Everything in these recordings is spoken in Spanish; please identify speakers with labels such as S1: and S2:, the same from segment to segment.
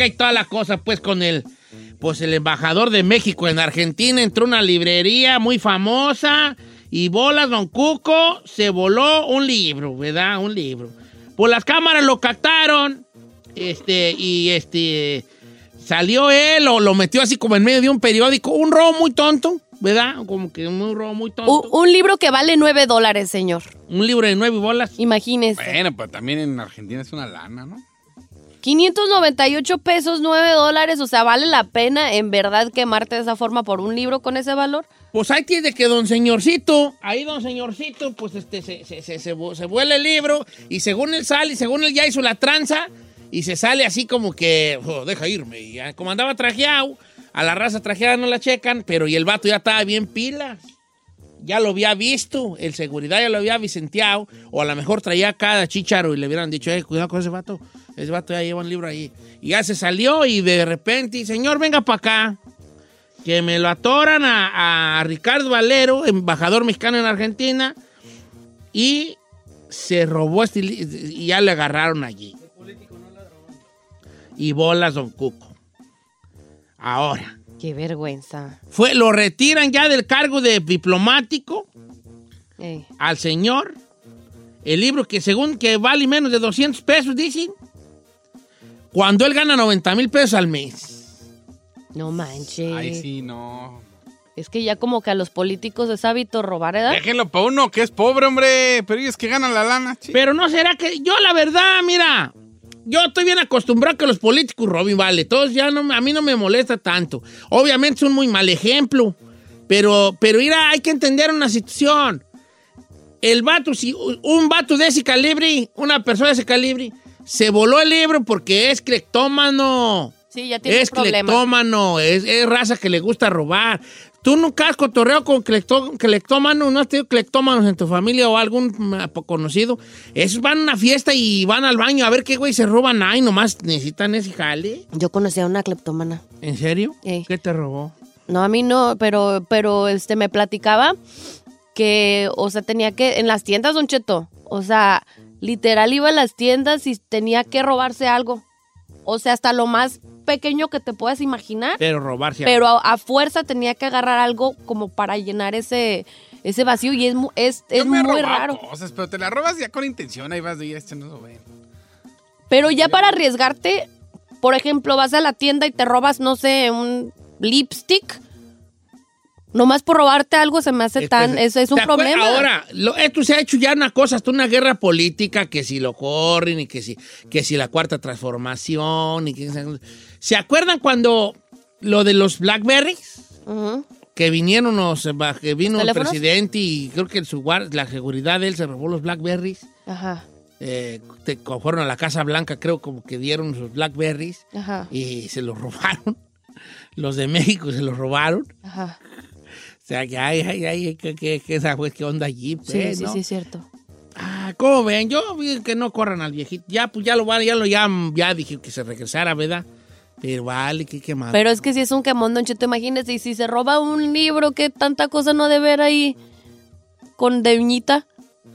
S1: La crítica y toda la cosa, pues con el, pues el embajador de México en Argentina entró a una librería muy famosa y bolas, don Cuco, se voló un libro, ¿verdad? Un libro. Pues las cámaras lo captaron, este, y este, salió él o lo metió así como en medio de un periódico, un robo muy tonto, ¿verdad? Como que un robo muy tonto.
S2: U- un libro que vale 9 dólares, señor.
S1: Un libro de nueve bolas.
S2: Imagínese.
S3: Bueno, pero también en Argentina es una lana, ¿no?
S2: 598 pesos, 9 dólares. O sea, ¿vale la pena en verdad quemarte de esa forma por un libro con ese valor?
S1: Pues ahí tiene que don señorcito, ahí don señorcito, pues este, se, se, se, se, vu- se vuela el libro y según él sale, según él ya hizo la tranza y se sale así como que, "Oh, deja irme. Y como andaba trajeado, a la raza trajeada no la checan, pero y el vato ya estaba bien pilas. Ya lo había visto, el seguridad ya lo había vicenteado, o a lo mejor traía cada chicharo y le hubieran dicho, eh, cuidado con ese vato, ese vato ya lleva un libro ahí. Y ya se salió y de repente, señor, venga para acá que me lo atoran a, a Ricardo Valero, embajador mexicano en Argentina, y se robó este y ya le agarraron allí. Y bolas, don Cuco. Ahora,
S2: Qué vergüenza.
S1: fue, lo retiran ya del cargo de diplomático
S2: Eh,
S1: al señor. El libro que según que vale menos de 200 pesos, dicen. Cuando él gana 90 mil pesos al mes.
S2: no manches.
S3: Ay, sí, no.
S2: Es que ya como que a los políticos es hábito robar, ¿verdad?
S3: Déjenlo para uno que es pobre, hombre. Pero ellos que ganan la lana.
S1: Pero no será que yo la verdad, mira, yo estoy bien acostumbrado a que los políticos roben, vale, todos ya no, me- a mí no me molesta tanto. Obviamente es un muy mal ejemplo, pero, pero mira, hay que entender una situación. El vato, si un vato de ese calibre, una persona de ese calibre, se voló el libro porque es cleptómano.
S2: Sí, ya tiene
S1: Es
S2: problemas.
S1: cleptómano, es, es raza que le gusta robar. ¿Tú nunca has cotorreado con cleptómanos? ¿No has tenido cleptómanos en tu familia o algún mm, conocido? Esos van a una fiesta y van al baño a ver qué güey se roban ahí, nomás necesitan ese jale.
S2: Yo conocí a una cleptómana.
S1: ¿En serio?
S2: Eh.
S1: ¿Qué te robó?
S2: No, a mí no, pero, pero este me platicaba que, o sea, tenía que, en las tiendas, Don Cheto, o sea, literal iba a las tiendas y tenía que robarse algo. O sea, hasta lo más pequeño que te puedas imaginar.
S1: Pero robarse.
S2: Pero a, a fuerza tenía que agarrar algo como para llenar ese, ese vacío y es, es,
S3: Yo
S2: es
S3: me he
S2: muy raro.
S3: cosas, pero te la robas ya con intención. Ahí vas de, este no lo ven.
S2: Pero ya para arriesgarte, por ejemplo, vas a la tienda y te robas, no sé, un lipstick. Nomás por robarte algo se me hace tan... Eso es un
S1: ¿te acuer-
S2: problema.
S1: Ahora, lo- esto se ha hecho ya una cosa, hasta una guerra política, que si lo corren y que si, que si la cuarta transformación y que... ¿Se acuerdan cuando lo de los Blackberries?
S2: Ujú.
S1: que vinieron los, que vino el presidente y creo que su guard- la seguridad de él se robó los Blackberries.
S2: Ajá,
S1: Eh, te- fueron a la Casa Blanca, creo como que dieron sus Blackberries
S2: ajá,
S1: y se los robaron. Los de México se los robaron.
S2: ajá.
S1: O sea, que ay, ay, ay, que, que, que esa pues, qué onda allí, pues,
S2: Sí, sí,
S1: ¿no?
S2: sí, es cierto.
S1: Ah, ¿cómo ven? Yo vi que no corran al viejito. Ya, pues ya lo ya lo ya, ya dije que se regresara, ¿verdad? Pero vale, qué quemado.
S2: Pero es que si es un quemón, Don Cheto, imagínese, y si se roba un libro, ¿qué tanta cosa no de ver ahí con deñita?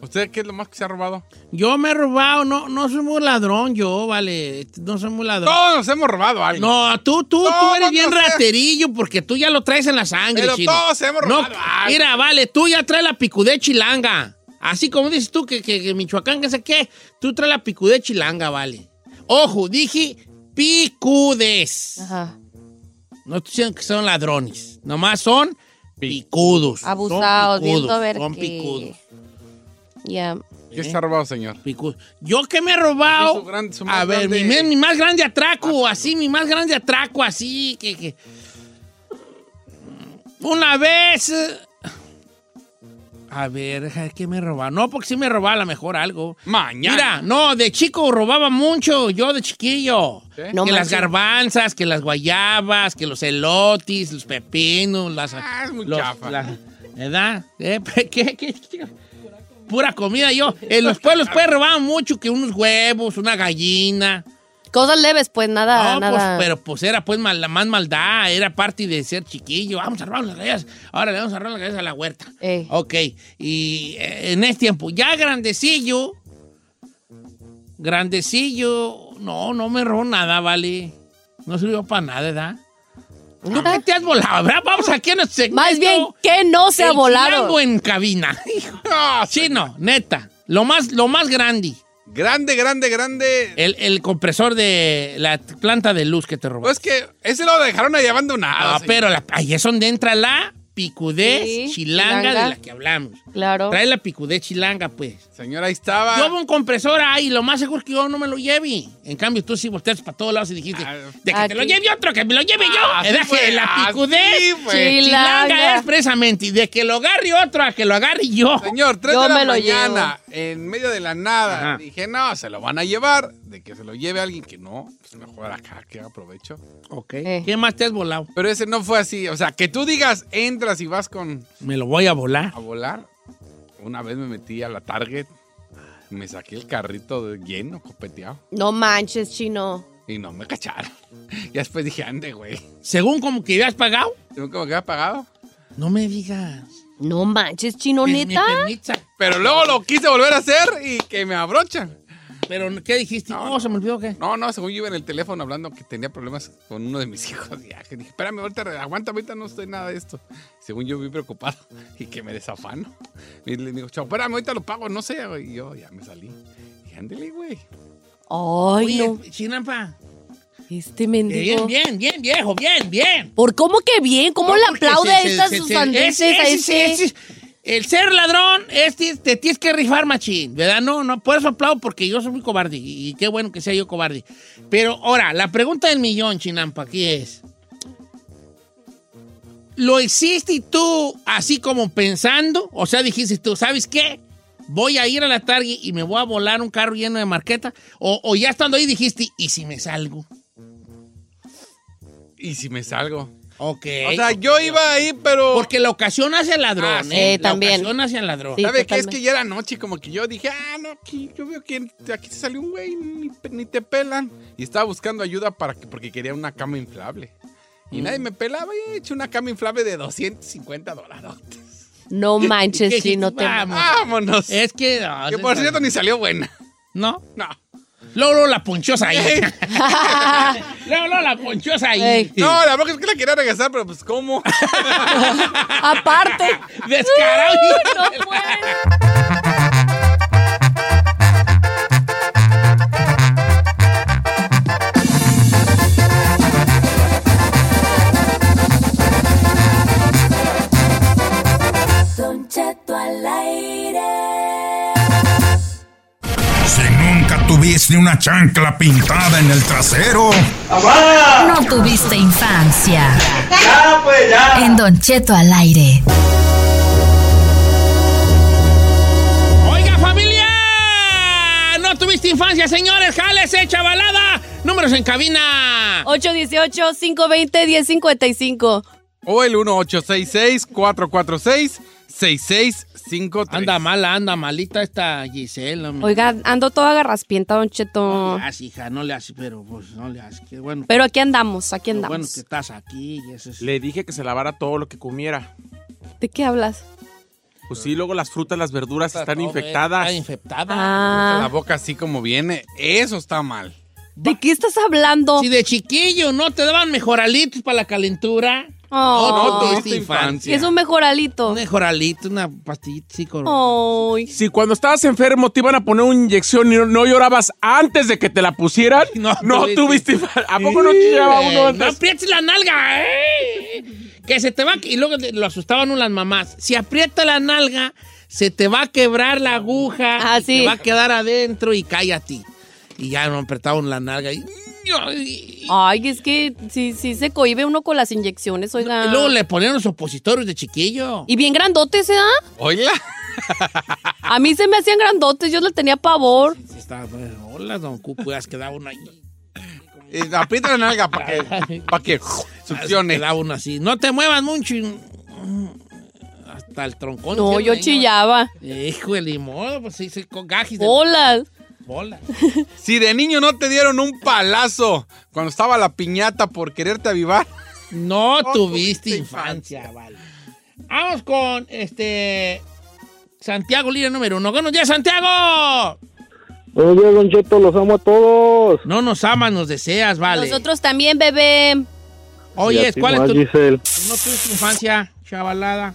S3: ¿Usted qué es lo más que se ha robado?
S1: Yo me he robado, no, no soy muy ladrón, yo, vale. No soy muy ladrón.
S3: Todos nos hemos robado algo.
S1: No, tú, tú, tú eres bien
S3: no
S1: raterillo porque tú ya lo traes en la sangre,
S3: Pero
S1: chino.
S3: todos hemos
S1: No,
S3: robado algo.
S1: mira, vale, tú ya traes la picudé chilanga. Así como dices tú que, que, que Michoacán, que sé qué, tú traes la picudé chilanga, vale. Ojo, dije picudes.
S2: Ajá.
S1: No estoy diciendo que son ladrones. Nomás son picudos. Son
S2: Abusados,
S1: picudos,
S2: viendo a ver
S1: Son picudos.
S2: Ya.
S3: ¿Qué se ha robado, señor?
S1: picudos. Yo que me he robado.
S3: Su gran- su más
S1: a ver,
S3: grande-
S1: mi, mi más grande atraco, así, mi más grande atraco, así, que. que- Una vez. A ver, qué me robaba. No, porque sí me robaba a lo mejor algo.
S3: Mañana.
S1: Mira, no, de chico robaba mucho, yo de chiquillo. Que las garbanzas, que las guayabas, que los elotis, los pepinos, las...
S3: Ah, es muy
S1: los-
S3: chafa.
S1: la- ¿Verdad? ¿Eh? ¿Qué, qué, qué? Pura comida yo. En los pueblos pues robaban mucho que unos huevos, una gallina.
S2: Cosas leves, pues nada,
S1: No, pues,
S2: nada.
S1: pero pues era pues mal- la más maldad, era parte de ser chiquillo. Vamos a robar las galletas. Ahora le vamos a robar las galletas a la huerta.
S2: Ey.
S1: Ok, y eh, en este tiempo, ya grandecillo, grandecillo, no, no me robó nada, vale. No sirvió para nada, ¿verdad? ¿Tú qué te has volado, verdad? Vamos aquí en nuestro segmento.
S2: Más bien, ¿qué no se ha volado?
S1: en cabina.
S3: No,
S1: Chino, neta, lo más, lo más grande,
S3: Grande, grande, grande.
S1: el, el compresor de la planta de luz que te robó.
S3: Pues que ese lo dejaron ahí abandonado.
S1: No,
S3: señor.
S1: pero la- ahí es donde entra la picudez
S2: Sí,
S1: chilanga,
S2: chilanga.
S1: de la que hablamos.
S2: Claro.
S1: Trae la picudez chilanga, pues.
S3: Señor, ahí estaba.
S1: Yo un compresor ahí, lo más seguro es que yo no me lo lleve. En cambio, tú sí volteas para todos lados y dijiste,
S3: Ah,
S1: de que te lo lleve otro, que me lo lleve yo.
S3: Ah,
S1: ¿Verdad?
S3: fue,
S1: Que la
S3: así
S1: picudez chilanga
S2: Chilanga.
S1: es precisamente, y de que lo agarre otro a que lo agarre yo.
S3: Señor, 3
S2: Yo
S3: de la
S2: me lo
S3: mañana, en medio de la nada.
S1: Ajá.
S3: Dije, no, se lo van a llevar. De que se lo lleve alguien que no, pues mejor acá, que aprovecho.
S1: Ok.
S2: Eh.
S1: ¿Qué más te has volado?
S3: Pero ese no fue así. O sea, que tú digas, entras y vas con
S1: Me lo voy a volar.
S3: a volar. Una vez me metí a la Target, me saqué el carrito de- lleno, copeteado,
S2: No manches, chino.
S3: y no me cacharon. Y después dije, ande, güey.
S1: Según como que habías pagado.
S3: ¿Tengo que me quedé pagado?
S1: No me digas.
S2: No manches, chino,
S1: ¿Me- me
S2: neta.
S3: Pero luego lo quise volver a hacer y que me abrochan.
S1: Pero, ¿qué dijiste? No, se me olvidó qué.
S3: No, no, según yo iba en el teléfono hablando que tenía problemas con uno de mis hijos. Y ya, que dije, espérame, ahorita, aguanta, ahorita no estoy nada de esto. Según yo, vi preocupado y que me desafano. Y le digo, chao, espérame, ahorita lo pago, no sé. Y yo ya me salí. Y ándele, güey.
S2: Ay,
S1: Oye,
S2: no.
S1: Chinampa.
S2: Este mendigo.
S1: Bien, bien, bien, viejo, bien, bien.
S2: ¿Por cómo que bien? ¿Cómo
S1: No,
S2: le aplaude
S1: se-
S2: a
S1: se-
S2: estas
S1: se-
S2: sus
S1: se-
S2: sandeces
S1: ese-
S2: a
S1: ese-
S2: este?
S1: El ser ladrón, este, te tienes que rifar, machín, ¿verdad? No, no, por eso aplaudo, porque yo soy muy cobarde, y qué bueno que sea yo cobarde. Pero ahora, la pregunta del millón, Chinampa, aquí es, ¿lo hiciste tú así como pensando? O sea, dijiste tú, ¿sabes qué? Voy a ir a la Target y me voy a volar un carro lleno de marqueta, o, o ya estando ahí dijiste, ¿y si me salgo?
S3: Y si me salgo.
S1: Ok.
S3: O sea, yo iba ahí, pero.
S1: Porque la ocasión hace al ladrón,
S3: Ah, sí,
S1: ¿eh? La
S2: también.
S1: ocasión hace al ladrón.
S2: Sí.
S3: ¿Sabe qué? Es que ya era noche, como que yo dije, ah, no, aquí yo veo que aquí se salió un güey, ni, ni te pelan. Y estaba buscando ayuda para que, porque quería una cama inflable. Y nadie me pelaba y he hecho una cama inflable de 250 dólares.
S2: No
S1: ¿Qué
S2: manches,
S1: dijiste?
S2: chino. Te...
S3: Vámonos.
S1: Es que... no,
S3: que por cierto ni salió buena.
S1: No.
S3: No.
S1: Luego, luego la ponchosa ahí. luego, luego la ponchosa ahí.
S2: Ey.
S3: No, la verdad es que la quería regresar, pero pues ¿cómo?
S2: Aparte.
S1: Descarado.
S2: No puede.
S4: Tuvieron
S5: tuviste una chancla pintada en el trasero?
S6: No tuviste infancia.
S7: Ya, pues ya.
S6: En Don Cheto al aire.
S1: Oiga, familia. No tuviste infancia, señores. Jálese, chavalada. Números en cabina.
S2: 818-520-1055.
S3: O el 1866-446-6653.
S1: Anda mala, anda malita esta Giselle. hombre.
S2: Oiga, ando toda garraspienta, Don Cheto.
S1: No le hagas, hija, no le hagas, pero pues no le hagas. Qué bueno.
S2: Pero aquí andamos, aquí
S1: qué
S2: andamos.
S1: bueno que estás aquí. y eso es-
S8: Le dije que se lavara todo lo que comiera.
S2: ¿De qué hablas?
S8: Pues sí, luego las frutas, las verduras están infectadas.
S1: Está infectada.
S3: La
S2: Ah,
S3: boca así como viene. Eso está mal.
S2: ¿de qué estás hablando?
S1: Si de chiquillo no te daban mejoralitos para la calentura.
S2: Oh,
S1: no
S3: tuviste
S1: tuviste infancia.
S2: es un mejoralito.
S1: Un mejoralito, una pastillita así con...
S2: Ay.
S8: Si cuando estabas enfermo te iban a poner una inyección y no, no llorabas antes de que te la pusieran,
S1: No
S8: no,
S1: tuviste.
S8: infancia. ¿A poco no llevaba uno antes?
S1: No aprietes la nalga. eh. Que se te va... Y luego lo asustaban uno las mamás. Si aprieta la nalga, se te va a quebrar la aguja.
S2: Ah,
S1: y
S2: sí.
S1: Te va a quedar adentro y cállate. Y ya no apretaban la nalga. Y-
S2: Ay, es que sí, sí se cohibe uno con las inyecciones, oiga.
S1: y luego le ponían los opositorios de chiquillo.
S2: Y bien grandotes, ¿eh?
S3: Oiga.
S2: A mí se me hacían grandotes, yo le tenía pavor.
S1: Sí, estaba, bueno, hola, don Cuco, ya quedaba uno ahí.
S3: Aprieta la nalga para que, pa' que succione.
S1: Quedaba uno así. No te muevas mucho. y- Hasta el troncón.
S2: No,
S1: ¿sí,
S2: yo chillaba.
S1: Hijo de limón, pues sí, sí, con gajis de
S2: Hola.
S1: Bola.
S3: Si de niño no te dieron un palazo cuando estaba la piñata por quererte avivar.
S1: No
S3: No
S1: tuviste
S3: tuviste
S1: infancia, vale. Vamos con este. Santiago Lira número uno. Buenos días, Santiago.
S9: Buenos días, Don Cheto, los amo a todos.
S1: No nos amas, nos deseas, vale.
S2: Nosotros también, bebé.
S1: Oye, ¿cuál es tu.
S9: Giselle.
S1: No tuviste infancia, chavalada.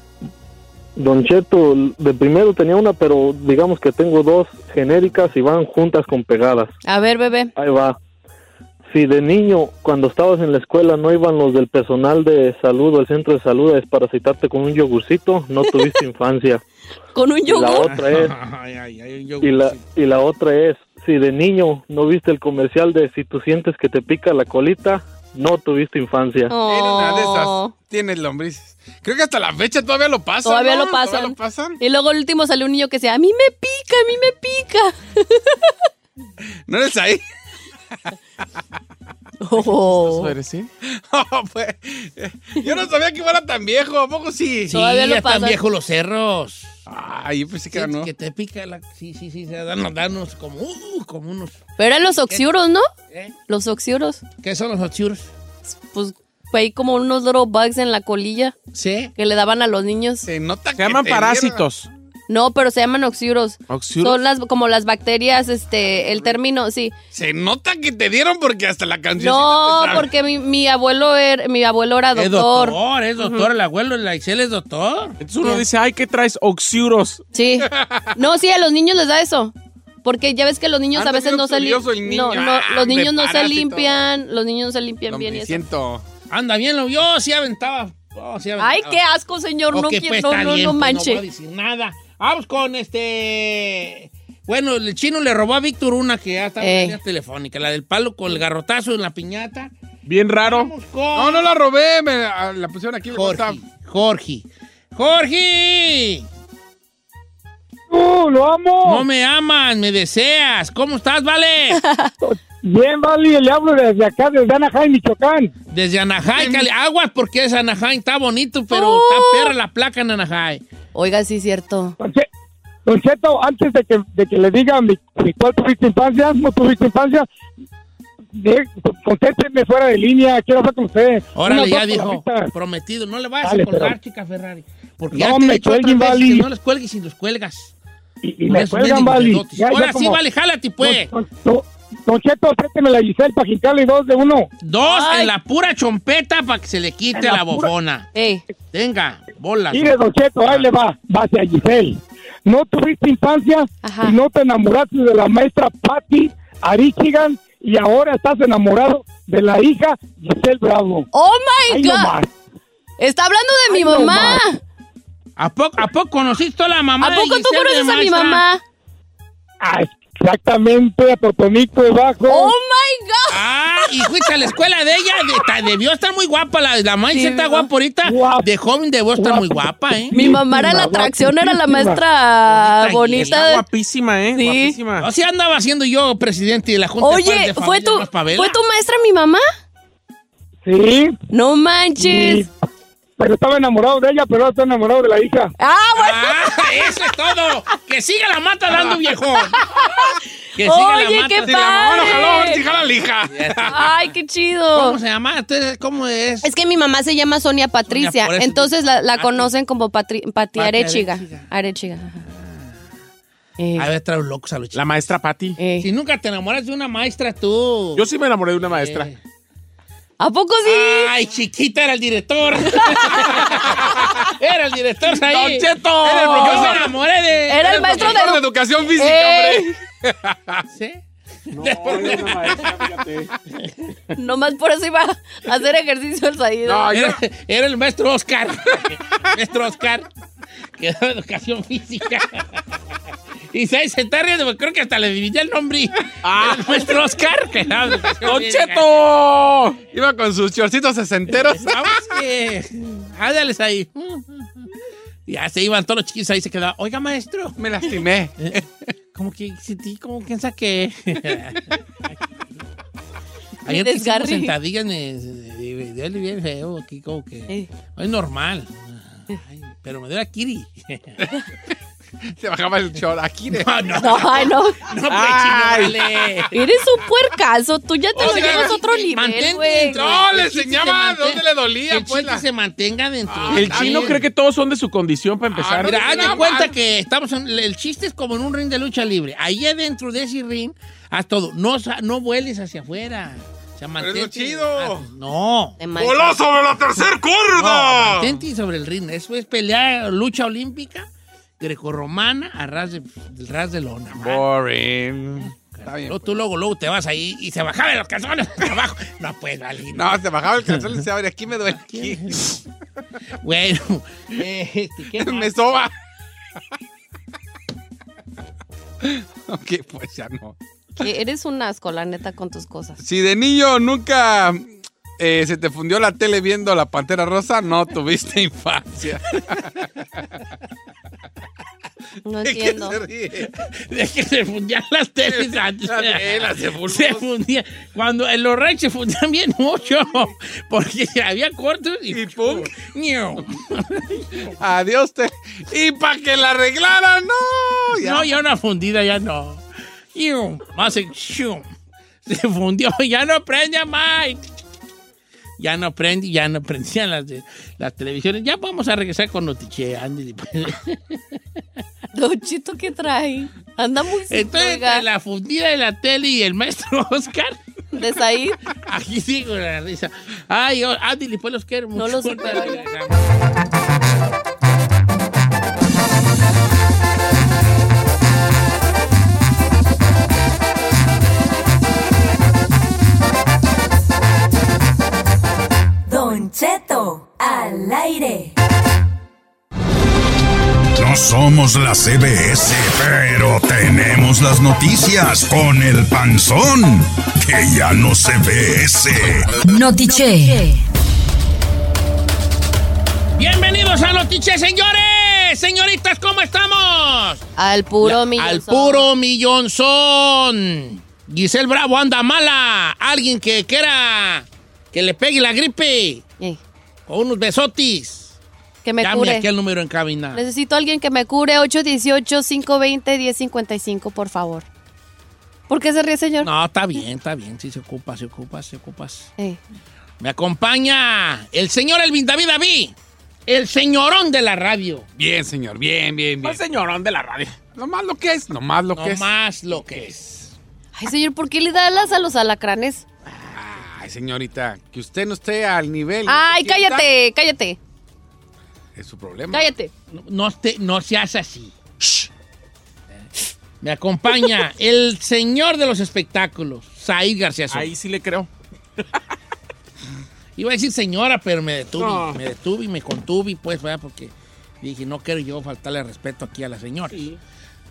S9: Don Cheto, de primero tenía una, pero digamos que tengo dos genéricas y van juntas con pegadas.
S2: A ver, bebé.
S9: Ahí va. Si de niño, cuando estabas en la escuela, no iban los del personal de salud o el centro de salud a desparasitarte con un yogurcito, no tuviste infancia.
S2: Con un
S9: Y la
S2: yogur.
S9: otra es,
S1: Ay, ay, ay, yo-
S9: y la, y la otra es, si de niño no viste el comercial de si tú sientes que te pica la colita, no tuviste infancia.
S2: Oh.
S3: Era una de esas. Tienes lombrices. Creo que hasta la fecha todavía lo pasan.
S2: Todavía
S3: ¿no?
S2: lo pasan.
S3: ¿Todavía lo pasan?
S2: Y luego el último salió un niño que decía, a mí me pica, a mí me pica.
S3: ¿No eres ahí?
S2: Oh.
S8: ¿Eso eres, sí?
S3: Oh, pues, yo no sabía que fuera tan viejo. ¿A poco sí?
S1: Sí,
S2: Todavía lo
S1: están viejos los cerros.
S3: Ay, yo pensé que
S1: Sí,
S3: era no.
S1: Que te pica la. Sí, sí, sí. Danos, danos como, uh, como unos.
S2: Pero eran los oxiuros, ¿no?
S1: ¿eh?
S2: Los oxiuros.
S1: ¿Qué son los oxiuros?
S2: Pues hay como unos little bugs en la colilla
S1: Sí.
S2: que le daban a los niños.
S3: Se nota
S8: Se
S3: que
S8: llaman parásitos.
S2: No, pero se llaman oxiuros.
S8: ¿Oxiuros?
S2: Son las como las bacterias, este, el término, sí.
S3: Se nota que te dieron porque hasta la canción.
S2: No, porque mi, mi abuelo era, mi abuelo era
S1: Es
S2: doctor.
S1: doctor, es doctor. El abuelo, la Excel es doctor.
S8: Entonces uno dice, ay, ¿qué traes? Oxiuros.
S2: Sí. No, sí, a los niños les da eso. Porque ya ves que los niños a
S3: Anda
S2: veces no se limpian.
S3: niño.
S2: No, no,
S3: Ah,
S2: los niños no se limpian. Los niños no se limpian bien y eso.
S3: siento.
S1: Anda bien, lo yo sí aventaba. Oh, sí aventaba.
S2: Ay, qué asco, señor. No,
S1: pues,
S2: no, no,
S1: bien,
S2: no
S1: pues,
S2: manche.
S1: No voy a decir nada. Vamos con este. Bueno, el chino le robó a Víctor una que ya está en
S2: Ey.
S1: la línea telefónica, la del palo con el garrotazo en la piñata.
S8: Bien raro.
S1: Vamos con
S3: No, no la robé. Me ah, la pusieron aquí
S1: Jorge. Jorge. Jorge.
S9: ¡Uh, lo amo!
S1: No me amas, me deseas. ¿Cómo estás, Vale?
S9: Bien, Vali, le hablo desde acá, desde Anaheim, Michoacán.
S1: Desde Anaheim, Cali. Aguas porque es Anaheim, está bonito, pero
S2: Oh.
S1: está perra la placa en Anaheim.
S2: Oiga, sí, cierto.
S9: Don Che- Don Cheto, antes de que, de que le diga mi, mi cuál tuviste infancia, no tuviste infancia, contésteme fuera de línea, quiero hablar con usted.
S1: Órale, ya dijo. Prometido. No le vayas
S9: Dale,
S1: a colgar,
S9: pero-
S1: chica Ferrari. Porque
S9: No
S1: ya te he
S9: me
S1: dicho otras
S9: cuelguen,
S1: veces
S9: Vali.
S1: que no los cuelgues y los cuelgas.
S9: Y, me cuelgan, Vali. ya
S1: Ahora sí,
S9: como-
S1: vale, jálate, pues.
S9: Don- don Cheto, présteme la Giselle para quitarle dos de uno.
S1: Dos
S2: Ay.
S1: en la pura chompeta para que se le quite
S9: En
S1: la,
S9: la pura-
S1: bofona.
S2: Ey,
S1: Venga, bolas.
S9: Mire, Don Cheto, ahí le va, va hacia Giselle. No tuviste infancia
S2: Ajá.
S9: y no te enamoraste de la maestra Patty Arichigan y ahora estás enamorado de la hija Giselle Bravo.
S2: Oh my
S9: Ahí
S2: God.
S9: nomás.
S2: Está hablando de mi
S9: Ay,
S2: mamá.
S1: ¿A poco, ¿A poco conociste a la mamá
S2: ¿A
S1: de
S2: poco tú
S1: Giselle
S2: conoces a mi mamá?
S9: Ah, Exactamente, a Totonico debajo.
S2: ¡Oh, my God!
S1: Ah, y fuiste a la escuela de ella. de- ta- debió estar muy guapa. La, la maestra
S2: Sí,
S1: está guapa ahorita. De joven debió estar muy guapa, ¿eh?
S2: Mi mamá era la atracción, era la maestra
S1: Está
S2: bonita.
S8: guapísima, ¿eh?
S2: Sí.
S8: Guapísima.
S1: O sea, andaba siendo yo presidente de la Junta de
S2: Oye,
S1: de
S2: ¿fue
S1: Familia
S2: tu. ¿fue tu maestra mi mamá?
S9: Sí.
S2: No manches.
S9: Sí. Pero estaba enamorado de ella, pero ahora está enamorado de la hija.
S2: Ah, bueno.
S1: Ah, eso es todo. Que siga la mata dando viejón. Que siga
S2: Oye,
S1: la mata.
S2: qué
S3: Si la mamá
S2: padre.
S3: la hija.
S2: Ay, qué chido.
S1: ¿Cómo se llama? Entonces, ¿Cómo es?
S2: Es que mi mamá se llama Sonia Patricia, entonces la, la
S1: Pati.
S2: conocen como Patri, Pati
S1: Pati
S2: Arechiga.
S1: Arechiga.
S2: Arechiga. ajá. Eh,
S1: A ver, trae locos a los
S8: La
S1: chicos.
S8: maestra Patty.
S2: eh.
S1: Si nunca te enamoras de una maestra, tú.
S8: Yo sí me enamoré de una maestra.
S1: Eh.
S2: ¿A poco sí?
S1: Ay, chiquita, era el director. era el director ahí.
S8: ¡Don Cheto!
S1: Era el profesor. Yo me enamoré de.
S2: Era el maestro de,
S3: de educación física,
S2: Eh.
S3: hombre.
S1: ¿Sí?
S8: No, era una maestra, fíjate.
S2: Nomás por eso iba a hacer ejercicio el Saído.
S3: No,
S1: Era, era el maestro Oscar. maestro Oscar. Que daba educación física. Y se, se está riendo, porque creo que hasta le dividí el nombre. Ah, el maestro Oscar. Que daba educación
S8: ¡Don
S1: física.
S8: Cheto!
S3: Iba con sus chorcitos sesenteros.
S1: Vamos que. Ándales ahí. Ya se iban todos los chiquillos ahí, se quedaban. Oiga, maestro.
S3: Me lastimé.
S1: Como que sentí, como que saqué. Ayer que sentadillas me duele bien feo aquí, como que. Es normal. Ay, pero me duele a Kiri.
S3: Se bajaba el short. Aquí de...
S1: No, no.
S2: No, ay, no.
S1: No, pues, chino, vale.
S2: Eres un puercaso. Tú ya te
S1: O
S2: lo
S1: sea,
S2: llevas a otro nivel,
S1: mantente
S2: güey.
S1: dentro.
S3: No, le enseñaba dónde le dolía,
S1: que el
S3: pues, la-
S1: se mantenga dentro.
S3: Ah,
S8: El chino
S1: bien.
S8: cree que todos son de su condición para empezar.
S3: no,
S1: Mira, haz de cuenta
S3: mal.
S1: que estamos en- el chiste es como en un ring de lucha libre. Ahí adentro de ese ring, haz todo. No, sa- no vueles hacia afuera. O sea,
S3: es lo
S1: mantente-
S3: chido.
S1: ah, No.
S2: Te manchas.
S3: ¡Voló sobre la tercera
S1: No,
S3: cuerda!
S1: mantente sobre el ring. Eso es pelear, lucha olímpica, grecorromana, a ras de, del ras de lona. man.
S3: Boring. Está bien.
S1: Luego tú luego, luego te vas ahí y se bajaban los calzones abajo. No, pues, vale.
S3: No, se bajaba el calzón y se abre. Aquí me duele. Aquí.
S1: Bueno, eh, este,
S3: me soba. ok, pues ya no.
S2: Que Eres un asco, la neta, con tus cosas.
S3: Si de niño nunca eh, se te fundió la tele viendo la Pantera Rosa, no tuviste infancia.
S2: No
S3: ¿De qué
S2: entiendo.
S3: se ríe?
S1: De que se fundían las teles antes.
S3: Se fundían.
S1: Se fundían. Cuando en los reyes se fundían bien mucho. Porque había cortos y,
S3: Y pum. Adiós. Te... Y para que la arreglaran, no. Ya.
S1: No, ya una fundida, ya no. Más se, fundió, ya no prende Mike. Ya no prende, ya no prendían las, de- las televisiones. Ya vamos a regresar con Notiche, Andy. pues.
S2: Don Chito, ¿qué trae? Anda muy
S1: Entonces, entre la fundida de la tele y el maestro Oscar.
S2: de Said.
S1: Aquí sigo la risa. Ay, oh, Andy, pues los quiero mucho.
S2: No lo
S6: Don Cheto, al aire.
S5: No somos la CBS, pero tenemos las noticias con el panzón, que ya no se ve ese.
S6: Notiche.
S1: Bienvenidos a Notiche, señores. Señoritas, ¿cómo estamos?
S2: Al puro millón.
S1: Al puro millonzón. Giselle Bravo anda mala. Alguien que quiera que le pegue la gripe.
S2: Eh,
S1: O unos besotis.
S2: que me
S1: Llame
S2: cure.
S1: aquí al número en cabina.
S2: Necesito a alguien que me cure 818-520-1055, por favor. ¿Por qué se ríe, señor?
S1: No, está bien, está bien. Sí, se ocupa, se ocupa, se ocupa.
S2: Eh,
S1: Me acompaña el señor Elvin David David. El señorón de la radio.
S3: Bien, señor. Bien, bien, bien.
S8: El señorón de la radio.
S3: Lo más lo que es, lo más lo
S1: No
S3: que es.
S1: más lo que es.
S2: Ay, señor, ¿por qué le da alas a los alacranes?
S3: Ay, señorita, que usted no esté al nivel.
S2: Ay, cállate, cállate,
S3: Es su problema.
S2: cállate.
S1: No, no, te- no seas así. Me acompaña el señor de los espectáculos, Said García Soto.
S8: Ahí sí le creo.
S1: Iba a decir señora, pero me detuve.
S8: No.
S1: Me detuve y me contuve, pues, ¿verdad? Porque dije, no quiero yo faltarle respeto aquí a la señora.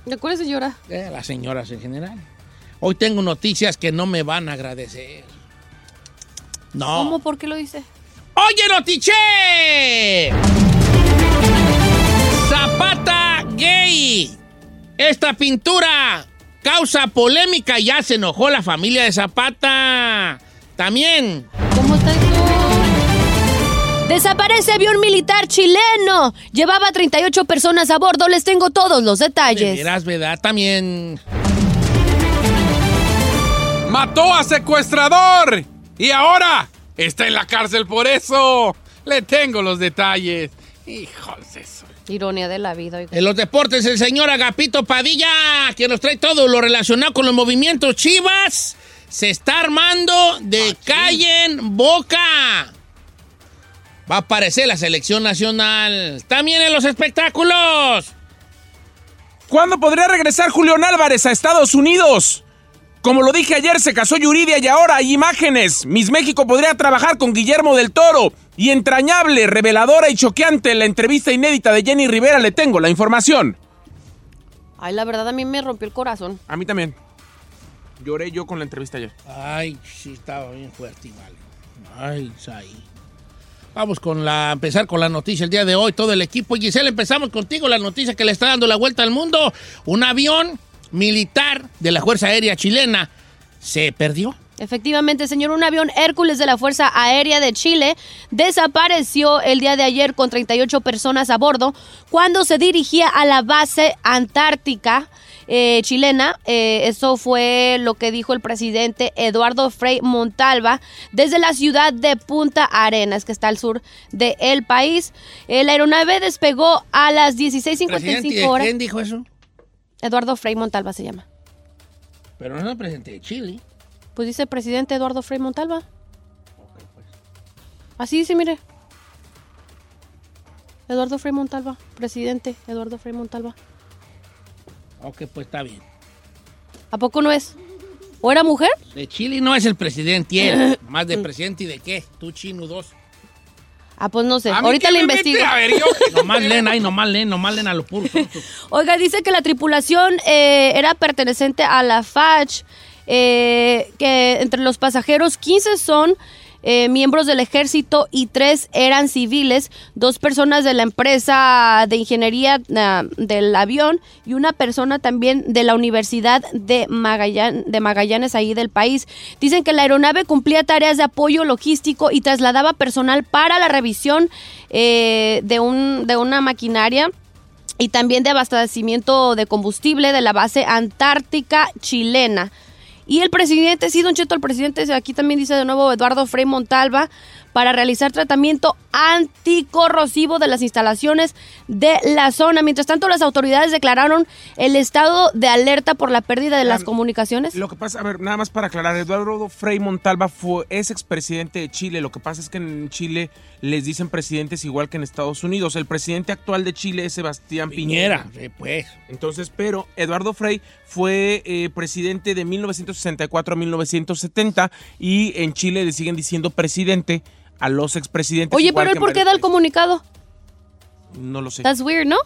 S2: ¿De cuál señora?
S1: Eh, las señoras en general. Hoy tengo noticias que no me van a agradecer. No.
S2: ¿Cómo? ¿Por qué lo dice?
S1: ¡Oye, Notiche! Zapata gay. Esta pintura causa polémica y ya se enojó la familia de Zapata. También.
S2: ¿Cómo está eso? Desaparece avión militar chileno. Llevaba 38 personas a bordo. Les tengo todos los detalles.
S1: Verás, ¿verdad? También.
S3: ¡Mató a secuestrador! Y ahora está en la cárcel por eso. Le tengo los detalles. Hijos de eso.
S2: Ironía de la vida.
S1: En los deportes, el señor Agapito Padilla, que nos trae todo lo relacionado con los movimientos chivas, se está armando de calle en boca. Va a aparecer la selección nacional. También en los espectáculos.
S8: ¿Cuándo podría regresar Julián Álvarez a Estados Unidos? Como lo dije ayer, se casó Yuridia y ahora hay imágenes. Miss México podría trabajar con Guillermo del Toro. Y entrañable, reveladora y choqueante la entrevista inédita de Jenny Rivera, le tengo la información.
S2: Ay, la verdad a mí me rompió el corazón.
S8: A mí también. Lloré yo con la entrevista ayer.
S1: Ay, sí, estaba bien fuerte, vale. Ay, ahí. Vamos con la, empezar con la noticia el día de hoy, todo el equipo. Y Giselle, empezamos contigo, la noticia que le está dando la vuelta al mundo. Un avión militar de la Fuerza Aérea Chilena se perdió.
S2: Efectivamente, señor, un avión Hércules de la Fuerza Aérea de Chile desapareció el día de ayer con 38 personas a bordo cuando se dirigía a la base antártica eh, chilena. Eh, eso fue lo que dijo el presidente Eduardo Frei Montalva desde la ciudad de Punta Arenas, que está al sur del país. Eh, la aeronave despegó a las
S1: Presidente,
S2: 16.55 horas.
S1: ¿Quién dijo eso?
S2: Eduardo Frei Montalva se llama.
S1: Pero no es el presidente de Chile.
S2: Pues dice el presidente Eduardo Frei Montalva. Así dice, mire. Eduardo Frei Montalva, presidente Eduardo Frei Montalva.
S1: Ok, pues está bien.
S2: ¿A poco no es? ¿O era mujer?
S1: De Chile no es el presidente, él. Más de presidente y de qué? Tú, chino, dos.
S2: Ah, pues no sé.
S1: A mí
S2: Ahorita
S1: me
S2: investigo.
S1: a ver, yo- Nomás leen ahí, nomás leen, nomás leen a lo puro.
S2: Oiga, dice que la tripulación eh, era perteneciente a la FACH, eh, que entre los pasajeros 15 son eh, miembros del ejército y tres eran civiles, dos personas de la empresa de ingeniería ah, del avión y una persona también de la Universidad de, Magallan- de Magallanes ahí del país. Dicen que la aeronave cumplía tareas de apoyo logístico y trasladaba personal para la revisión eh, de, un, de una maquinaria y también de abastecimiento de combustible de la base antártica chilena. Y el presidente, sí, Don Cheto, el presidente, aquí también dice de nuevo Eduardo Frei Montalva, para realizar tratamiento anticorrosivo de las instalaciones de la zona. Mientras tanto, las autoridades declararon el estado de alerta por la pérdida de las comunicaciones.
S8: Lo que pasa, a ver, nada más para aclarar, Eduardo Frei Montalva fue, es expresidente de Chile. Lo que pasa es que en Chile les dicen presidentes igual que en Estados Unidos. El presidente actual de Chile es Sebastián Piñera.
S1: Piñera, sí, pues.
S8: Entonces, pero Eduardo Frei fue eh, presidente de 1964 a 1970 y en Chile le siguen diciendo presidente a los expresidentes.
S2: Oye, pero él, ¿por qué da el comunicado?
S8: No lo sé.
S2: That's weird, ¿no?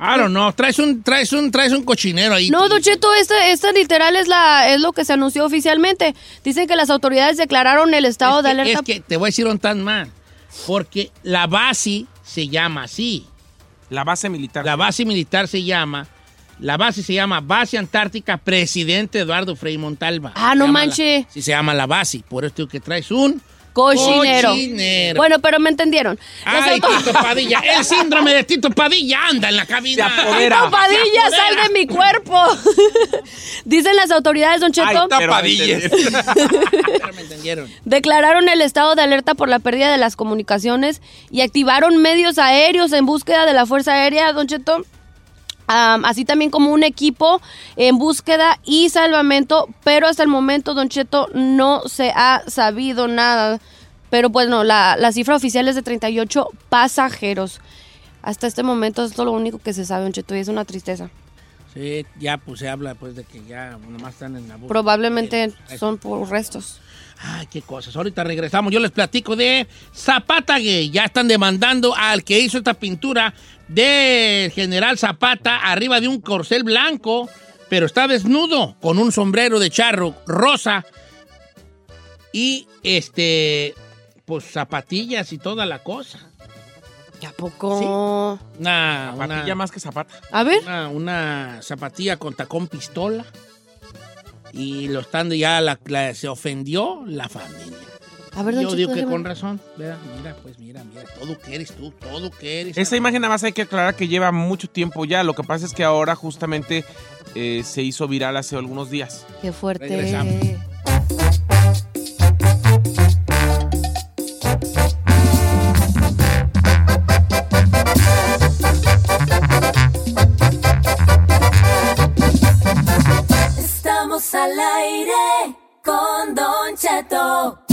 S1: I don't know. Traes un, traes un, traes un cochinero ahí.
S2: No, Don Cheto, esta, esta literal es, la, es lo que se anunció oficialmente. Dicen que las autoridades declararon el estado
S1: es
S2: de
S1: que,
S2: alerta.
S1: es que te voy a decir un tan mal. Porque la base se llama así.
S8: La base militar.
S1: La base militar se llama. La base se llama Base Antártica Presidente Eduardo Frei Montalva.
S2: Ah, no
S1: llama
S2: manche.
S1: la- sí, se llama la base. Por esto que traes un
S2: Cochinero.
S1: cochinero.
S2: Bueno, pero me entendieron. Las
S1: Ay,
S2: auto-
S1: Tito Padilla. El síndrome de Tito Padilla anda en la cabina.
S2: Tito Padilla, sal de mi cuerpo. Dicen las autoridades, Don Cheto,
S8: Ay, pero-
S3: Tapadillas.
S1: Ya me entendieron.
S2: declararon el estado de alerta por la pérdida de las comunicaciones y activaron medios aéreos en búsqueda de la Fuerza Aérea, Don Cheto. Así también como un equipo en búsqueda y salvamento, pero hasta el momento, Don Cheto, no se ha sabido nada. Pero bueno, la, la cifra oficial es de 38 pasajeros. Hasta este momento esto es lo único que se sabe, Don Cheto, y es una tristeza.
S1: Sí, ya pues se habla pues de que ya nomás están en la búsqueda.
S2: Probablemente son por restos.
S1: Ay, qué cosas. Ahorita regresamos. Yo les platico de Zapata Gay. Ya están demandando al que hizo esta pintura del general Zapata arriba de un corcel blanco, pero está desnudo, con un sombrero de charro rosa y este, pues zapatillas y toda la cosa.
S2: ¿A poco?
S1: Una,
S8: Zapatilla
S1: una-
S8: más que zapata.
S2: A ver.
S1: una, una zapatilla con tacón pistola. Y lo estando ya la, la- se ofendió la familia.
S2: A ver, don
S1: Yo digo que
S2: déjame
S1: con razón. Mira, mira, pues mira, mira, todo que eres tú, todo que eres.
S8: Esa imagen nada más hay que aclarar que lleva mucho tiempo ya. Lo que pasa es que ahora justamente eh, se hizo viral hace algunos días.
S2: Qué fuerte.
S1: Regresamos.
S6: Estamos al aire con Don Cheto.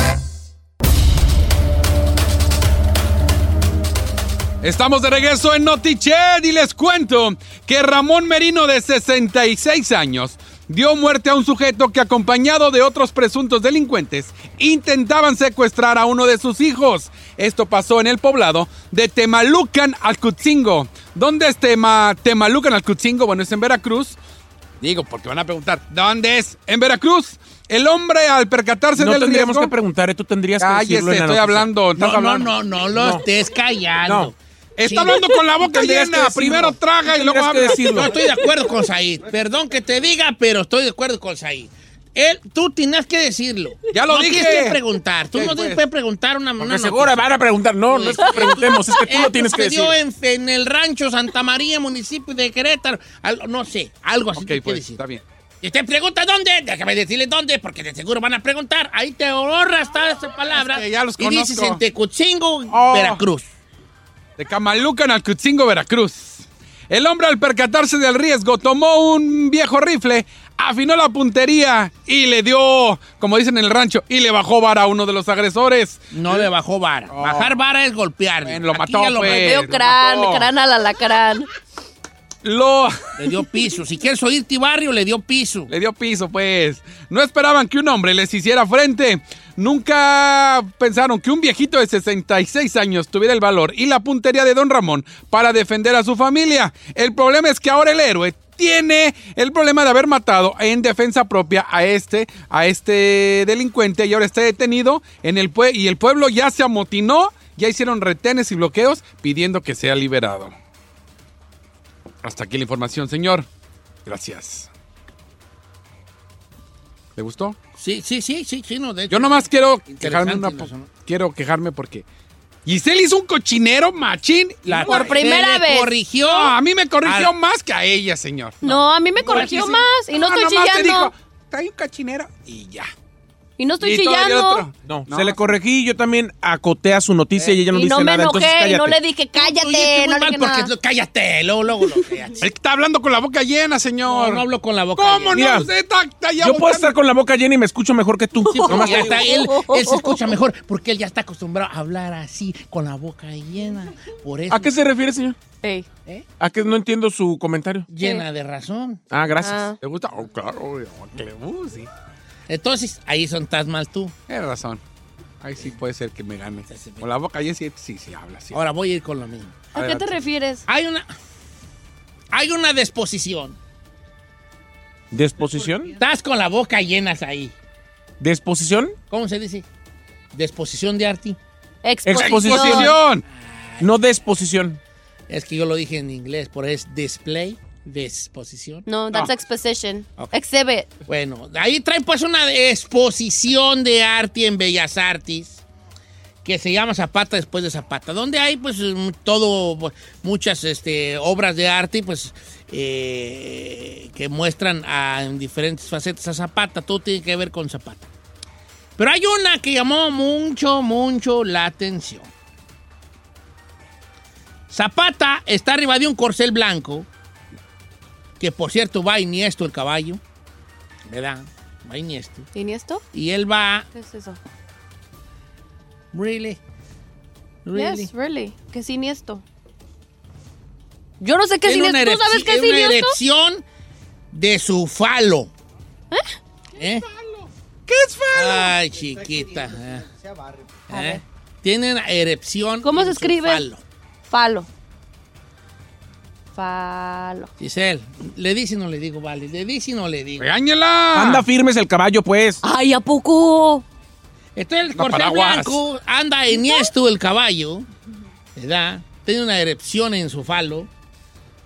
S3: Estamos de regreso en Notiched y les cuento que Ramón Merino, de 66 años, dio muerte a un sujeto que, acompañado de otros presuntos delincuentes, intentaban secuestrar a uno de sus hijos. Esto pasó en el poblado de Temalucan, Alcutzingo. ¿Dónde es Tema, Temalucan, Alcutzingo? Bueno, es en Veracruz. Digo, porque van a preguntar, ¿dónde es? En Veracruz. El hombre, al percatarse
S8: No
S3: del
S8: tendríamos
S3: riesgo-
S8: que preguntar, ¿eh? tú tendrías que
S3: Cállese,
S8: decirlo en la
S3: estoy hablando.
S1: No, no,
S3: hablando.
S1: no, no lo
S8: No.
S1: estés callando.
S8: No.
S3: Está
S1: Sí.
S3: hablando con la boca llena. Primero traga y luego habla.
S8: decirlo.
S1: No estoy de acuerdo con Said. Perdón que te diga, pero estoy de acuerdo con Said. Él, tú tienes que decirlo.
S3: Ya lo
S1: no
S3: dije.
S1: tienes que preguntar. Tú
S3: ¿Qué,
S1: no
S3: pues?
S1: tienes que preguntar una, una
S8: seguro van a preguntar. No, no es que preguntemos, es que tú lo tienes que decir.
S1: en, en el rancho Santa María, municipio de Querétaro. Al- no sé, algo así
S3: Ok,
S1: que
S3: pues,
S1: decir.
S3: está bien.
S1: Y usted pregunta dónde, déjame decirle dónde, porque de seguro van a preguntar. Ahí te ahorras todas esas palabras.
S3: Es que ya los
S1: y dices en Tecutzingo,
S3: Oh.
S1: Veracruz.
S3: De Camalucan al Cutzingo, Veracruz. El hombre al percatarse del riesgo tomó un viejo rifle, afinó la puntería y le dio, como dicen en el rancho, y le bajó vara a uno de los agresores.
S1: No le bajó vara.
S3: Oh.
S1: Bajar vara es golpear.
S3: Bueno, lo
S1: Aquí
S3: mató,
S1: ya lo
S3: pues. Lo
S2: crán,
S3: mató.
S2: crán al alacrán.
S3: Lo...
S1: Le dio piso. Si quieres oír Tibarrio, le dio piso.
S3: Le dio piso, pues. No esperaban que un hombre les hiciera frente. Nunca pensaron que un viejito de 66 años tuviera el valor y la puntería de Don Ramón para defender a su familia. El problema es que ahora el héroe tiene el problema de haber matado en defensa propia a este, a este delincuente y ahora está detenido en el pue- y el pueblo ya se amotinó, ya hicieron retenes y bloqueos pidiendo que sea liberado. Hasta aquí la información, señor. Gracias. ¿Le gustó?
S1: Sí, sí, sí, sí, sí, no, de hecho.
S3: Yo nomás quiero quejarme, una quiero quejarme porque Giselle hizo un cochinero machín.
S1: La-
S2: Por primera vez.
S1: corrigió.
S3: No, a mí me corrigió
S1: Ah.
S3: más que a ella, señor.
S2: No, a mí me corrigió más y no estoy
S3: nomás te
S2: chillando.
S3: dijo, trae un cochinero y ya.
S2: Y no estoy
S3: Y
S2: chillando.
S3: otro.
S8: No,
S3: No.
S8: se le corregí, yo también acoté a su noticia y ella no
S2: y
S8: dice
S2: no me
S8: nada.
S2: enojé
S8: entonces
S2: y no le dije cállate,
S1: muy
S2: no le
S1: mal
S2: dije
S1: porque
S2: nada.
S1: lo- cállate, luego, luego lo cállate.
S3: Él está hablando con la boca llena, señor.
S1: no hablo con la boca.
S3: ¿Cómo
S1: llena.
S8: Mira,
S3: no? Usted está, está ya
S8: Yo puedo estar con la boca llena y me escucho mejor que tú.
S1: Sí,
S8: Nomás
S1: ya está, él, él se escucha mejor porque él ya está acostumbrado a hablar así, con la boca llena. Por eso.
S8: ¿A qué se refiere, señor?
S2: Ey.
S8: ¿A qué no entiendo su comentario?
S1: Llena de razón.
S8: Ah, gracias.
S2: Ah.
S3: ¿Te gusta? Oh, claro, que le gusta.
S1: Entonces, ahí son estás mal tú.
S3: Tienes razón. Ahí sí puede ser que me gane. Con la boca llena sí, sí, sí habla. Sí.
S1: Ahora voy a ir con lo mismo.
S2: ¿A qué te refieres?
S1: Hay una. Hay una disposición.
S8: ¿Disposición?
S1: Estás con la boca llenas ahí.
S8: ¿Disposición?
S1: ¿Cómo se dice? Disposición de arte.
S2: Exposición.
S3: Exposición.
S8: No disposición.
S1: Es que yo lo dije en inglés, por es display, disposición.
S2: No, that's exposition. Exhibit.
S1: Bueno, ahí traen pues una exposición de arte en Bellas Artes que se llama Zapata después de Zapata, donde hay pues todo, muchas este, obras de arte pues eh, que muestran a, en diferentes facetas a Zapata, todo tiene que ver con Zapata. Pero hay una que llamó mucho, mucho la atención. Zapata está arriba de un corcel blanco, que por cierto va iniesto el caballo, ¿verdad? Va iniesto.
S2: ¿Tiene esto?
S1: Y él va,
S2: ¿Qué es eso?
S1: really, really.
S2: Yes, really. ¿Qué es siniestro? Yo no sé qué es
S1: Tiene una,
S2: siniestro. ¿Tú sabes qué es
S1: una
S2: siniestro?
S1: erección de su falo. ¿Eh?
S3: ¿Qué es falo?
S1: Ay, chiquita. ¿eh? ¿Eh? Tiene una erupción.
S2: ¿Cómo se escribe?
S1: falo.
S2: Falo. Falo.
S1: Giselle, ¿le dice o no le digo, vale? ¿Le dice o no le digo?
S3: ¡Regáñala!
S8: Anda firmes el caballo, pues.
S2: Ay, ¿a poco?
S1: Entonces el
S3: No,
S1: corcel
S3: paraguas.
S1: blanco anda enhiesto el caballo, ¿verdad? Tiene una erupción en su falo,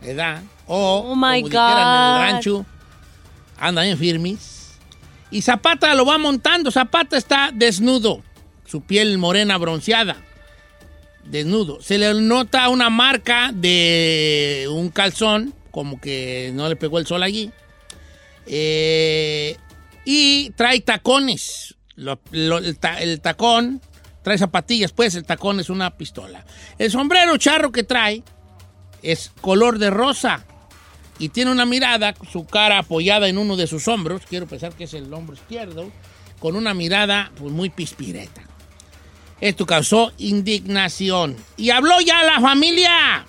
S1: ¿verdad? O,
S2: Oh, my
S1: como dijeran en el
S2: God.
S1: rancho, anda bien firmes. Y Zapata lo va montando. Zapata está desnudo, su piel morena bronceada, desnudo. Se le nota una marca de un calzón, como que no le pegó el sol allí. Eh, y trae tacones. Lo- el, el tacón trae zapatillas, pues el tacón es una pistola. El sombrero charro que trae es color de rosa y tiene una mirada, su cara apoyada en uno de sus hombros, quiero pensar que es el hombro izquierdo, con una mirada pues, muy pispireta. Esto causó indignación. Y habló ya la familia.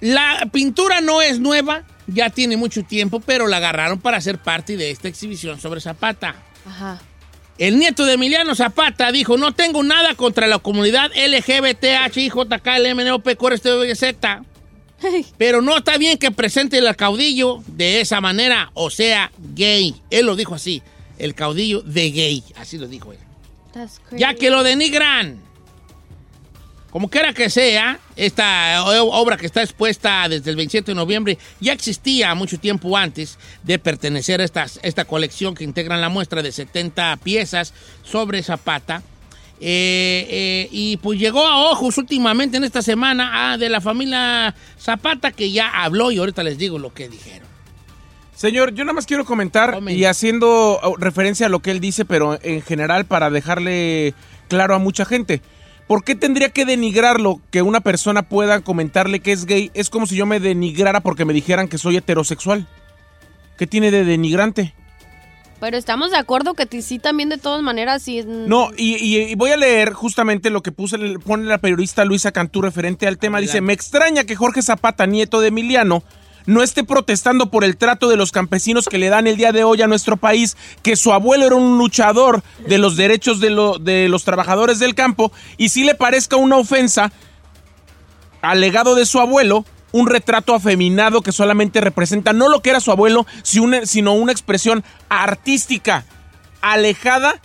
S1: La pintura no es nueva, ya tiene mucho tiempo, pero la agarraron para ser parte de esta exhibición sobre Zapata.
S2: Ajá.
S1: El nieto de Emiliano Zapata dijo, no tengo nada contra la comunidad LGBTHIJKLMNOPQRSTVZ, pero no está bien que presente el caudillo de esa manera, o sea, gay. Él lo dijo así, el caudillo de gay, así lo dijo él. Ya que lo denigran. Como quiera que sea, esta obra que está expuesta desde el 27 de noviembre ya existía mucho tiempo antes de pertenecer a esta, esta colección que integran la muestra de 70 piezas sobre Zapata. Eh, eh, y pues llegó a ojos últimamente en esta semana ah, de la familia Zapata que ya habló y ahorita les digo lo que dijeron.
S8: Señor, yo nada más quiero comentar y haciendo oh, referencia a lo que él dice, pero en general para dejarle claro a mucha gente. ¿Por qué tendría que denigrarlo que una persona pueda comentarle que es gay? Es como si yo me denigrara porque me dijeran que soy heterosexual. ¿Qué tiene de denigrante?
S2: Pero estamos de acuerdo que sí también de todas maneras sí.
S8: No, y, y- y voy a leer justamente lo que puso, el- pone la periodista Luisa Cantú referente al tema. Dice, me extraña que Jorge Zapata, nieto de Emiliano, no esté protestando por el trato de los campesinos que le dan el día de hoy a nuestro país, que su abuelo era un luchador de los derechos de, lo- de los trabajadores del campo, y si le parezca una ofensa al legado de su abuelo, un retrato afeminado que solamente representa no lo que era su abuelo, sino una expresión artística alejada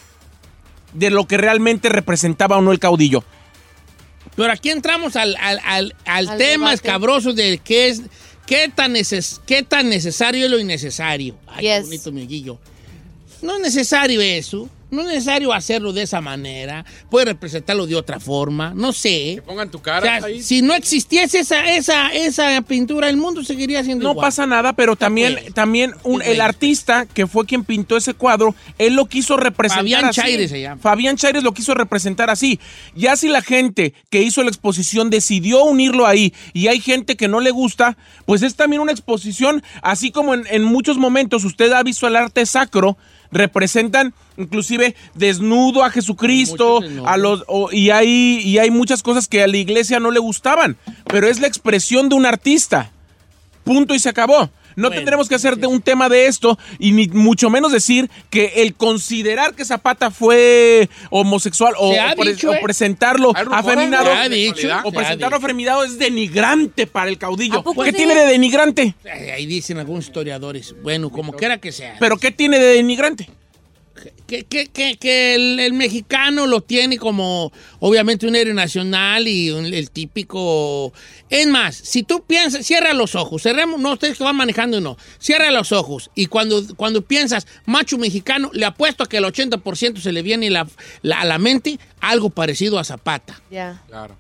S8: de lo que realmente representaba o no el caudillo.
S1: Pero aquí entramos al, al- al- al
S2: Al
S1: tema
S2: debate.
S1: escabroso de qué es qué tan, neces- qué tan necesario es lo innecesario. Ay, qué
S2: Yes.
S1: bonito mi guillo. No es necesario eso. No es necesario hacerlo de esa manera. Puede representarlo de otra forma. No sé.
S3: Pongan tu
S1: O
S3: cara
S1: sea,
S3: ahí.
S1: si no existiese esa, esa, esa pintura, el mundo seguiría siendo
S8: No
S1: igual.
S8: pasa nada, pero también,
S1: pues.
S8: también un- el artista que fue quien pintó ese cuadro, él lo quiso representar
S1: Fabián
S8: así.
S1: Chaires se llama.
S8: Fabián Chaires lo quiso representar así. Ya si la gente que hizo la exposición decidió unirlo ahí y hay gente que no le gusta, pues es también una exposición, así como en, en muchos momentos usted ha visto el arte sacro, representan inclusive desnudo a Jesucristo, a los y hay y hay muchas cosas que a la iglesia no le gustaban, pero es la expresión de un artista. Punto y se acabó. No
S1: Bueno,
S8: tendremos que hacer de un tema de esto y ni mucho menos decir que el considerar que Zapata fue homosexual o, o pre-
S1: dicho,
S8: o
S1: ¿eh?
S8: presentarlo afeminado o presentarlo afeminado es denigrante para el caudillo.
S2: ¿A poco
S8: ¿Qué
S2: sí?
S8: tiene de denigrante?
S1: Ahí dicen algunos historiadores. Bueno, como quiera que sea.
S8: ¿Pero qué tiene de denigrante?
S1: Que, que- que- que el, el mexicano lo tiene como, obviamente, un héroe nacional y un- el típico... Es más, si tú piensas, cierra los ojos, cerremos, no ustedes que van manejando, no, cierra los ojos y cuando, cuando piensas macho mexicano, le apuesto a que el 80% se le viene la- la- a la mente algo parecido a Zapata.
S2: Ya.
S3: Claro.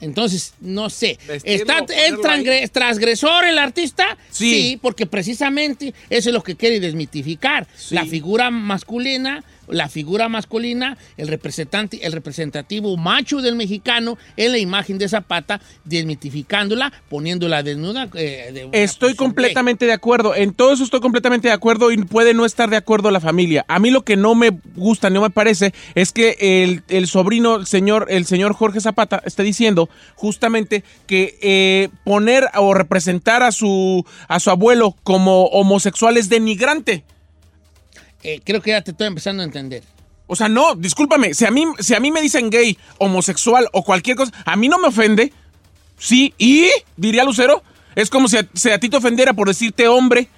S1: Entonces, no sé. ¿Está transgre- transgresor el artista?
S8: Sí.
S1: porque precisamente eso es lo que quiere desmitificar.
S8: Sí.
S1: La figura masculina, la figura masculina, el representante, el representativo macho del mexicano en la imagen de Zapata, desmitificándola, poniéndola desnuda. eh, de
S8: Estoy completamente de acuerdo. En todo eso estoy completamente de acuerdo y puede no estar de acuerdo la familia. A mí lo que no me gusta, no me parece, es que el, el sobrino, el señor, el señor Jorge Zapata, está diciendo justamente que eh, poner o representar a su, a su abuelo como homosexual es denigrante.
S1: Eh, creo que ya te estoy empezando a entender.
S8: O sea, no, discúlpame, si a mí, si a mí me dicen gay, homosexual o cualquier cosa, a mí no me ofende. Sí, ¿y? Diría Lucero. Es como si a, si a ti te ofendiera por decirte hombre.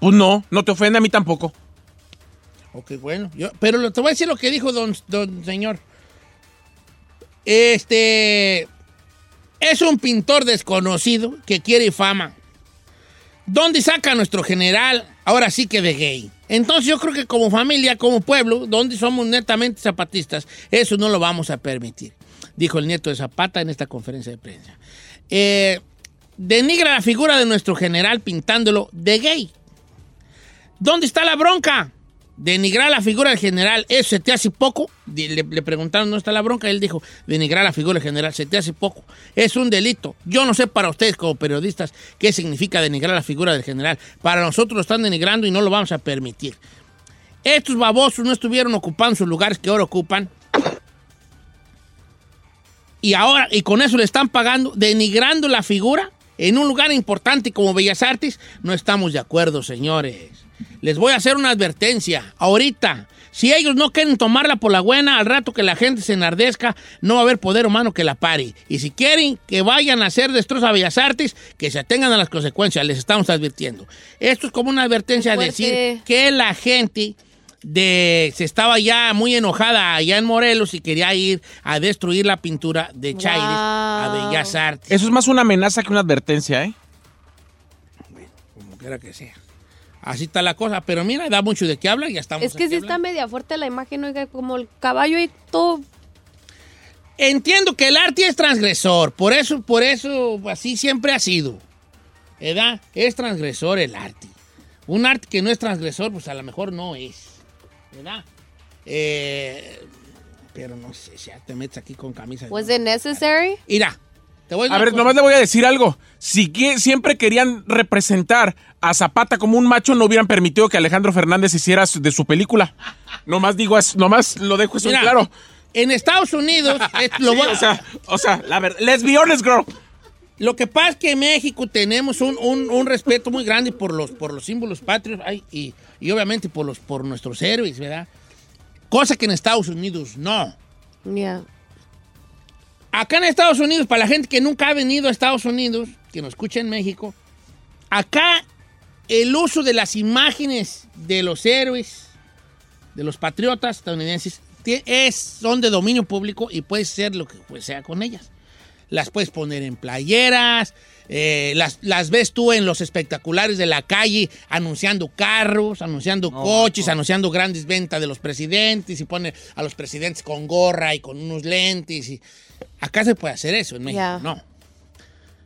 S8: Pues no, no te ofende a mí tampoco.
S1: Ok, bueno. Yo, pero lo- te voy a decir lo que dijo don, don señor. Este es un pintor desconocido que quiere fama. ¿Dónde saca nuestro general? Ahora sí que de gay. Entonces yo creo que como familia, como pueblo, donde somos netamente zapatistas, eso no lo vamos a permitir, dijo el nieto de Zapata en esta conferencia de prensa. Eh, denigra la figura de nuestro general pintándolo de gay. ¿Dónde está la bronca? Denigrar la figura del general, ¿eso se te hace poco? Le, preguntaron, ¿dónde está la bronca? Él dijo, denigrar la figura del general, se te hace poco. Es un delito. Yo no sé para ustedes como periodistas qué significa denigrar la figura del general. Para nosotros lo están denigrando y no lo vamos a permitir. Estos babosos no estuvieron ocupando sus lugares que ahora ocupan. Y ahora, y con eso le están pagando, denigrando la figura en un lugar importante como Bellas Artes. No estamos de acuerdo, señores. Les voy a hacer una advertencia. Ahorita, si ellos no quieren tomarla por la buena, al rato que la gente se enardezca, no va a haber poder humano que la pare. Y si quieren que vayan a hacer destrozos a Bellas Artes, que se atengan a las consecuencias, les estamos advirtiendo. Esto es como una advertencia a decir que la gente de se estaba ya muy enojada allá en Morelos y quería ir a destruir la pintura de Chaires a. Bellas Artes.
S8: Eso es más una amenaza que una advertencia, ¿eh?
S1: Como quiera que sea. Así está la cosa, pero mira, da mucho de qué hablar, ya estamos.
S2: Es que sí está
S1: hablando.
S2: media fuerte la imagen, oiga, como el caballo y todo.
S1: Entiendo que el arte es transgresor, por eso, por eso, así siempre ha sido. ¿Verdad? Es transgresor el arte. Un arte que no es transgresor, pues a lo mejor no es. ¿Verdad? Eh, pero no sé, si ya te metes aquí con camisa.
S2: Was it necessary?
S1: Mira, te voy
S8: A ver, nomás le voy a decir algo. Si que- siempre querían representar a Zapata como un macho, no hubieran permitido que Alejandro Fernández hiciera su- de su película. Nomás digo, es- nomás lo dejo eso
S1: Mira,
S8: claro.
S1: En Estados Unidos, lo
S8: Sí,
S1: voy a-
S8: o sea, o sea, la verdad, let's be honest, girl.
S1: Lo que pasa es que en México tenemos un, un- un respeto muy grande por los, por los símbolos patrios ay, y, y obviamente por, los, por nuestros héroes, ¿verdad? Cosa que en Estados Unidos no.
S2: Yeah.
S1: Acá en Estados Unidos, para la gente que nunca ha venido a Estados Unidos, que nos escucha en México, acá el uso de las imágenes de los héroes, de los patriotas estadounidenses, es, son de dominio público y puedes hacer lo que pues, sea con ellas. Las puedes poner en playeras, eh, las, las ves tú en los espectaculares de la calle anunciando carros, anunciando coches, anunciando grandes ventas de los presidentes y pone a los presidentes con gorra y con unos lentes. Y... Acá se puede hacer eso, en México
S2: Ya.
S1: no.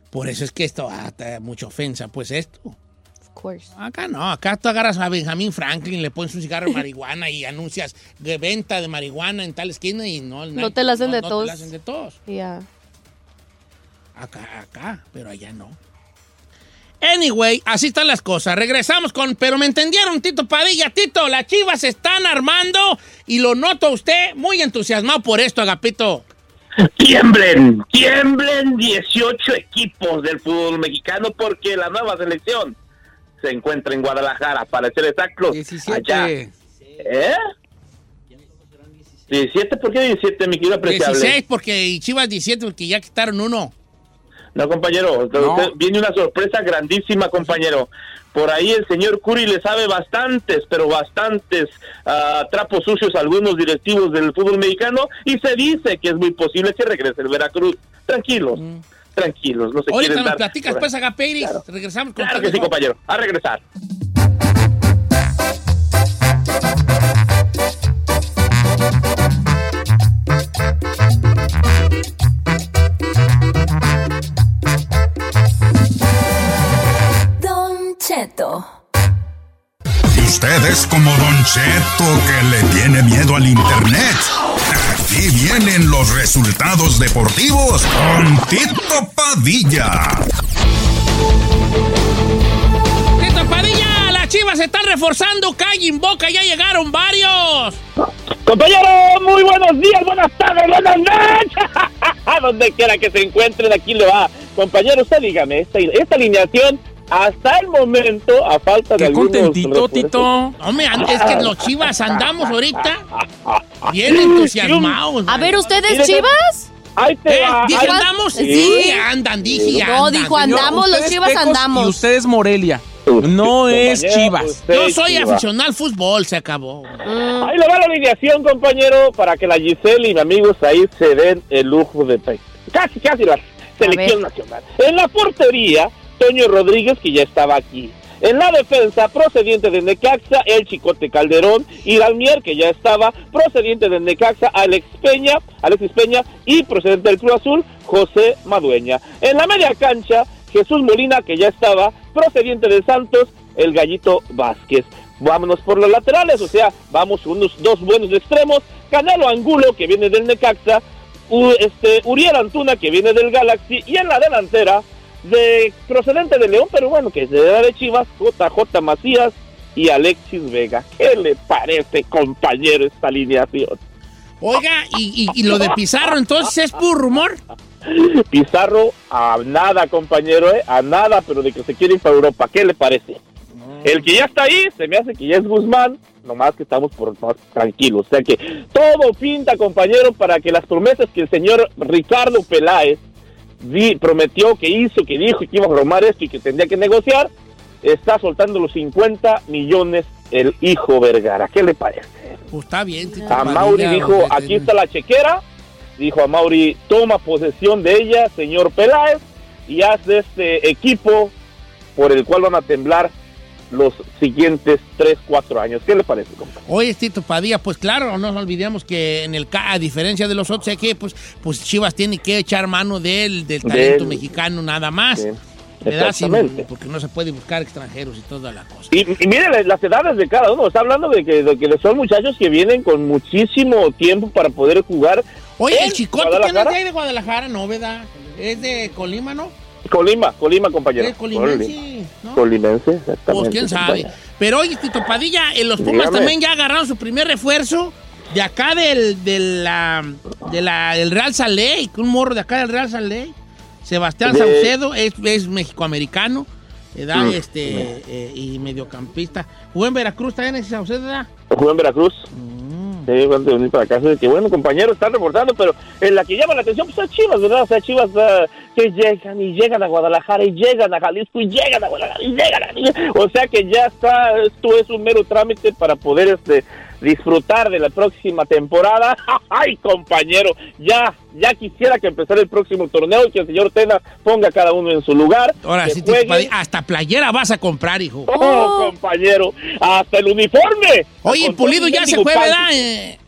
S1: Por eso es que esto ah, está mucha ofensa, pues esto.
S2: Of course.
S1: Acá no, acá tú agarras a Benjamin Franklin, le pones un cigarro de marihuana y anuncias de venta de marihuana en tal esquina y no...
S2: No te la hacen de
S1: no
S2: todos.
S1: te la hacen de todos.
S2: Yeah.
S1: Acá, acá, pero allá no. Anyway, así están las cosas. Regresamos con, pero me entendieron, Tito Padilla. Tito, las chivas se están armando y lo noto a usted muy entusiasmado por esto, Agapito.
S10: Tiemblen, tiemblen 18 equipos del fútbol mexicano porque la nueva selección se encuentra en Guadalajara, para ser exactos.
S3: 17.
S10: Allá. ¿Eh? 17, ¿por qué 17, mi querido apreciable?
S1: 16 porque y Chivas 17 porque ya quitaron uno.
S10: No, compañero, usted- viene una sorpresa grandísima, compañero. Por ahí el señor Curi le sabe bastantes, pero bastantes ah, trapos sucios a algunos directivos del fútbol mexicano y se dice que es muy posible que regrese el Veracruz. Tranquilos, tranquilos, no se
S1: Mm. Ahorita
S10: quieren
S1: nos
S10: dar.
S1: platicas, pues, Agapeiris. Regresamos con
S10: Claro que sí, compañero. A regresar.
S5: Usted es como Don Cheto que le tiene miedo al internet. Aquí vienen los resultados deportivos con Tito Padilla.
S1: Tito Padilla, las chivas se están reforzando. Calle en boca, ya llegaron varios.
S10: Compañero, muy buenos días, buenas tardes, buenas noches. Donde quiera que se encuentren, aquí le va. Compañero, usted dígame, esta, esta alineación hasta el momento, a falta de
S1: Qué
S10: algunos
S1: contentito, Tito. Hombre, es que los chivas andamos ahorita bien entusiasmados.
S2: A ver, ¿ustedes chivas?
S10: Ahí te
S1: ¿Eh?
S10: va.
S1: ¿Dije
S10: ahí-
S1: andamos?
S10: Sí.
S1: Sí, andan, dije
S2: No,
S1: andan.
S2: dijo andamos, los chivas andamos.
S8: Y ustedes Morelia. No es Chivas.
S1: Yo soy aficionado al fútbol, se acabó.
S2: Mm.
S10: Ahí le va la alineación, compañero, para que la Giselle y mi amigo Said se den el lujo de pe- casi, casi la selección nacional. En la portería, Toño Rodríguez, que ya estaba aquí. En la defensa, procediente de Necaxa, el Chicote Calderón y Dalmier, que ya estaba, procediente de Necaxa, Alex Peña, Alexis Peña y procedente del Cruz Azul, José Madueña. En la media cancha, Jesús Molina, que ya estaba, procediente de Santos, el Gallito Vázquez. Vámonos por los laterales, o sea, vamos unos dos buenos extremos. Canelo Angulo, que viene del Necaxa, este, Uriel Antuna, que viene del Galaxy, y en la delantera, de procedente de León, pero bueno, que es de edad de Chivas, JJ Macías y Alexis Vega. ¿Qué le parece, compañero, esta alineación?
S1: Oiga, y, y- y lo de Pizarro, entonces es puro rumor.
S10: Pizarro, a nada, compañero, ¿eh? a nada, pero de que se quiere ir para Europa. ¿Qué le parece? El que ya está ahí, se me hace que ya es Guzmán, nomás que estamos por más tranquilos. O sea que todo pinta, compañero, para que las promesas que el señor Ricardo Peláez di- prometió, que hizo, que dijo que iba a bromar esto y que tendría que negociar, está soltando los 50 millones el hijo Vergara. ¿Qué le parece?
S1: Pues está bien. Tito
S10: A Mauri dijo, aquí está la chequera. Dijo a Mauri, toma posesión de ella, señor Peláez, y haz de este equipo por el cual van a temblar los siguientes 3, 4 años. ¿Qué le parece, compadre?
S1: Oye, Tito Padilla, pues claro, no nos olvidemos que en el a diferencia de los otros equipos, pues Chivas tiene que echar mano del, del
S10: De
S1: talento mexicano nada más.
S10: Sí, exactamente.
S1: porque no se puede buscar extranjeros y toda la cosa.
S10: Y, y mire la- las edades de cada uno. Está hablando de que, de que son muchachos que vienen con muchísimo tiempo para poder jugar.
S1: Oye, el chicote que no es de Guadalajara, no, ¿verdad? Es de Colima, ¿no?
S10: Colima, Colima, compañero.
S1: Es colimense,
S10: Colima.
S1: ¿no?
S10: Colimense, exactamente.
S1: Pues quién sabe.
S10: compañero.
S1: Pero oye, Tito Padilla, en los Pumas
S10: Dígame.
S1: también ya agarraron su primer refuerzo de acá del, del, la, de la- del Real Salé, un morro de acá del Real Salé. Sebastián
S10: De-
S1: Saucedo es, es mexicoamericano, ¿verdad?
S10: Mm.
S1: Este, eh, y mediocampista. Jugó en Veracruz también ese Saucedo, ¿verdad?
S10: Jugó en Veracruz.
S1: Mm.
S10: Sí, cuando venir para acá, que bueno, compañero, están reportando, pero en la que llama la atención, pues es Chivas, ¿verdad? O sea, Chivas ah, que llegan y llegan a Guadalajara y llegan a Jalisco y llegan a Guadalajara y llegan a... O sea que ya está, esto es un mero trámite para poder este disfrutar de la próxima temporada. ¡Ay, compañero! Ya, ya quisiera que empezara el próximo torneo y que el señor Tena ponga a cada uno en su lugar.
S1: Ahora sí. Padilla, hasta playera vas a comprar, hijo.
S10: ¡Oh, compañero! ¡Hasta el uniforme!
S1: Oye, Pulido ya se fue, ¿verdad? Eh,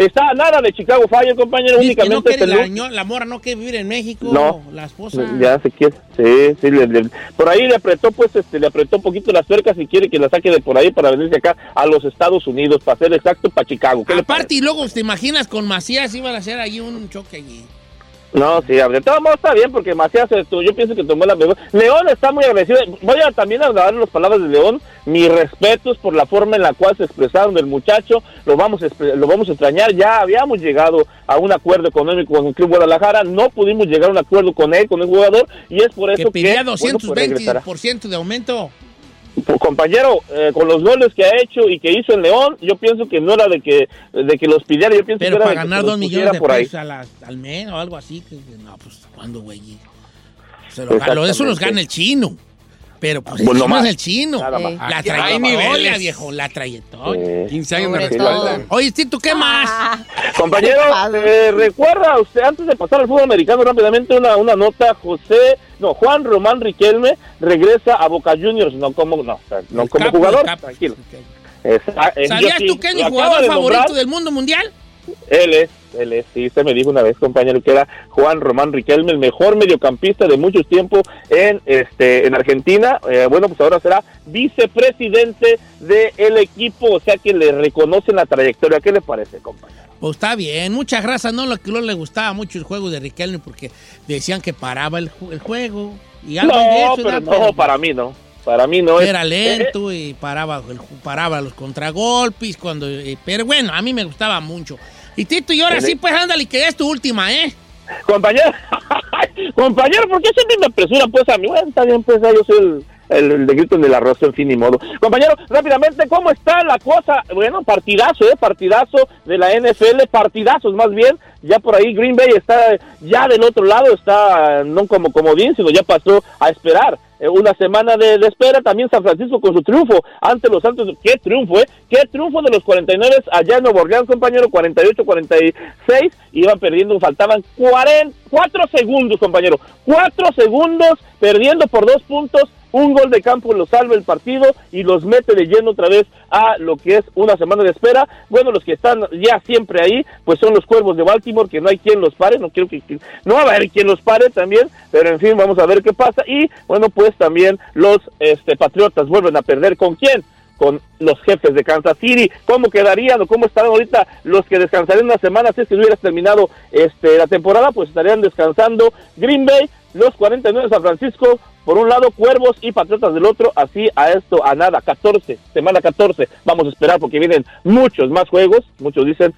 S10: Está a nada de Chicago Fire, compañero,
S1: dice que no
S10: únicamente
S1: quiere la, mora no quiere vivir en México,
S10: No.
S1: la esposa.
S10: Ya se quiere, sí, sí, le- le- por ahí le apretó, pues, este, le apretó un poquito las tuercas y quiere que la saque de por ahí para venirse acá a los Estados Unidos, para ser exacto, para Chicago. ¿Qué
S1: Aparte, y luego te imaginas con Macías iban a hacer ahí un choque allí.
S10: No, sí, de todos modos está bien porque Macías, yo pienso que tomó la mejor. León está muy agradecido. Voy a también a dar las palabras de León. Mis respetos por la forma en la cual se expresaron del muchacho. Lo vamos, a, lo vamos a extrañar. Ya habíamos llegado a un acuerdo económico con el Club Guadalajara. No pudimos llegar a un acuerdo con él, con el jugador. Y es por eso
S1: Que pedía
S10: bueno, pues, regresará.
S1: 220% de aumento.
S10: Pues, compañero, eh, con los goles que ha hecho y que hizo en León, yo pienso que no era de que de que los pidiera, yo pienso
S1: Pero
S10: que era
S1: para
S10: de
S1: ganar dos millones de
S10: por ahí.
S1: pesos a la- al mes o algo así. que- no, pues, ¿cuándo, güey? Se lo eso los gana el chino. Pero pues el
S10: Pues
S1: chino
S10: nomás.
S1: es el chino.
S10: Nada más.
S1: La trayectoria, viejo, la trayectoria.
S3: 15 años me
S2: Sobre
S3: respaldan.
S1: Oye, Tito, ¿qué más?
S10: Compañero, eh, recuerda usted, antes de pasar al fútbol americano rápidamente, una, una nota, José, no, Juan Román Riquelme regresa a Boca Juniors, no como, no, no
S1: El
S10: como
S1: capo,
S10: jugador,
S1: el
S10: tranquilo. Esa- eh,
S1: ¿Sabías tú que es mi jugador
S10: de
S1: favorito del mundo mundial?
S10: Él es, él es, sí, usted me dijo una vez, compañero, que era Juan Román Riquelme, el mejor mediocampista de muchos tiempos en este en Argentina. Eh, bueno, pues ahora será vicepresidente del equipo, o sea que le reconocen la trayectoria. ¿Qué le parece, compañero?
S1: Pues está bien, muchas gracias, ¿no? Lo que no le gustaba mucho el juego de Riquelme porque decían que paraba el, el juego. Y algo
S10: No,
S1: de eso,
S10: pero no,
S1: Pero,
S10: para mí no. Para mí no es.
S1: Era
S10: Eh,
S1: lento y paraba, paraba los contragolpes. cuando eh, Pero bueno, a mí me gustaba mucho. Y Tito, y ahora sí, pues ándale, que es tu última, ¿eh?
S10: compañero, compañero, ¿por qué siempre me apresura pues a mí? Bueno, está bien, pues yo soy el, el, el de grito en el arroz, en fin y modo. Compañero, rápidamente, ¿cómo está la cosa? Bueno, partidazo, ¿eh? Partidazo de la NFL, partidazos más bien. Ya por ahí Green Bay está ya del otro lado, está no como comodín, sino ya pasó a esperar una semana de, espera. También San Francisco con su triunfo ante los Santos. ¡Qué triunfo, eh! ¡Qué triunfo de los 49 allá en Nuevo Orleans, compañero! 48-46. Iban perdiendo, faltaban 40, 4 segundos, compañero. 4 segundos perdiendo por dos puntos. Un gol de campo los salva el partido y los mete de lleno otra vez a lo que es una semana de espera. Bueno, los que están ya siempre ahí, pues son los cuervos de Baltimore, que no hay quien los pare, no quiero que, no va a haber quien los pare también, pero en fin, vamos a ver qué pasa. Y bueno, pues también los este, Patriotas vuelven a perder con quién con los jefes de Kansas City. ¿Cómo quedarían o cómo estarán ahorita los que descansarían una semana si es que hubieras terminado este, la temporada? Pues estarían descansando Green Bay, los 49 de San Francisco, por un lado Cuervos y Patriotas del otro, así a esto, a nada, 14, semana 14. Vamos a esperar porque vienen muchos más juegos, muchos dicen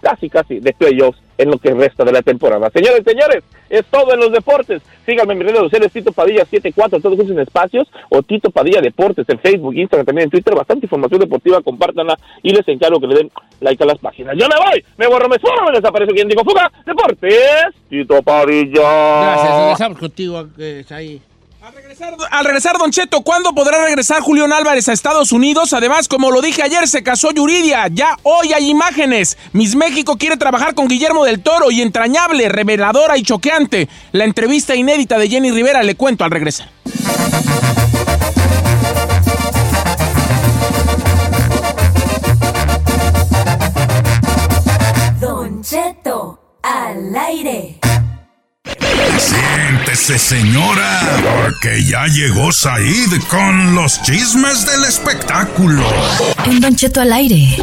S10: casi, casi de playoffs en lo que resta de la temporada. Señores, señores, es todo en los deportes. Síganme en mis redes sociales, Tito Padilla 74, todos juntos en espacios, o Tito Padilla Deportes en Facebook, Instagram, también en Twitter. Bastante información deportiva, compártanla y les encargo que le den like a las páginas. Yo me voy, me borro, me sueno, me desaparezco. quien digo fuga? Deportes, Tito Padilla.
S1: Gracias, regresamos contigo, eh, ahí.
S8: Al regresar, Don Cheto, ¿cuándo podrá regresar Julián Álvarez a Estados Unidos? Además, como lo dije ayer, se casó Yuridia. Ya hoy hay imágenes. Miss México quiere trabajar con Guillermo del Toro y entrañable, reveladora y choqueante. La entrevista inédita de Jenny Rivera le cuento al regresar.
S6: Don Cheto, al aire.
S5: Siéntese, señora, porque ya llegó Said con los chismes del espectáculo.
S11: En Don Cheto al aire.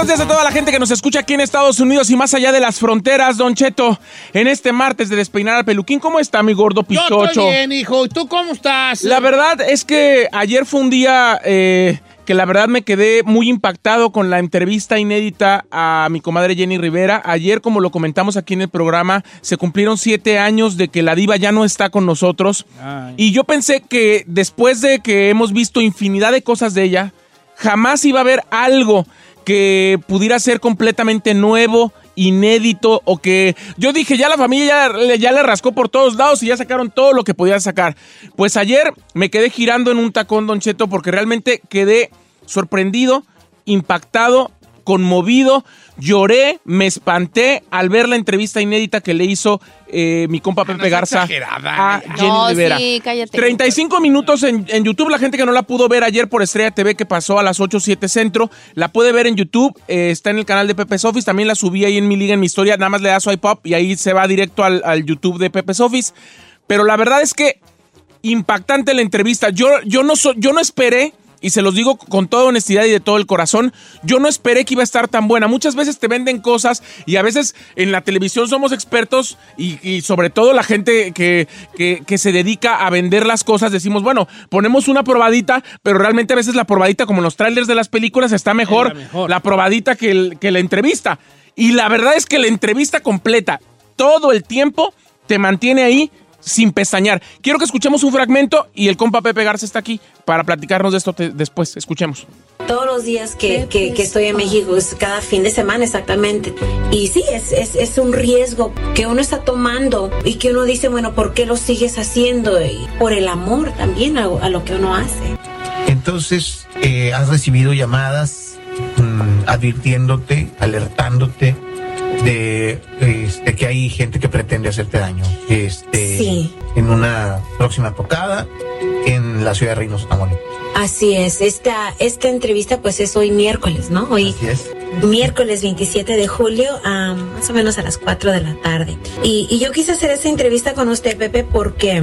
S8: Buenos días a toda la gente que nos escucha aquí en Estados Unidos y más allá de las fronteras, Don Cheto. En este martes de despeinar al peluquín, ¿cómo está mi gordo
S1: Yo
S8: pichocho?
S1: estoy bien, hijo. ¿Y tú cómo estás?
S8: La verdad es que ayer fue un día eh, que la verdad me quedé muy impactado con la entrevista inédita a mi comadre Jenny Rivera. Ayer, como lo comentamos aquí en el programa, se cumplieron siete años de que la diva ya no está con nosotros. Y yo pensé que después de que hemos visto infinidad de cosas de ella, jamás iba a haber algo que pudiera ser completamente nuevo, inédito o que yo dije ya la familia ya, le- ya le rascó por todos lados y ya sacaron todo lo que podía sacar. Pues ayer me quedé girando en un tacón, Don Cheto, porque realmente quedé sorprendido, impactado, conmovido, lloré, me espanté al ver la entrevista inédita que le hizo eh, mi compa Pepe Garza a Jenny
S2: No,
S8: Rivera.
S2: sí, cállate.
S8: 35 minutos en, en YouTube. La gente que no la pudo ver ayer por Estrella TV, que pasó a las 8, 7 centro, la puede ver en YouTube. eh, está en el canal de Pepe Sofis. También la subí ahí en mi liga, en mi historia. Nada más le da swipe up y ahí se va directo al, al YouTube de Pepe Sofis. Pero la verdad es que impactante la entrevista. Yo, yo, no, so- yo no esperé. Y se los digo con toda honestidad y de todo el corazón, yo no esperé que iba a estar tan buena. Muchas veces te venden cosas y a veces en la televisión somos expertos y, y sobre todo la gente que, que- que se dedica a vender las cosas, decimos, bueno, ponemos una probadita, pero realmente a veces la probadita, como en los trailers de las películas, está mejor
S1: Es la mejor.
S8: la probadita que, el- que la entrevista. Y la verdad es que la entrevista completa, todo el tiempo, te mantiene ahí sin pestañear. Quiero que escuchemos un fragmento y el compa Pepe Garza está aquí para platicarnos de esto te- después. Escuchemos.
S12: Todos los días que, que- que estoy en México, es cada fin de semana exactamente. Y sí, es, es, es un riesgo que uno está tomando y que uno dice, bueno, ¿por qué lo sigues haciendo? Y por el amor también a, a lo que uno hace.
S13: Entonces, eh, has recibido llamadas mm, advirtiéndote, alertándote de, este, que hay gente que pretende hacerte daño. Este,
S12: Sí.
S13: En una próxima tocada en la ciudad de Reynosa, Tamaulipas.
S12: Así es, esta, esta entrevista pues es hoy miércoles, ¿no? Hoy
S13: Así es.
S12: miércoles 27 de julio, a más o menos a las 4 de la tarde. Y, y yo quise hacer esta entrevista con usted, Pepe, porque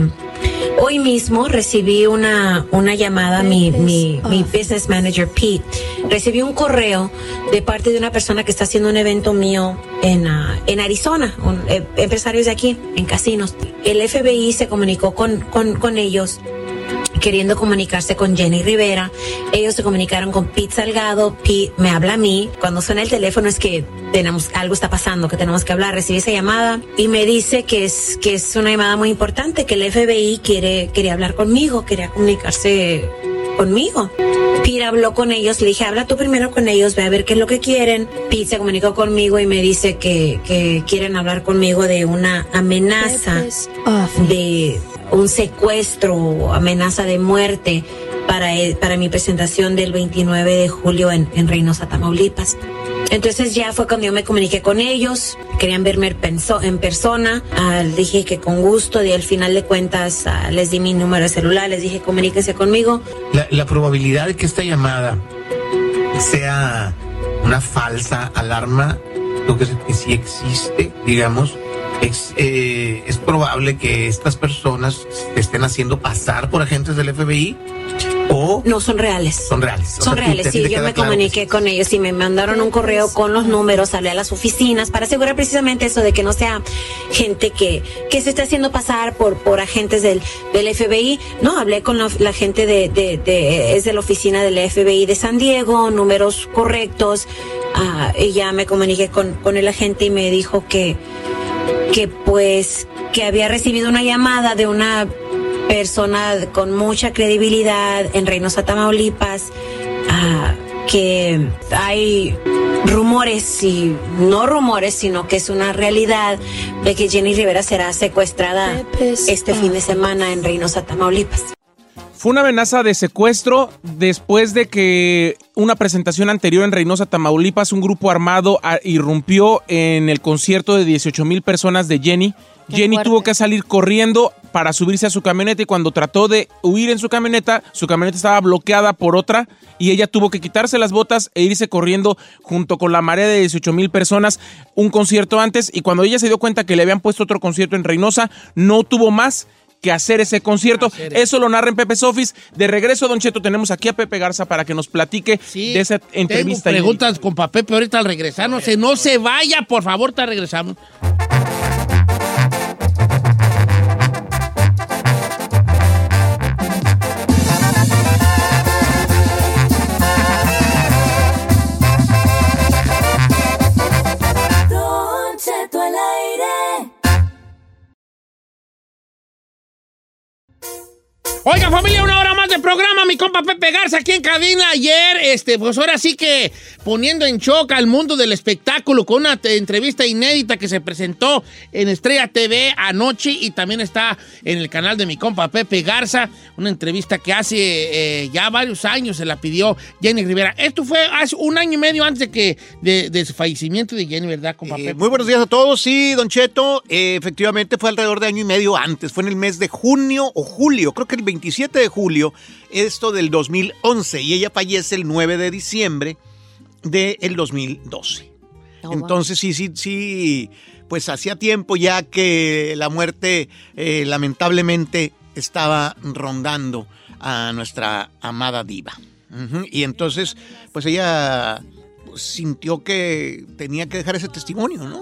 S12: hoy mismo recibí una, una llamada, mi, mi, mi business manager, Pete, recibí un correo de parte de una persona que está haciendo un evento mío en, ah, en Arizona, un, eh, empresarios de aquí, en casinos. El FBI se comunicó con, con, con ellos queriendo comunicarse con Jenny Rivera. Ellos se comunicaron con Pete Salgado. Pete me habla a mí. Cuando suena el teléfono es que tenemos algo está pasando, que tenemos que hablar. Recibí esa llamada y me dice que es que es una llamada muy importante, que el FBI quiere quería hablar conmigo, quería comunicarse conmigo. Pete habló con ellos, le dije, habla tú primero con ellos, ve a ver qué es lo que quieren. Pete se comunicó conmigo y me dice que, que quieren hablar conmigo de una amenaza, de un secuestro amenaza de muerte para, para mi presentación del 29 de julio en, en Reynosa, Tamaulipas. Entonces ya fue cuando yo me comuniqué con ellos, querían verme en persona, ah, dije que con gusto y al final de cuentas ah, les di mi número de celular, les dije comuníquese conmigo.
S13: La, la probabilidad de que esta llamada sea una falsa alarma, lo que sí existe, digamos, es, eh, es, probable que estas personas estén haciendo pasar por agentes del FBI o
S12: no son reales.
S13: Son reales.
S12: Son reales. Sí, yo me comuniqué con ellos y me mandaron un correo con los números, hablé a las oficinas para asegurar precisamente eso de que no sea gente que, que se esté haciendo pasar por, por agentes del, del FBI. No, hablé con la, gente de, de, de, es de la oficina del FBI de San Diego, números correctos. Ah, y ya me comuniqué con, con el agente y me dijo que que pues que había recibido una llamada de una persona con mucha credibilidad en Reynosa, Tamaulipas, ah, que hay rumores y no rumores, sino que es una realidad de que Jenny Rivera será secuestrada este fin de semana en Reynosa, Tamaulipas.
S8: Fue una amenaza de secuestro después de que una presentación anterior en Reynosa, Tamaulipas, un grupo armado ah, irrumpió en el concierto de 18 mil personas de Jenny. Jenny tuvo que salir corriendo para subirse a su camioneta y cuando trató de huir en su camioneta, su camioneta estaba bloqueada por otra y ella tuvo que quitarse las botas e irse corriendo junto con la marea de 18 mil personas un concierto antes y cuando ella se dio cuenta que le habían puesto otro concierto en Reynosa, no tuvo más que hacer ese concierto. Eso lo narra en Pepe Sofis. De regreso, Don Cheto, tenemos aquí a Pepe Garza para que nos platique de esa entrevista.
S1: Tengo preguntas con Pepe ahorita al regresar. No se, no se vaya, por favor, te regresamos. Oiga, familia, una hora más de programa. Mi compa Pepe Garza aquí en cabina ayer. Este, pues ahora sí que poniendo en shock al mundo del espectáculo con una entrevista inédita que se presentó en Estrella TV anoche y también está en el canal de mi compa Pepe Garza. Una entrevista que hace eh, ya varios años se la pidió Jenny Rivera. Esto fue hace un año y medio antes de que de, su fallecimiento de Jenny, ¿verdad, compa
S14: eh, Muy buenos días a todos. Sí, Don Cheto, eh, efectivamente fue alrededor de año y medio antes. Fue en el mes de junio o julio, creo que el 27 de julio, esto del 2011, y ella fallece el 9 de diciembre del 2012. Entonces, sí, sí, sí, pues hacía tiempo ya que la muerte eh, lamentablemente estaba rondando a nuestra amada diva. Y entonces, pues ella sintió que tenía que dejar ese testimonio, ¿no?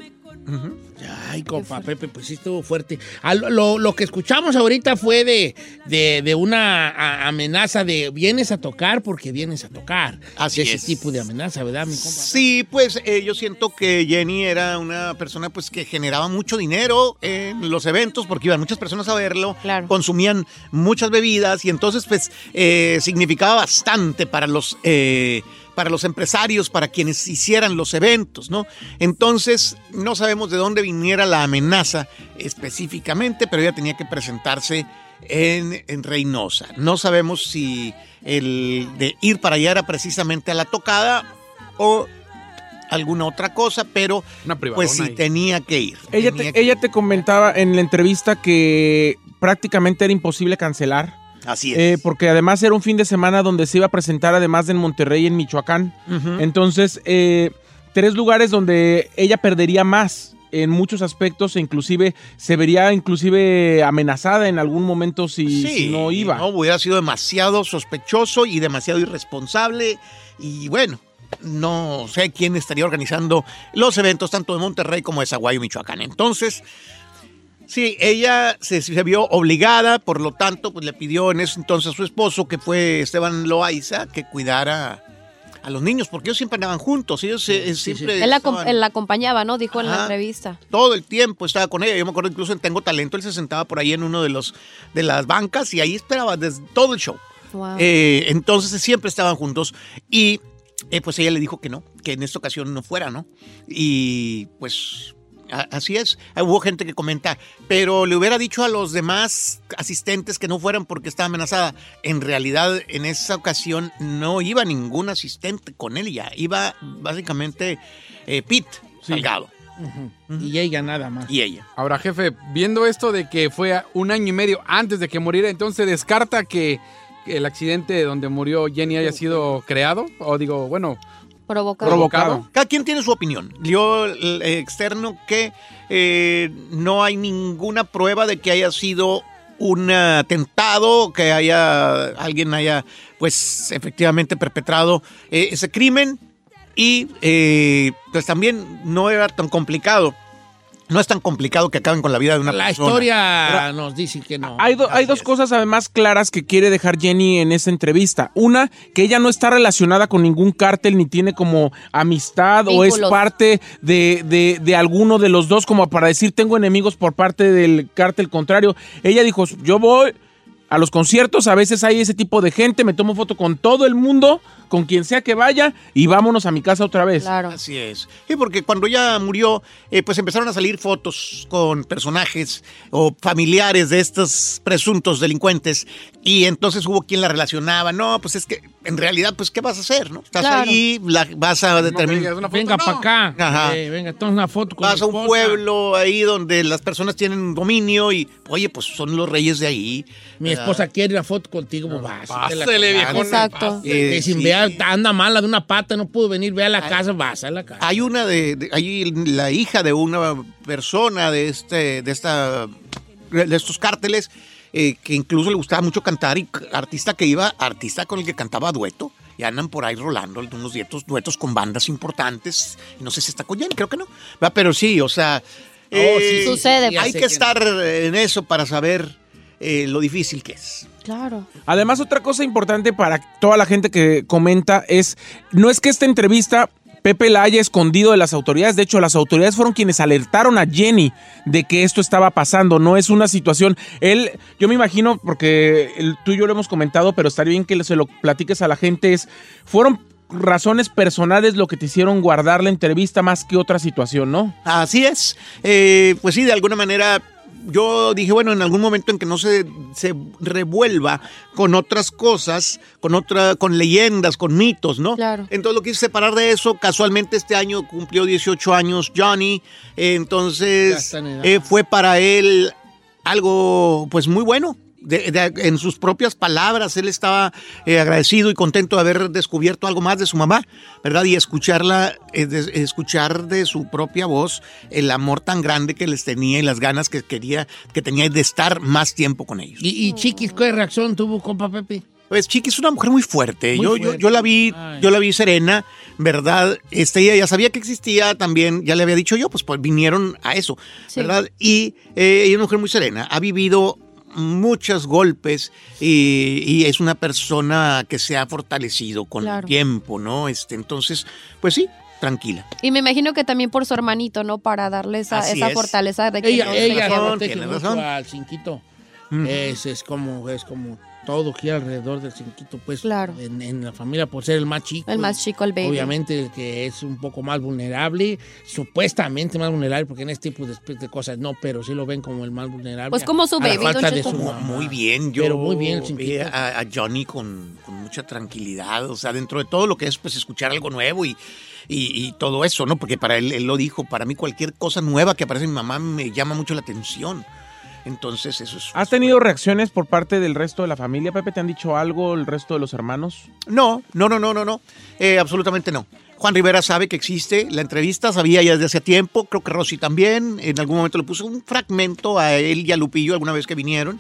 S1: Ay, compa Pepe, pues sí estuvo fuerte. lo, que escuchamos ahorita fue de, de, una amenaza de vienes a tocar porque vienes a tocar.
S14: Así
S1: ese tipo de amenaza, ¿verdad, mi compa?
S14: Sí, pues eh, yo siento que Jenny era una persona pues que generaba mucho dinero en los eventos porque iban muchas personas a verlo, consumían muchas bebidas y entonces pues eh, significaba bastante para los... Eh, para los empresarios, para quienes hicieran los eventos, ¿no? Entonces, no sabemos de dónde viniera la amenaza específicamente, pero ella tenía que presentarse en, en, Reynosa. No sabemos si el de ir para allá era precisamente a la tocada o alguna otra cosa, pero pues sí tenía que ir.
S8: Ella, ella te comentaba en la entrevista que prácticamente era imposible cancelar
S14: Así es.
S8: Eh, porque además era un fin de semana donde se iba a presentar además de en Monterrey en Michoacán. Entonces, eh, tres lugares donde ella perdería más en muchos aspectos e inclusive se vería inclusive amenazada en algún momento si, no iba.
S14: No, hubiera sido demasiado sospechoso y demasiado irresponsable y bueno, no sé quién estaría organizando los eventos tanto de Monterrey como de Zaguayo, Michoacán. Entonces, Sí, ella se, se vio obligada, por lo tanto, pues le pidió en ese entonces a su esposo, que fue Esteban Loaiza, que cuidara a los niños, porque ellos siempre andaban juntos, ellos eh, siempre...
S2: Él la,
S14: estaban-
S2: él la acompañaba, ¿no? Dijo en la entrevista.
S14: todo el tiempo estaba con ella. Yo me acuerdo incluso en Tengo Talento, él se sentaba por ahí en uno de los de las bancas y ahí esperaba desde todo el show.
S2: Wow.
S14: Eh, entonces siempre estaban juntos y eh, pues ella le dijo que no, que en esta ocasión no fuera, ¿no? Y pues así es. Hubo gente que comenta, pero le hubiera dicho a los demás asistentes que no fueran porque estaba amenazada. En realidad, en esa ocasión no iba ningún asistente con él ya. Iba básicamente eh, Pete Salgado.
S1: Y ella nada más.
S14: Y ella.
S3: Ahora, jefe, viendo esto de que fue un año y medio antes de que muriera, entonces descarta que el accidente donde murió Jenny haya sido creado, o digo, bueno,
S2: Provocado.
S3: provocado.
S14: Cada quien tiene su opinión. Yo el, eh, externo que eh, no hay ninguna prueba de que haya sido un atentado, que haya alguien haya, pues, efectivamente perpetrado eh, ese crimen y, eh, pues, también no era tan complicado. No es tan complicado que acaben con la vida de una
S1: La
S14: persona.
S1: historia nos dice que no.
S8: Hay, do- hay dos cosas además claras que quiere dejar Jenny en esa entrevista. Una, que ella no está relacionada con ningún cártel ni tiene como amistad o es parte de, de- de alguno de los dos como para decir tengo enemigos por parte del cártel contrario. Ella dijo, yo voy a los conciertos, a veces hay ese tipo de gente, me tomo foto con todo el mundo, con quien sea que vaya y vámonos a mi casa otra vez.
S2: Claro.
S14: Así es. Sí, porque cuando ya murió, eh, pues empezaron a salir fotos con personajes o familiares de estos presuntos delincuentes y entonces hubo quien la relacionaba. No, pues es que en realidad, pues, ¿qué vas a hacer? no? Estás
S2: Claro.
S14: ahí, la- vas a determinar.
S1: Venga para acá.
S14: Ajá.
S1: Eh, venga, toma una foto con
S14: Vas a un
S1: esposa.
S14: pueblo ahí donde las personas tienen dominio y, oye, pues son los reyes de ahí.
S1: Mi esposa quiere una foto contigo, pues vas.
S3: Pásele, viejona,
S2: Exacto.
S14: Eh,
S1: sin
S14: sí,
S1: vea, anda mala de una pata, no pudo venir, ve a la casa, vas a la casa.
S14: Hay una de, de- hay la hija de una persona de este, de esta, de estos cárteles eh, que incluso le gustaba mucho cantar y artista que iba, artista con el que cantaba dueto. Y andan por ahí rolando unos duetos, duetos con bandas importantes. Y no sé si está con Jenny, creo que no. Va, Pero sí, o sea, eh,
S1: Oh, sí, sí,
S2: Sucede,
S1: sí,
S14: hay que estar en eso para saber eh, lo difícil que es.
S2: Claro.
S8: Además, otra cosa importante para toda la gente que comenta es, no es que esta entrevista Pepe la haya escondido de las autoridades, de hecho las autoridades fueron quienes alertaron a Jenny de que esto estaba pasando, no es una situación, él, yo me imagino, porque el- tú y yo lo hemos comentado, pero estaría bien que se lo platiques a la gente, es, fueron razones personales lo que te hicieron guardar la entrevista más que otra situación, ¿no?
S14: Así es. Eh, pues sí, de alguna manera yo dije, bueno, en algún momento en que no se, se revuelva con otras cosas, con otra, con leyendas, con mitos, ¿no?
S2: Claro.
S14: Entonces lo quise separar de eso. Casualmente este año cumplió 18 años Johnny. Eh, entonces
S1: en
S14: eh, fue para él algo pues muy bueno. De- de- en sus propias palabras, él estaba eh, agradecido y contento de haber descubierto algo más de su mamá, ¿verdad? Y escucharla, eh, de- escuchar de su propia voz el amor tan grande que les tenía y las ganas que quería, que tenía de estar más tiempo con ellos.
S1: ¿Y, y Chiquis qué reacción tuvo, compa Pepe?
S14: Pues Chiqui es una mujer muy fuerte.
S1: Muy
S14: yo, yo-. Yo, la vi,
S1: Ay.
S14: yo la vi serena, ¿verdad? Este, ella ya sabía que existía también, ya le había dicho yo, pues, pues vinieron a eso,
S2: Sí.
S14: ¿verdad? Y eh, ella es una mujer muy serena, ha vivido muchos golpes y, y es una persona que se ha fortalecido con
S2: Claro.
S14: el tiempo, ¿no? Este, entonces, pues sí, tranquila.
S2: Y me imagino que también por su hermanito, ¿no? Para darle esa, esa
S14: es.
S2: fortaleza de que
S1: Ella,
S2: no se
S1: ella protege
S14: tiene razón.
S1: al cinquito. Es, es como es como todo gira alrededor del cinquito, pues
S2: Claro.
S1: en, en la familia por ser el más chico.
S2: El más chico, el baby.
S1: Obviamente el que es un poco más vulnerable, supuestamente más vulnerable, porque en este tipo de, de cosas no, pero sí lo ven como el más vulnerable.
S2: Pues como su
S1: a la
S2: baby,
S1: falta
S2: don
S1: de su mamá.
S14: Muy bien, yo
S1: Pero muy bien el
S14: a, a Johnny con, con mucha tranquilidad, o sea, dentro de todo lo que es pues escuchar algo nuevo y, y, y todo eso, ¿no? Porque para él, él lo dijo, para mí cualquier cosa nueva que aparece en mi mamá me llama mucho la atención. Entonces, eso es...
S8: ¿Has tenido reacciones por parte del resto de la familia, Pepe? ¿Te han dicho algo el resto de los hermanos?
S14: No, no, no, no, no, no. Eh, absolutamente no. Juan Rivera sabe que existe la entrevista, sabía ya desde hace tiempo, creo que Rosy también, en algún momento le puso un fragmento a él y a Lupillo alguna vez que vinieron,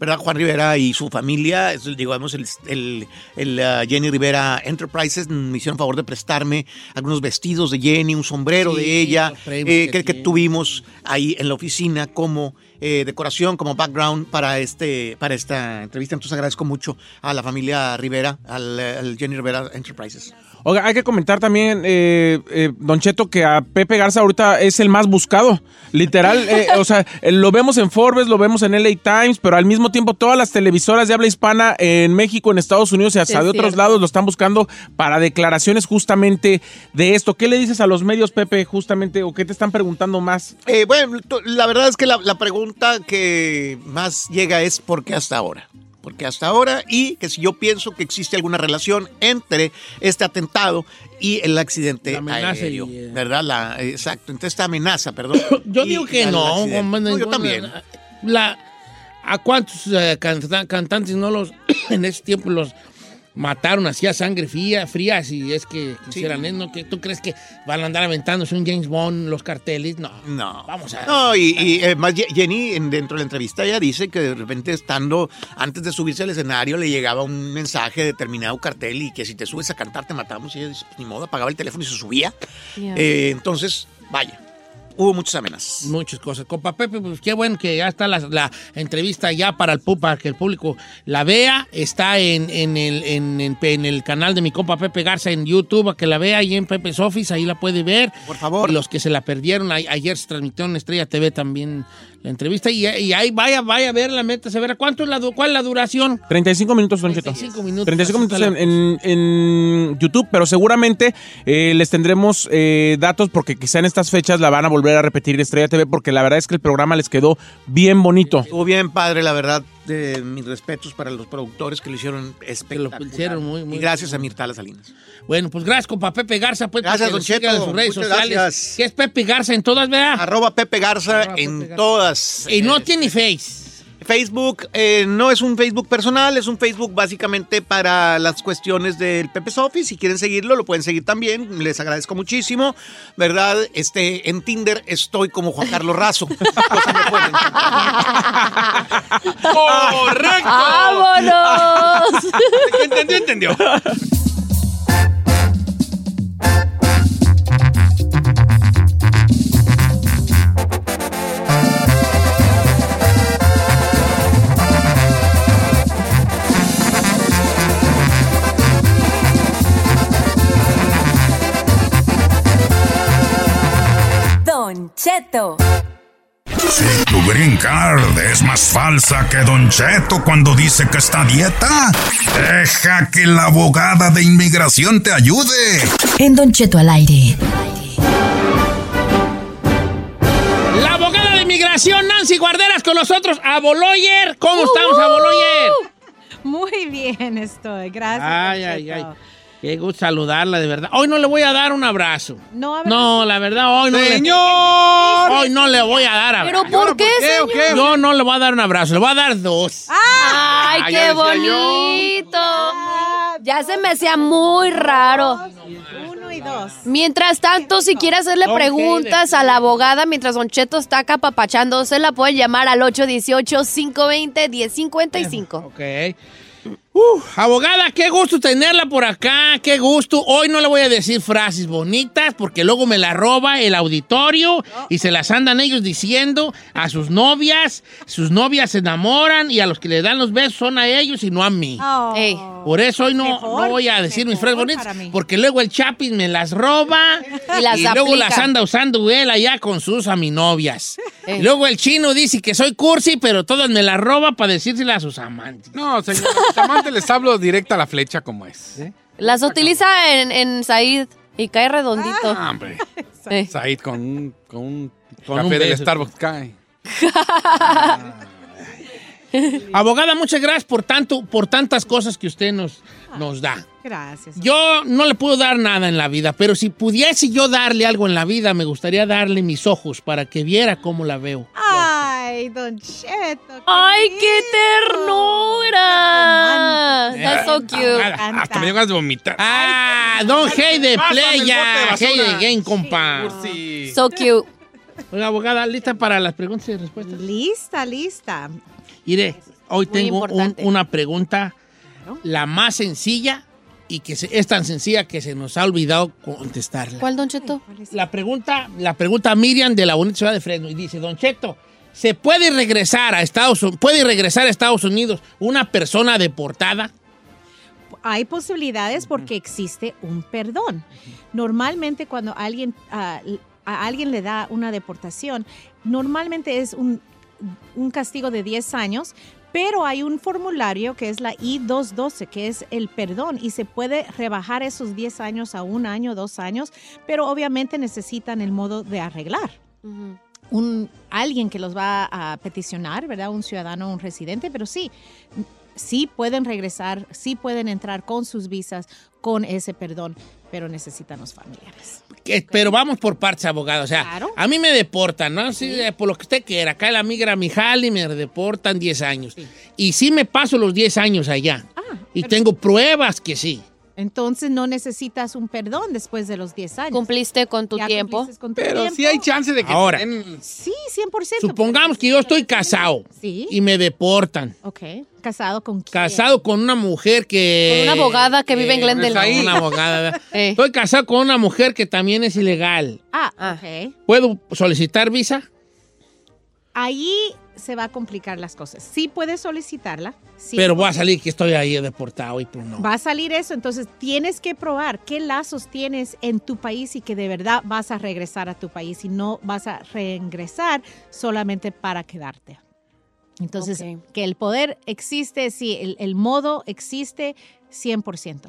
S14: ¿verdad? Juan Rivera y su familia, es, digamos, el, el- el, ah, Jenny Rivera Enterprises me hicieron favor de prestarme algunos vestidos de Jenny, un sombrero
S1: Sí,
S14: de ella, eh,
S1: que
S14: que, que
S1: tiene.
S14: tuvimos ahí en la oficina como eh, decoración, como background para, este, para esta entrevista. Entonces agradezco mucho a la familia Rivera, al, al Jenny Rivera Enterprises.
S8: Oiga, hay que comentar también, eh, eh, Don Cheto, que a Pepe Garza ahorita es el más buscado. Literal, eh, o sea, eh, lo vemos en Forbes, lo vemos en LA Times, pero al mismo tiempo todas las televisoras de habla hispana en México, en Estados Unidos y hasta de otros
S2: cierto.
S8: lados lo están buscando para declaraciones justamente de esto. ¿Qué le dices a los medios, Pepe, justamente, o qué te están preguntando más?
S14: Eh, bueno, la verdad es que la, la pregunta que más llega es ¿por qué hasta ahora? ¿Por qué hasta ahora? Y que si yo pienso que existe alguna relación entre este atentado y el accidente
S1: La amenaza
S14: aéreo,
S1: y, eh,
S14: ¿verdad? La, exacto, entre esta amenaza, perdón.
S1: Yo digo que no.
S14: No, yo también.
S1: La, ¿A cuántos eh, canta- cantantes no los en ese tiempo los mataron así a sangre fría, fría si es que quisieran? ¿eh? ¿No? ¿Que ¿Tú crees que van a andar aventándose un James Bond los carteles? No.
S14: No.
S1: Vamos a...
S14: No, y, y, eh, más Jenny, en- dentro de la entrevista, ella dice que de repente estando, antes de subirse al escenario, le llegaba un mensaje de determinado cartel y que si te subes a cantar te matamos. Y ella dice, pues, ni modo, apagaba el teléfono y se subía.
S2: Yeah.
S14: Eh, entonces, vaya, hubo muchas amenazas.
S1: Muchas cosas. Compa Pepe, pues qué bueno que ya está la, la entrevista ya para el para que el público la vea. Está en, en el, en, en- en el canal de mi compa Pepe Garza en YouTube, a que la vea ahí en Pepe's Office, ahí la puede ver.
S14: Por favor.
S1: Y los que se la perdieron, a- ayer se transmitió en Estrella TV también la entrevista. Y, y ahí vaya, vaya a verla, métase a ver. ¿Cuánto es la, ¿Cuál es la duración?
S8: 35 minutos, Don Cheto.
S1: 35 minutos.
S8: 35
S1: Así
S8: minutos en,
S1: la-
S8: en- en YouTube, pero seguramente eh, les tendremos eh, datos porque quizá en estas fechas la van a volver a repetir en Estrella TV porque la verdad es que el programa les quedó bien bonito.
S14: Estuvo bien padre, la verdad. de mis respetos para los productores que lo hicieron espectacular.
S1: hicieron muy, muy-
S14: y gracias a Mirtala Salinas.
S1: Bueno, pues gracias, compa Pepe Garza. Pues,
S14: Gracias, Don
S1: lo
S14: Cheto.
S1: en sus redes
S14: Muchas
S1: sociales.
S14: gracias.
S1: Que es Pepe Garza en todas, ¿verdad?
S14: Arroba Pepe Garza
S1: Arroba
S14: en
S1: Pepe Garza.
S14: todas.
S1: Y no
S14: eh,
S1: tiene face.
S14: Facebook eh, no es un Facebook personal, es un Facebook básicamente para las cuestiones del Pepe's Office. Si quieren seguirlo, lo pueden seguir también. Les agradezco muchísimo. ¿Verdad? Este, en Tinder estoy como Juan Carlos Razo.
S3: ¡Correcto!
S2: ¡Vámonos!
S3: Entendió, entendió.
S6: Cheto.
S5: Si tu green card es más falsa que Don Cheto cuando dice que está a dieta, deja que la abogada de inmigración te ayude.
S11: En Don Cheto al aire.
S1: La abogada de inmigración, Nancy Guarderas, con nosotros. Aboloyer. ¿Cómo estamos, Aboloyer?
S15: Muy bien estoy, gracias.
S1: Ay,
S15: Don
S1: ay,
S15: Cheto.
S1: ay. Qué gusto saludarla, de verdad. Hoy no le voy a dar un abrazo.
S15: No, a ver,
S1: No, la verdad, hoy no le...
S3: ¡Señor!
S1: Hoy no le voy a dar abrazo.
S2: ¿Pero por qué,
S3: qué, o
S2: señor?
S3: qué?
S1: Yo no le voy a dar un abrazo, le voy a dar dos.
S2: ¡Ay, qué
S3: yo.
S2: bonito! Ya se me hacía muy raro.
S15: uno y dos.
S2: Mientras tanto, si quiere hacerle preguntas a la abogada mientras Don Cheto está acá papachándose, la puede llamar al 818-520-1055.
S1: Ok. Abogada, qué gusto tenerla por acá, qué gusto. Hoy no le voy a decir frases bonitas porque luego me la roba el auditorio y se las andan ellos diciendo a sus novias. Sus novias se enamoran y a los que le dan los besos son a ellos y no a mí. Por eso hoy no,
S15: Mejor,
S1: no voy a decir mis frases bonitas porque luego el Chapis me las roba
S2: Y las
S1: luego las anda usando él allá con sus aminovias.
S2: Eh.
S1: Y luego el chino dice que soy cursi, pero todas me las roba para decírselas a sus amantes.
S3: No, señor. a mis amantes les hablo directa a la flecha como es. ¿eh?
S2: Las utiliza en, en Said y cae redondito.
S3: Ah, hombre.
S2: Eh.
S3: Said con un, con un
S1: Con
S3: café
S1: un
S3: del. Starbucks cae.
S1: Abogada, muchas gracias por tanto, por tantas cosas que usted nos, nos da.
S15: Gracias.
S1: Yo no le puedo dar nada en la vida, pero si pudiese yo darle algo en la vida, me gustaría darle mis ojos para que viera cómo la veo.
S15: Ay, Don Cheto.
S2: ¡Ay, qué ternura! That's so cute.
S1: Abogada,
S3: Hasta me ganas de vomitar.
S1: Ah, don Hey de Playa. Hey de Game, compa.
S3: Sí.
S2: So cute.
S1: Oiga, abogada, lista para las preguntas y respuestas.
S15: Lista, lista.
S1: Iré, Hoy
S2: Muy
S1: tengo un- una pregunta, la más sencilla y que se- es tan sencilla que se nos ha olvidado contestarla.
S2: ¿Cuál, Don Cheto?
S1: La pregunta, la pregunta Miriam de la bonita ciudad de Fresno y dice, Don Cheto, ¿se puede regresar a Estados Unidos, puede regresar a Estados Unidos una persona deportada?
S15: Hay posibilidades porque existe un perdón. Normalmente cuando alguien, ah, a alguien le da una deportación, normalmente es un, un castigo de 10 años, pero hay un formulario que es la I-212, que es el perdón, y se puede rebajar esos 10 años a un año, dos años, pero obviamente necesitan el modo de arreglar. Un, alguien que los va a peticionar, ¿verdad? Un ciudadano, un residente, pero sí, sí pueden regresar, sí pueden entrar con sus visas, con ese perdón, pero necesitan los familiares.
S1: Que- Pero vamos por partes, abogado. O sea, a mí me deportan, ¿no? Sí, eh, por lo que usted quiera. Acá la migra Mijal y me deportan 10 años. Y sí me paso los 10 años allá. y tengo pruebas que sí.
S15: Entonces no necesitas un perdón después de los 10 años.
S2: Cumpliste con tu tiempo.
S3: Pero sí hay chance de que
S1: Ahora.
S3: te den-
S15: Sí, 100%.
S1: Supongamos que yo estoy casado
S15: Sí.
S1: y me deportan.
S15: Ok. ¿Casado con quién?
S1: Casado con una mujer que...
S2: Con una abogada que vive en Glendale.
S1: Con Una abogada. ¿verdad? Estoy casado con una mujer que también es ilegal.
S15: Ah, ok.
S1: ¿Puedo solicitar visa?
S15: Ahí se va a complicar las cosas. Sí puedes solicitarla. sí
S1: Pero voy a salir que estoy ahí deportado y pues no.
S15: Va a salir eso, entonces tienes que probar qué lazos tienes en tu país y que de verdad vas a regresar a tu país y no vas a reingresar solamente para quedarte. Entonces, que el poder existe, sí, el, el modo existe 100%.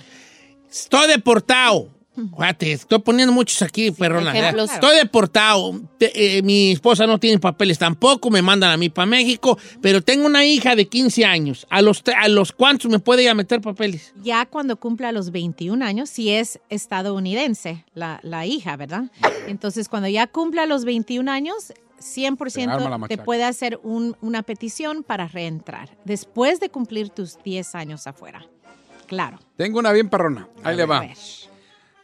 S1: Estoy deportado. Fíjate, estoy poniendo muchos aquí, perrona.
S15: ejemplos.
S1: Estoy deportado. Te- eh, mi esposa no tiene papeles tampoco, me mandan a mí para México, pero tengo una hija de 15 años. ¿A los, a los cuántos me puede ella meter papeles?
S15: Ya cuando cumpla los 21 años, si es estadounidense la, la hija, ¿verdad? Entonces, cuando ya cumpla los 21 años,
S3: Te arma la
S15: 100% te
S3: machaca.
S15: puede hacer un- una petición para reentrar después de cumplir tus 10 años afuera. Claro.
S3: Tengo una bien perrona. Ahí le va.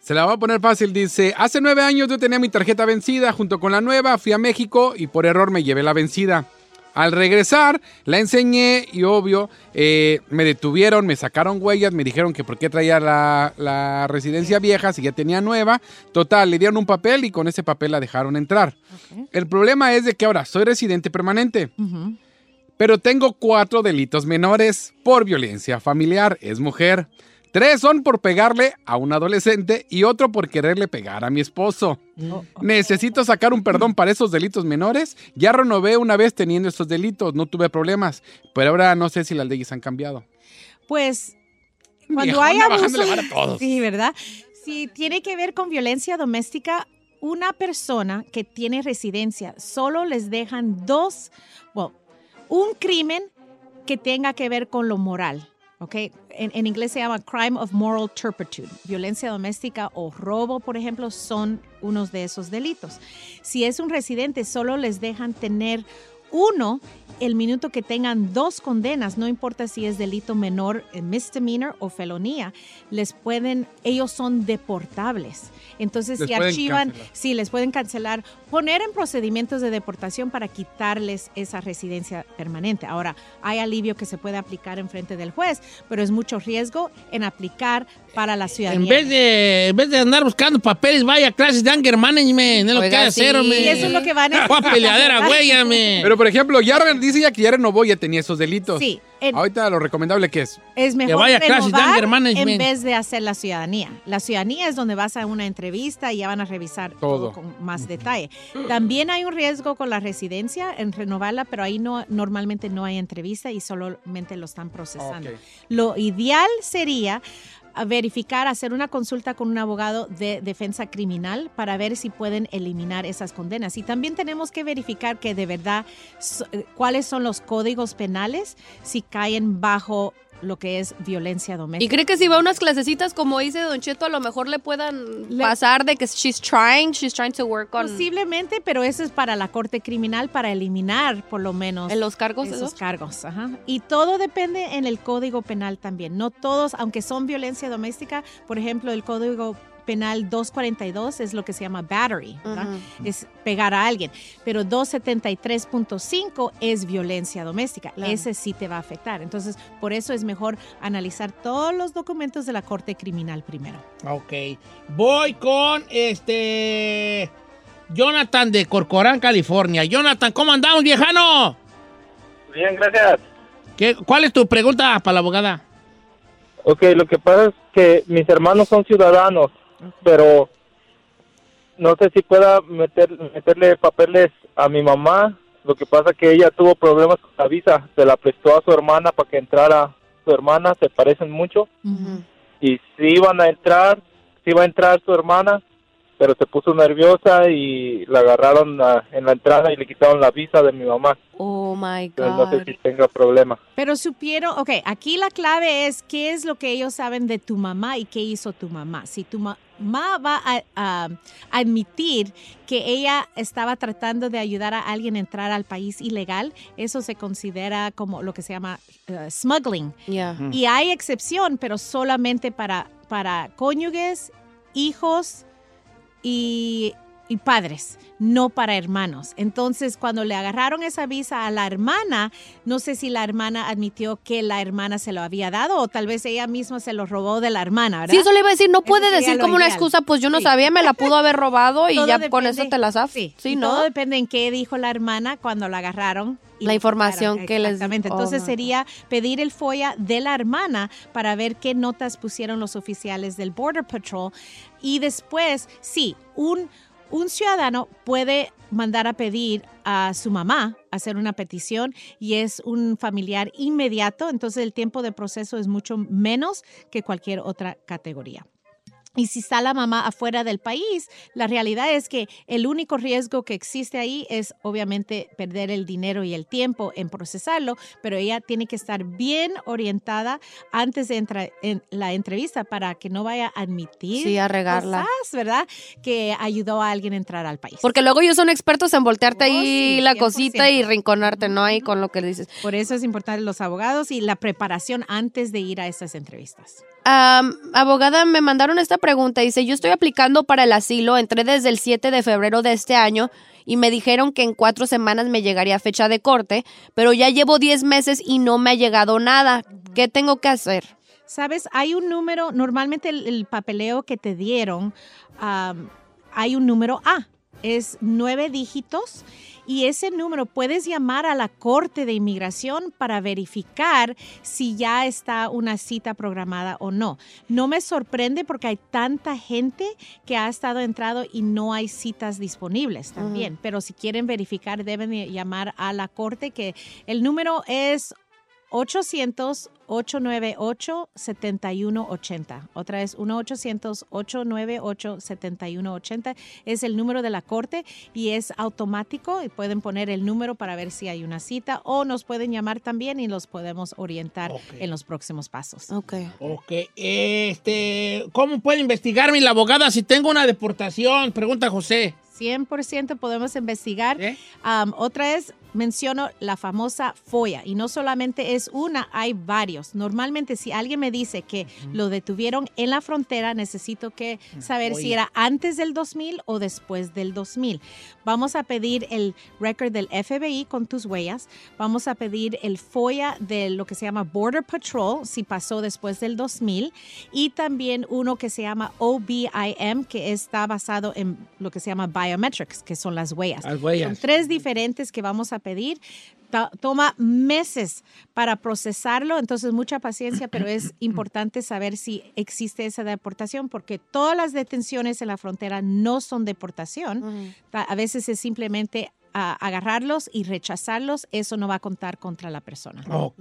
S3: Se la va a poner fácil. Dice, hace nueve años yo tenía mi tarjeta vencida. Junto con la nueva fui a México y por error me llevé la vencida. Al regresar, la enseñé y obvio, eh, me detuvieron, me sacaron huellas, me dijeron que por qué traía la, la residencia vieja si ya tenía nueva. Total, le dieron un papel y con ese papel la dejaron entrar. El problema es de que ahora soy residente permanente. Pero tengo cuatro delitos menores por violencia familiar. Es mujer. Tres son por pegarle a un adolescente y otro por quererle pegar a mi esposo. Necesito sacar un perdón para esos delitos menores. Ya renové una vez teniendo esos delitos, no tuve problemas. Pero ahora no sé si las leyes han cambiado.
S15: Pues cuando hay abuso,
S3: vara a todos.
S15: sí, ¿verdad? Si tiene que ver con violencia doméstica, una persona que tiene residencia solo les dejan dos, bueno, un crimen que tenga que ver con lo moral. ¿Ok? En, en inglés se llama crime of moral turpitude. Violencia doméstica o robo, por ejemplo, son unos de esos delitos. Si es un residente, solo les dejan tener uno el minuto que tengan dos condenas, no importa si es delito menor, eh, misdemeanor o felonía, les pueden, ellos son deportables. Entonces,
S16: Les
S15: si archivan,
S16: cancelar.
S15: sí, les pueden cancelar, poner en procedimientos de deportación para quitarles esa residencia permanente. Ahora, hay alivio que se puede aplicar en frente del juez, pero es mucho riesgo en aplicar para la ciudadanía.
S1: En vez, de, en vez de andar buscando papeles, vaya a clases de anger management. Es lo que hay que
S15: sí.
S1: hacer, hombre.
S15: Y eso es lo que van a-
S1: peleadera, güey, ame.
S3: Pero por ejemplo, ya re- dice ya que ya renovó, ya tenía esos delitos.
S15: Sí, en-
S3: Ahorita lo recomendable que es.
S15: Es mejor
S3: vaya a
S15: renovar
S3: anger management.
S15: en vez de hacer la ciudadanía. La ciudadanía es donde vas a una entrevista y ya van a revisar todo,
S3: Todo.
S15: con más detalle. También hay un riesgo con la residencia en renovarla, pero ahí no normalmente no hay entrevista y solamente lo están procesando.
S16: Ok.
S15: Lo ideal sería verificar, hacer una consulta con un abogado de defensa criminal para ver si pueden eliminar esas condenas. Y también tenemos que verificar que de verdad eh, cuáles son los códigos penales si caen bajo lo que es violencia doméstica.
S2: ¿Y cree que si va a unas clasecitas como dice Don Cheto, a lo mejor le puedan pasar de que she's trying, she's trying to work on...
S15: Posiblemente, pero eso es para la corte criminal para eliminar por lo menos
S2: ¿En los cargos
S15: esos
S2: esos?
S15: cargos. ajá. Y todo depende en el código penal también. No todos, aunque son violencia doméstica, por ejemplo, el código penal 242 es lo que se llama battery, es pegar a alguien, pero 273.5 es violencia doméstica.
S2: Claro.
S15: Ese sí te va a afectar. Entonces, por eso es mejor analizar todos los documentos de la Corte Criminal primero.
S1: Ok. Voy con este. Jonathan de Corcorán, California. Jonathan, ¿cómo andamos, viejano?
S16: Bien, gracias.
S1: ¿Qué, ¿Cuál es tu pregunta para la abogada?
S16: Ok, lo que pasa es que mis hermanos son ciudadanos, pero no sé si pueda meter, meterle papeles a mi mamá. Lo que pasa que ella tuvo problemas con la visa, se la prestó a su hermana para que entrara su hermana, se parecen mucho. Y sí iban a entrar, sí iba a entrar su hermana, pero se puso nerviosa y la agarraron en la entrada y le quitaron la visa de mi mamá.
S2: Oh my
S16: Entonces no sé
S2: God.
S16: si tenga problema.
S15: Pero supieron, ok, aquí la clave es qué es lo que ellos saben de tu mamá y qué hizo tu mamá. Si tu ma- mamá va a, a admitir que ella estaba tratando de ayudar a alguien a entrar al país ilegal, eso se considera como lo que se llama eh, smuggling.
S2: Yeah.
S15: Y hay excepción, pero solamente para, para cónyuges, hijos y, y padres, no para hermanos. Entonces, cuando le agarraron esa visa a la hermana, no sé si la hermana admitió que la hermana se lo había dado o tal vez ella misma se lo robó de la hermana, ¿verdad?
S2: Sí, eso le iba a decir, no puede decir como una excusa, pues yo no
S15: Sí.
S2: sabía, me la pudo haber robado y
S15: Todo
S2: ya con eso
S15: depende-
S2: te la zafas.
S15: Sí,
S2: Sí, ¿no?
S15: todo depende en qué dijo la hermana cuando la agarraron. y
S2: La información que les-
S15: Exactamente. Entonces sería pedir el FOIA de la hermana para ver qué notas pusieron los oficiales del Border Patrol. Y después, sí, un, un ciudadano puede mandar a pedir a su mamá hacer una petición y es un familiar inmediato, entonces el tiempo de proceso es mucho menos que cualquier otra categoría. Y si está la mamá afuera del país, la realidad es que el único riesgo que existe ahí es obviamente perder el dinero y el tiempo en procesarlo, pero ella tiene que estar bien orientada antes de entrar en la entrevista para que no vaya a admitir
S2: Sí, a regarla.
S15: cosas, ¿verdad? Que ayudó a alguien a entrar al país.
S2: Porque luego ellos son expertos en voltearte ahí
S15: Oh, sí,
S2: la
S15: 100%.
S2: cosita y rinconarte, ¿no? Ahí con lo que dices.
S15: Por eso es importante los abogados y la preparación antes de ir a estas entrevistas.
S2: Abogada, me mandaron esta pregunta. Dice, yo estoy aplicando para el asilo, entré desde el 7 de febrero de este año y me dijeron que en cuatro semanas me llegaría fecha de corte, pero ya llevo 10 meses y no me ha llegado nada. ¿Qué tengo que hacer?
S15: Sabes, hay un número, normalmente el, el papeleo que te dieron, hay un número A, es nueve dígitos y ese número puedes llamar a la Corte de Inmigración para verificar si ya está una cita programada o no. No me sorprende porque hay tanta gente que ha estado entrado y no hay citas disponibles también, pero si quieren verificar deben de llamar a la Corte que el número es 800-898-7180. Otra vez, 1-800-898-7180. Es el número de la corte y es automático y pueden poner el número para ver si hay una cita o nos pueden llamar también y los podemos orientar en los próximos pasos.
S2: Ok.
S1: Ok, este, ¿cómo puede investigarme la abogada si tengo una deportación? Pregunta José.
S15: 100% podemos investigar. Um, otra es, menciono la famosa FOIA y no solamente es una, hay varios. Normalmente si alguien me dice que lo detuvieron en la frontera, necesito que saber si era antes del 2000 o después del 2000. Vamos a pedir el record del FBI con tus huellas. Vamos a pedir el FOIA de lo que se llama Border Patrol, si pasó después del 2000. Y también uno que se llama OBIM, que está basado en lo que se llama biometrics, que son las huellas.
S1: Las huellas.
S15: Son tres diferentes que vamos a pedir. Toma meses para procesarlo, entonces mucha paciencia, pero es importante saber si existe esa deportación, porque todas las detenciones en la frontera no son deportación. Ta- A veces es simplemente agarrarlos y rechazarlos, eso no va a contar contra la persona.
S1: Ok.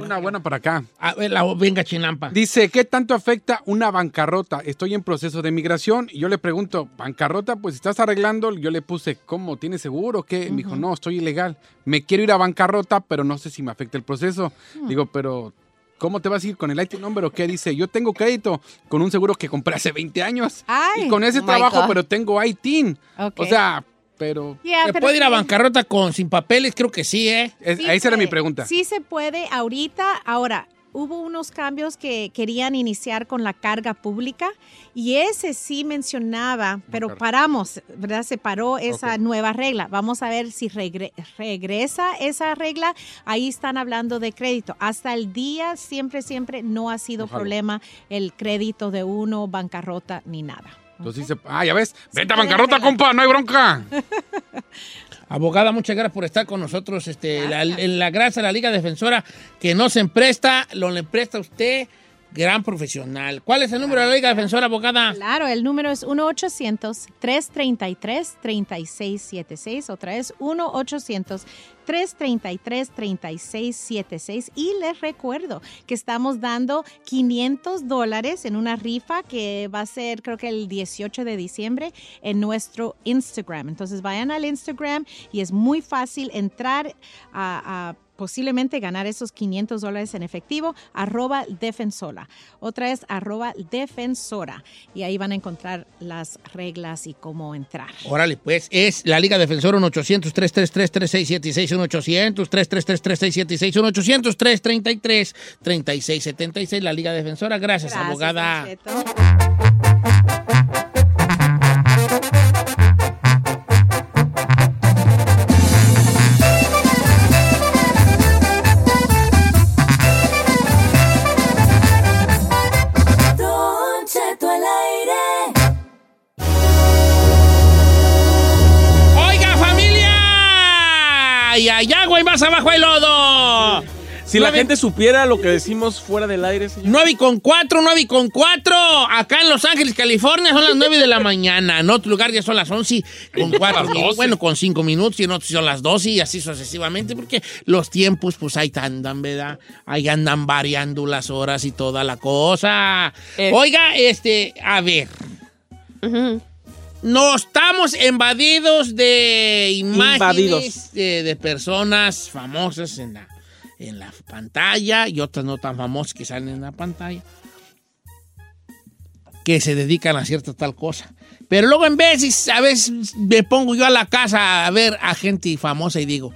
S3: Una buena para acá.
S1: A ver, la- venga, Chinampa.
S3: Dice, ¿qué tanto afecta una bancarrota? Estoy en proceso de migración y yo le pregunto, ¿bancarrota? Pues estás arreglando. Yo le puse, ¿cómo? ¿Tienes seguro? ¿Qué? Me dijo, no, estoy ilegal. Me quiero ir a bancarrota, pero no sé si me afecta el proceso.
S15: Hmm.
S3: Digo, pero... ¿Cómo te vas a ir con el IT number o qué? Dice, yo tengo crédito con un seguro que compré hace 20 años.
S15: Ay,
S3: y con ese
S15: oh
S3: trabajo,
S15: God.
S3: pero tengo ITIN.
S15: Ok.
S3: O sea, pero...
S15: Yeah,
S1: ¿Se
S15: pero
S1: puede ir a bancarrota con sin papeles? Creo que sí, ¿eh?
S3: Es-
S15: Sí
S3: esa era mi pregunta.
S15: Sí se puede ahorita. Ahora, hubo unos cambios que querían iniciar con la carga pública y ese sí mencionaba, pero paramos, ¿verdad? Se paró esa nueva regla. Vamos a ver si regre- regresa esa regla. Ahí están hablando de crédito. Hasta el día siempre, siempre no ha sido
S3: Ojalá.
S15: problema el crédito de uno, bancarrota ni nada.
S3: Entonces dice, ah, ya ves, vete a bancarrota, compa, no hay bronca.
S1: Abogada, muchas gracias por estar con nosotros. Este, la, en la gracias a la Liga Defensora que no se empresta, lo le presta a usted, gran profesional. ¿Cuál es el número de la Liga Defensora, abogada?
S15: Claro, el número es 1-800-333-3676. Otra vez, 1-800-333-3676. Y les recuerdo que estamos dando 500 dólares en una rifa que va a ser, creo que el 18 de diciembre, en nuestro Instagram. Entonces vayan al Instagram y es muy fácil entrar a. a posiblemente ganar esos 500 dólares en efectivo, arroba defensora. Otra es arroba defensora. Y ahí van a encontrar las reglas y cómo entrar.
S1: Órale, pues, es la Liga Defensora 1-800-333-3676, 1-800-333-3676, 1-800-333-3676, la Liga Defensora. Gracias,
S15: Gracias,
S1: abogada.
S15: Don
S1: Y más abajo el lodo.
S8: Si la gente supiera lo que decimos fuera del aire, señor.
S1: 9 y con 4, 9 y con 4. Acá en Los Ángeles, California, son las 9 de la mañana. En otro lugar ya son las 11 con 4
S3: Las
S1: minutos.
S3: 12.
S1: Bueno, con 5 minutos y en otros son las 12 y así sucesivamente, porque los tiempos, pues ahí andan, ¿verdad? Ahí andan variando las horas y toda la cosa.
S2: Eh.
S1: Oiga, este, a ver. No estamos invadidos de imágenes
S8: Invadidos.
S1: de, de personas famosas en la, en la pantalla y otras no tan famosas que salen en la pantalla que se dedican a cierta tal cosa. Pero luego en veces, a veces me pongo yo a la casa a ver a gente famosa y digo,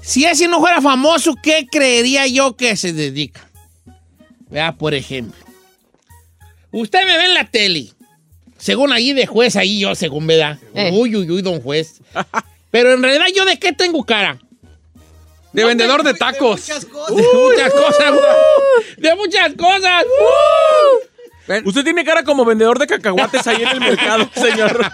S1: si ese no fuera famoso, ¿qué creería yo que se dedica? Vea, por ejemplo, usted me ve en la tele, según ahí de juez, ahí yo, según verdad.
S2: Eh.
S1: Uy, uy, uy, don juez. Pero en realidad, ¿yo de qué tengo cara?
S3: De vendedor de tacos.
S1: De muchas cosas. De muchas cosas.
S8: Usted tiene cara como vendedor de cacahuates ahí en el mercado, señor.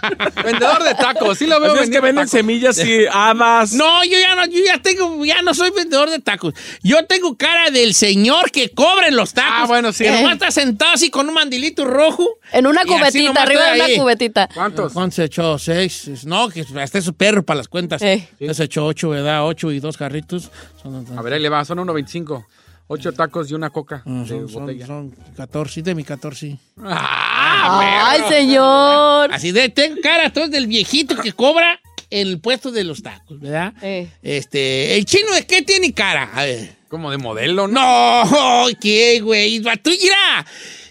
S3: Vendedor de tacos, sí lo veo
S8: es que venden
S3: tacos.
S8: semillas y habas.
S1: No, yo ya no, yo ya tengo, ya no soy vendedor de tacos. Yo tengo cara del señor que cobra en los tacos.
S3: Ah, bueno, sí.
S1: Que nomás está sentado así con un mandilito rojo.
S2: En una cubetita, arriba de una cubetita.
S3: ¿Cuántos?
S1: ¿Cuántos se echó? Seis. No, que hasta es su perro para las cuentas.
S2: Eh.
S1: Se echó ocho, ¿verdad? Ocho y dos carritos. Son,
S3: A ver, ahí le va, son 1.25. Ocho tacos y una coca
S1: Ah,
S3: de
S1: son, son,
S3: botella.
S1: son 14, de mi 14.
S2: Ay, señor.
S1: Así de, tengo cara entonces del viejito que cobra en el puesto de los tacos, ¿verdad?
S2: Eh.
S1: Este, ¿el chino de qué tiene cara? A ver.
S3: Como de modelo, ¿no?
S1: No, ¿qué, güey? Tú, mira,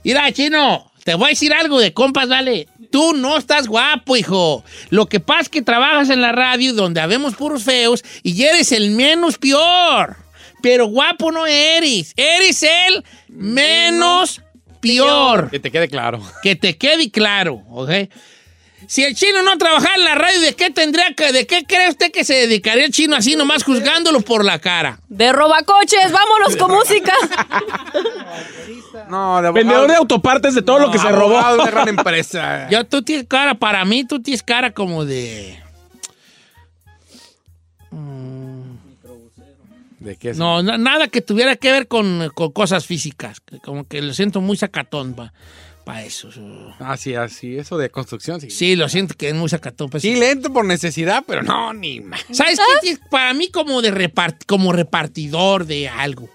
S1: mira, chino, te voy a decir algo de compas, vale. Tú no estás guapo, hijo. Lo que pasa es que trabajas en la radio donde habemos puros feos y eres el menos peor. Pero guapo no eres. Eres el menos peor.
S3: Que te quede claro.
S1: Que te quede claro, ¿ok? Si el chino no trabajara en la radio, ¿de qué tendría que, de qué cree usted que se dedicaría el chino así nomás juzgándolo por la cara?
S2: De robacoches, vámonos con música.
S3: No, de
S8: Vendedor de autopartes de todo lo que se robó.
S3: De una gran empresa.
S1: Yo, tú tienes cara, para mí, tú tienes cara como de.
S3: ¿De qué es?
S1: No, na- nada que tuviera que ver con, con cosas físicas. Como que lo siento muy sacatón para eso.
S3: Ah, sí, así, eso de construcción, sí.
S1: Sí, lo siento que es muy sacatón. pues,
S3: Sí, lento por necesidad, pero no, ni más.
S1: ¿Sabes qué? Para mí, como de repart- como repartidor de algo.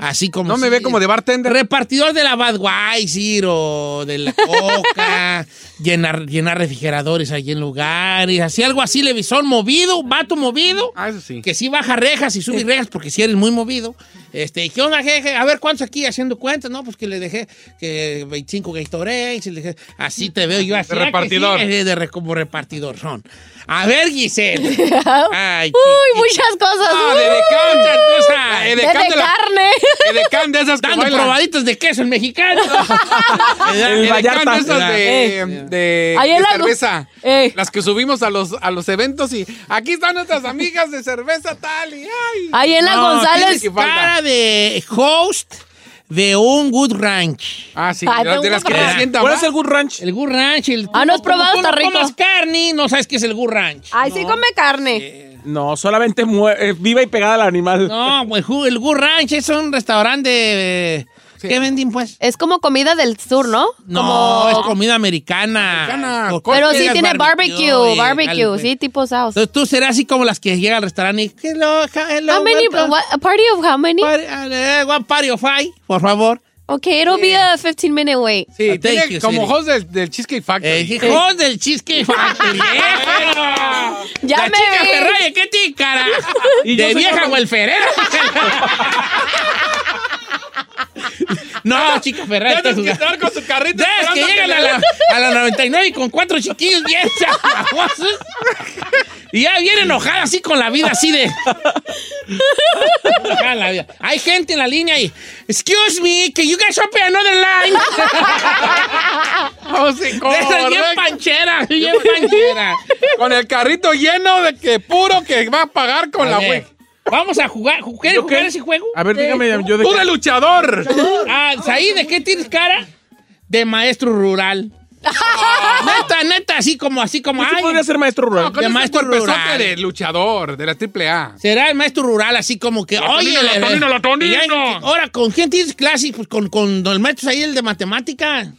S1: Así como.
S3: No me ve como de bartender.
S1: Repartidor de la Budweiser o de la Coca, llenar, llenar refrigeradores ahí en lugares, así algo así, levizón movido, vato movido.
S3: Ah, eso sí.
S1: Que sí baja rejas y sube rejas porque si eres muy movido. Este, ¿qué onda, jeje? A ver, ¿cuántos aquí haciendo cuentas? No, pues que le dejé que 25 Gatorades, y le dejé, así te veo yo así.
S3: De
S1: ¿ah que
S3: repartidor.
S1: sí? Eh, de re- como repartidor, son. A ver, Giselle. Ay,
S2: Uy, muchas cosas.
S1: Ah, de decán, muchas cosas.
S2: De
S3: de la-
S2: carne.
S3: edecán de esas que
S1: Dando
S3: bailan.
S1: probaditos de queso en mexicano.
S3: El
S8: Vallarta.
S3: de esas de, de, de cerveza.
S2: Eh.
S3: Las que subimos a los, a los eventos y aquí están nuestras amigas de cerveza tal y ay.
S2: Ahí en la
S1: No,
S2: González.
S1: De host de un Good Ranch.
S3: Ah, sí,
S2: Ay,
S3: de, de las que
S2: una-
S3: te sientan.
S8: ¿Cuál es el Good Ranch?
S1: El Good Ranch. El,
S2: Ah, ¿no has probado? Está
S1: no
S2: rico.
S1: comas carne, no sabes qué es el Good Ranch.
S2: Ay, sí come carne.
S8: No, solamente eh, viva y pegada al animal.
S1: No, pues el Good Ranch es un restaurante de... ¿Qué venden, pues?
S2: Es como comida del sur, ¿no?
S1: No,
S2: Como-
S1: es comida americana.
S3: Americana.
S2: Pero sí tiene barbecue,
S1: y
S2: barbecue,
S1: jale, pues.
S2: sí, tipo sauce.
S1: Entonces tú serás así como las que llegan al restaurante y... Hello, hello,
S2: How many? what- a party of how many?
S1: Party- eh, one party of five, por favor.
S2: Okay, it'll be a 15 minute wait.
S3: Sí,
S1: Ah,
S3: tiene
S1: you,
S3: como host del, del Cheesecake Factory.
S1: Eh, hijo del Cheesecake Factory.
S2: Ya
S1: La
S2: me
S1: chica
S2: vi.
S1: Ferrari, ¿qué te cara?
S8: Y
S1: de vieja
S8: como-
S1: welferera. no, chica Ferrari.
S3: Tienes que estar con su carrito.
S1: ¿Sabes que llegan a la, a la 99 y con cuatro chiquillos bien chafajosos? Y ya viene enojada así con la vida, así de... Enojada la vida. Hay gente en la línea y... Excuse me, can you guys open another line?
S3: Oh, sí,
S1: De esas bien panchera, bien panchera.
S3: Con el carrito lleno de que puro que va a pagar con
S1: A
S3: la web.
S1: Vamos a jugar. ¿Quieres
S8: ¿Yo
S1: jugar ese juego?
S8: A ver, dígame, yo de
S3: ¡Tú de luchador!
S1: Ah, Saí, ¿de qué tienes cara? De maestro rural. neta, neta, así como, así como.
S8: ¿Usted
S1: ay,
S8: podría ser maestro rural?
S3: No,
S1: De maestro rural.
S3: de luchador, de la triple A.
S1: Será el maestro rural, así como que. Oye,
S3: Tonino, la
S1: ya- Ahora, ¿con quién tienes clase? Pues con, con el maestro ahí, el de matemática.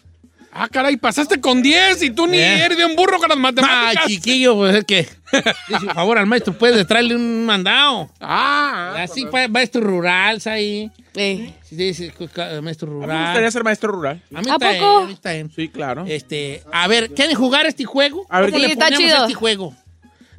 S3: Ah, caray, pasaste con 10 y tú ni
S1: Eh.
S3: eres de un burro con las
S1: Ah,
S3: matemáticas.
S1: chiquillo, pues es que. Dice, por favor, al maestro, puedes traerle un mandado.
S3: Ah,
S1: Así, pa- maestro rural, ahí.
S2: Eh.
S1: Sí, dice, maestro
S8: A mí me
S1: rural.
S8: gustaría ser maestro rural.
S1: A mí
S2: ¿A
S1: está bien,
S2: poco?
S1: a mí está bien.
S8: Sí, claro.
S1: Este, a ver, ¿quieren jugar este juego?
S8: A ver,
S1: ¿Cómo
S2: Sí,
S1: le
S2: está
S1: ponemos
S2: chido.
S1: a este juego?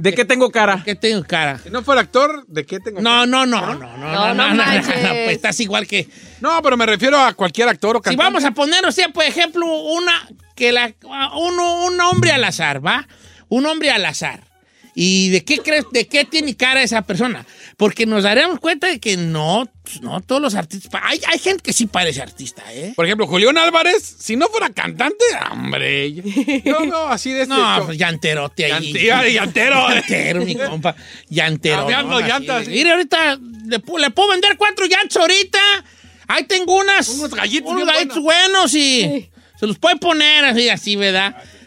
S8: ¿De qué tengo cara?
S1: ¿De qué tengo cara?
S3: Si no fuera actor, ¿de qué tengo
S1: no, cara? No, no, no, no, no, no, no,
S2: no
S1: pues estás igual que...
S3: No, pero me refiero a cualquier actor o cantante.
S1: Si vamos a poner, o sea, por ejemplo, una que la, uno, un hombre al azar, ¿va? Un hombre al azar. ¿Y de qué crees, de qué tiene cara esa persona? Porque nos daremos cuenta de que no, no todos los artistas, hay, hay gente que sí parece artista, ¿eh?
S3: Por ejemplo, Julián Álvarez, si no fuera cantante, hombre. Yo no, así de este
S1: No, pues llanterote ahí.
S3: Llante- llantero.
S1: Llantero, mi compa. Llantero.
S3: Cambiando
S1: Así
S3: llantas.
S1: de- Mire, ahorita le, le puedo vender cuatro llantas ahorita. Ahí tengo unas.
S3: Unos gallitos
S1: Unos gallitos buenos y se los puede poner así, así, ¿verdad? Entonces,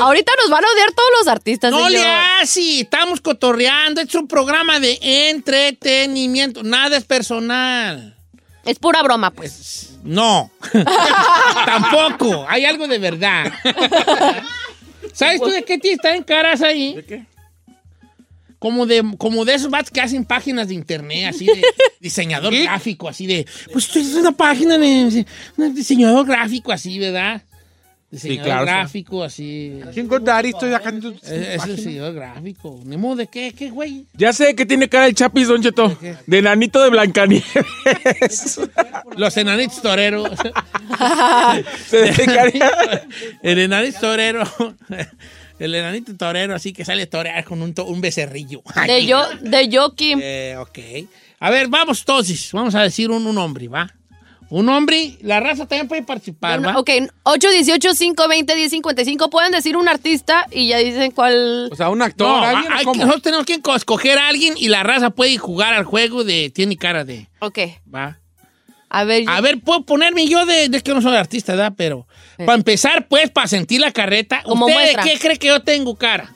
S2: Ahorita nos van a odiar todos los artistas.
S1: no le
S2: señor.
S1: hace, estamos cotorreando. Es un programa de entretenimiento. Nada es personal.
S2: Es pura broma, pues.
S1: No. Tampoco. Hay algo de verdad. ¿Sabes tú de qué te está en caras ahí?
S8: ¿De qué?
S1: Como de, como de esos bats que hacen páginas de internet, así de diseñador gráfico, así de. Pues esto es una página de, de diseñador gráfico, así, ¿verdad? Diseñador
S8: claro, sí.
S1: gráfico, así.
S3: Chingo Daddy, estoy acá en tu-
S1: Es, diseñador gráfico. Ni modo de qué, qué, güey.
S8: Ya sé que tiene cara el Chapis, Don Cheto. De nanito de Blancanieves.
S1: Los enanitos toreros.
S8: Se dedicaría-
S1: El enanito torero. El enanito torero, así que sale a torear con un, to- un becerrillo.
S2: De yo, de Joaquín.
S1: Eh, ok. A ver, vamos entonces. Vamos a decir un, un hombre, ¿va? Un hombre, la raza también puede participar, ¿va?
S2: Ok, 818-520-1055. Pueden decir un artista y ya dicen cuál.
S3: O sea, un actor,
S1: No,
S3: alguien,
S1: hay-
S3: ¿o cómo?
S1: nosotros tenemos que escoger a alguien y la raza puede jugar al juego de tiene cara de,
S2: Ok.
S1: ¿va?
S2: A ver.
S1: A ver, puedo ponerme yo de, de que no soy artista, ¿verdad? Pero para empezar, pues, para sentir la carreta,
S2: Como
S1: ¿usted de qué cree que yo tengo cara?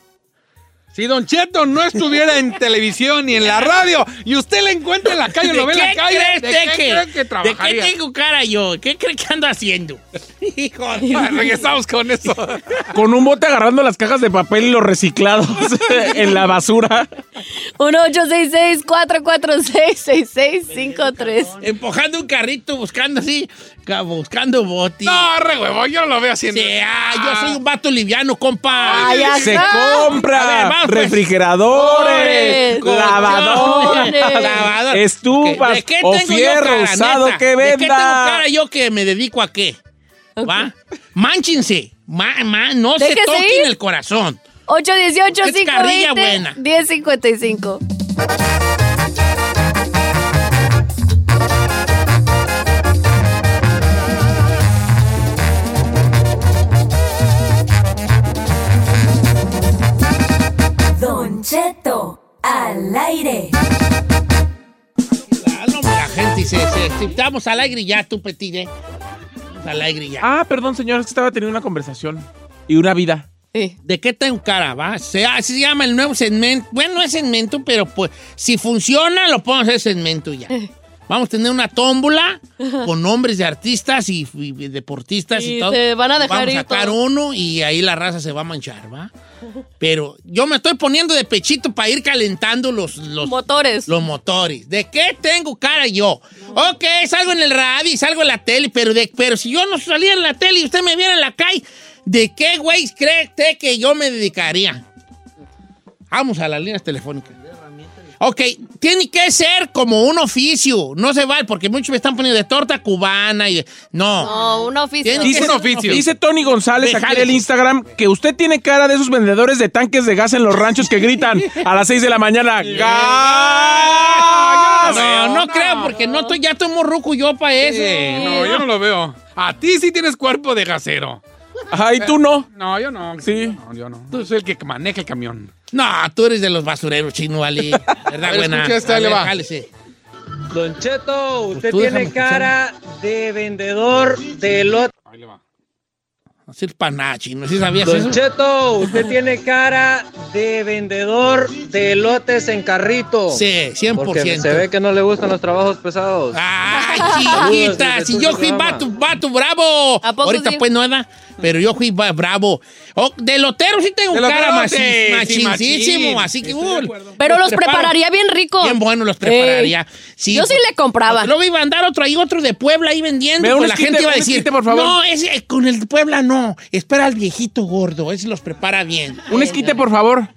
S3: Si Don Cheto no estuviera en televisión ni en la radio y usted le encuentra en la calle o
S1: ¿De
S3: lo ve en la calle,
S1: crees
S3: ¿de qué
S1: que ¿De qué tengo cara yo? ¿Qué cree que ando haciendo? Hijo de-
S3: Regresamos con eso.
S8: Con un bote agarrando las cajas de papel y los reciclados en la basura.
S2: 1-866-446-6653.
S1: Empujando un carrito, buscando así, ca- buscando botis.
S3: No, re huevo, yo no lo veo haciendo.
S1: Sí, ah, yo soy un vato liviano, compa.
S2: Ay,
S8: Se compra
S1: ver, vamos, pues.
S8: refrigeradores,
S2: Colchones,
S8: lavadoras,
S1: Lavador.
S8: estufas
S1: ¿De qué
S8: o
S1: tengo yo
S8: fierro
S1: cara,
S8: usado
S1: neta?
S8: que
S1: ¿De qué tengo cara yo que me dedico a qué? ¿Va? Mánchense. Ma- ma- no se toquen
S2: ir.
S1: el corazón.
S2: 818
S1: Es carrilla buena.
S2: 520 1055
S6: Don Cheto al aire.
S1: Ah, gente se, se, se- estamos al aire ya, tú, petit, ¿eh? Al aire ya.
S8: Ah, perdón, señor, es que estaba teniendo una conversación y una vida.
S1: ¿De qué tengo cara, va? Se, así se llama el nuevo segmento. Bueno, no es segmento, pero pues si funciona, lo podemos hacer segmento ya. Vamos a tener una tómbola con nombres de artistas y, y deportistas y,
S2: Y
S1: todo.
S2: se van a dejar
S1: Vamos a sacar
S2: todo.
S1: uno y ahí la raza se va a manchar, ¿va? Pero yo me estoy poniendo de pechito para ir calentando los, los
S2: Motores.
S1: Los motores. ¿De qué tengo cara yo? Ok, salgo en el radio y salgo en la tele, pero, de, pero si yo no salía en la tele y usted me viera en la calle, ¿de qué güey cree usted que yo me dedicaría? Vamos a las líneas telefónicas. Ok, tiene que ser como un oficio. No se vale, porque muchos me están poniendo de torta cubana y... de- No.
S2: No, un oficio.
S8: Dice,
S1: un oficio.
S8: dice Tony González aquí en el Instagram que usted tiene cara de esos vendedores de tanques de gas en los ranchos que gritan a las 6 de la mañana. ¡Gas!
S1: No, no creo, porque no estoy, ya estoy muy ruco yo para eso.
S3: Sí, no, yo no lo veo. A ti sí tienes cuerpo de gasero.
S8: Ay, tú no.
S3: No, yo no.
S8: Sí.
S3: No, yo no. Tú soy el que maneja el camión.
S1: No, tú eres de los basureros, chino Ali. ¿Verdad, buena?
S3: escucha esta,
S1: A
S3: ahí le
S1: ver,
S3: va.
S1: jálese.
S7: Don Cheto, usted
S1: tú déjame
S7: tiene cara de vendedor de lotes.
S1: Así es para nada, chino. ¿Sí sabías
S7: Don
S1: eso?
S7: Cheto, usted tiene cara de vendedor de lotes en carrito.
S1: Sí, 100%.
S7: Porque se ve que no le gustan los trabajos pesados.
S1: ¡Ay, chiquita! Si yo fui vato, vato bravo.
S2: ¿A poco
S1: Ahorita
S2: sí?
S1: pues no era, pero yo fui bravo. Oh, de lotero sí tengo
S3: De
S1: cara machi-
S3: sí,
S1: así que... Uh.
S2: Pero los
S1: preparo.
S2: prepararía bien rico.
S1: Bien bueno los prepararía. Sí,
S2: Yo sí le compraba.
S1: Luego iba a andar otro ahí, otro de Puebla ahí vendiendo. Pues la
S8: esquite,
S1: gente iba a
S8: un
S1: decir,
S8: esquite, por favor.
S1: no, ese, con el de Puebla no. Espera al viejito gordo, ese los prepara bien.
S8: Un esquite, por favor.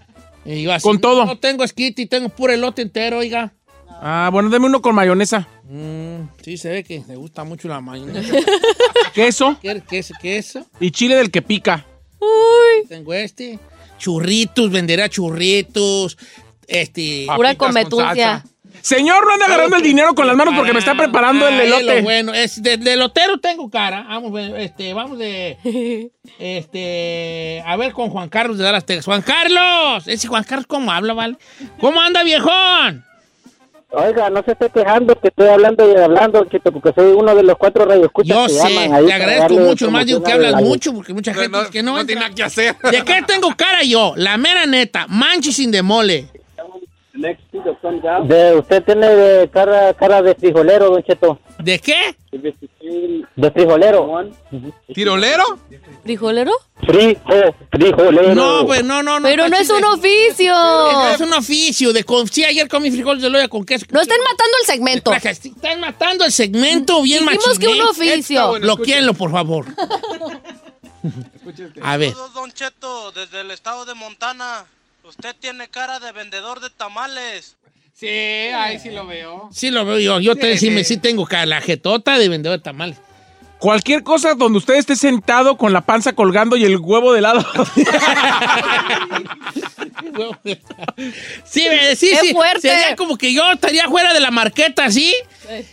S1: Y yo así,
S8: Con todo.
S1: No tengo esquite y tengo puro elote entero, oiga.
S8: Ah, bueno, deme uno con mayonesa.
S1: Mm, sí, se ve que le gusta mucho la mayonesa.
S8: Queso
S1: ¿Qué, qué, es- qué es eso?
S8: y chile del que pica.
S2: Uy.
S1: Tengo este. Churritos, venderá churritos. Este.
S2: Pura cometuncia.
S8: Señor, no ande agarrando el dinero con las manos porque me está preparando el elote.
S1: bueno, es de, de lotero tengo cara. Vamos, este, vamos de. Este. A ver con Juan Carlos de Dallas, Texas. Juan Carlos. Ese Juan Carlos, ¿cómo habla, vale? ¿Cómo anda, viejón?
S16: Oiga, no se esté quejando que estoy hablando y hablando, Chito, porque soy uno de los cuatro radioescuchas
S1: Yo
S16: que
S1: sé,
S16: llaman ahí
S1: te agradezco mucho. Más digo que hablas mucho porque mucha gente
S3: No,
S1: dice que no.
S3: no
S1: entra.
S3: tiene nada que hacer.
S1: ¿De qué tengo cara yo? La mera neta. Manchi sin demole.
S16: De, usted tiene de cara, cara de frijolero, don Cheto.
S1: ¿De qué?
S16: De frijolero.
S3: ¿Tirolero?
S2: ¿Frijolero?
S16: Frijo, frijolero.
S1: No, pues no, no, no.
S2: Pero no es un oficio.
S1: Es un oficio de con... Sí, ayer comí frijoles de loya con queso.
S2: No estén matando el segmento.
S1: Están matando el segmento bien
S2: Dijimos que un oficio.
S3: bueno,
S1: Bloqueenlo, por favor. A ver.
S7: Saludos, Don Cheto, desde el estado de Montana. Usted tiene cara de vendedor de tamales.
S3: Sí, ahí sí lo veo.
S1: Sí lo veo yo. Yo te,
S3: Sí,
S1: sí, me,
S3: sí.
S1: sí tengo cara, la jetota de vendedor de tamales.
S8: Cualquier cosa donde usted esté sentado con la panza colgando y el huevo de lado.
S1: Sí, me- sí,
S2: ¡Qué
S1: sí.
S2: fuerte!
S1: Sería como que yo estaría fuera de la marqueta, ¿sí?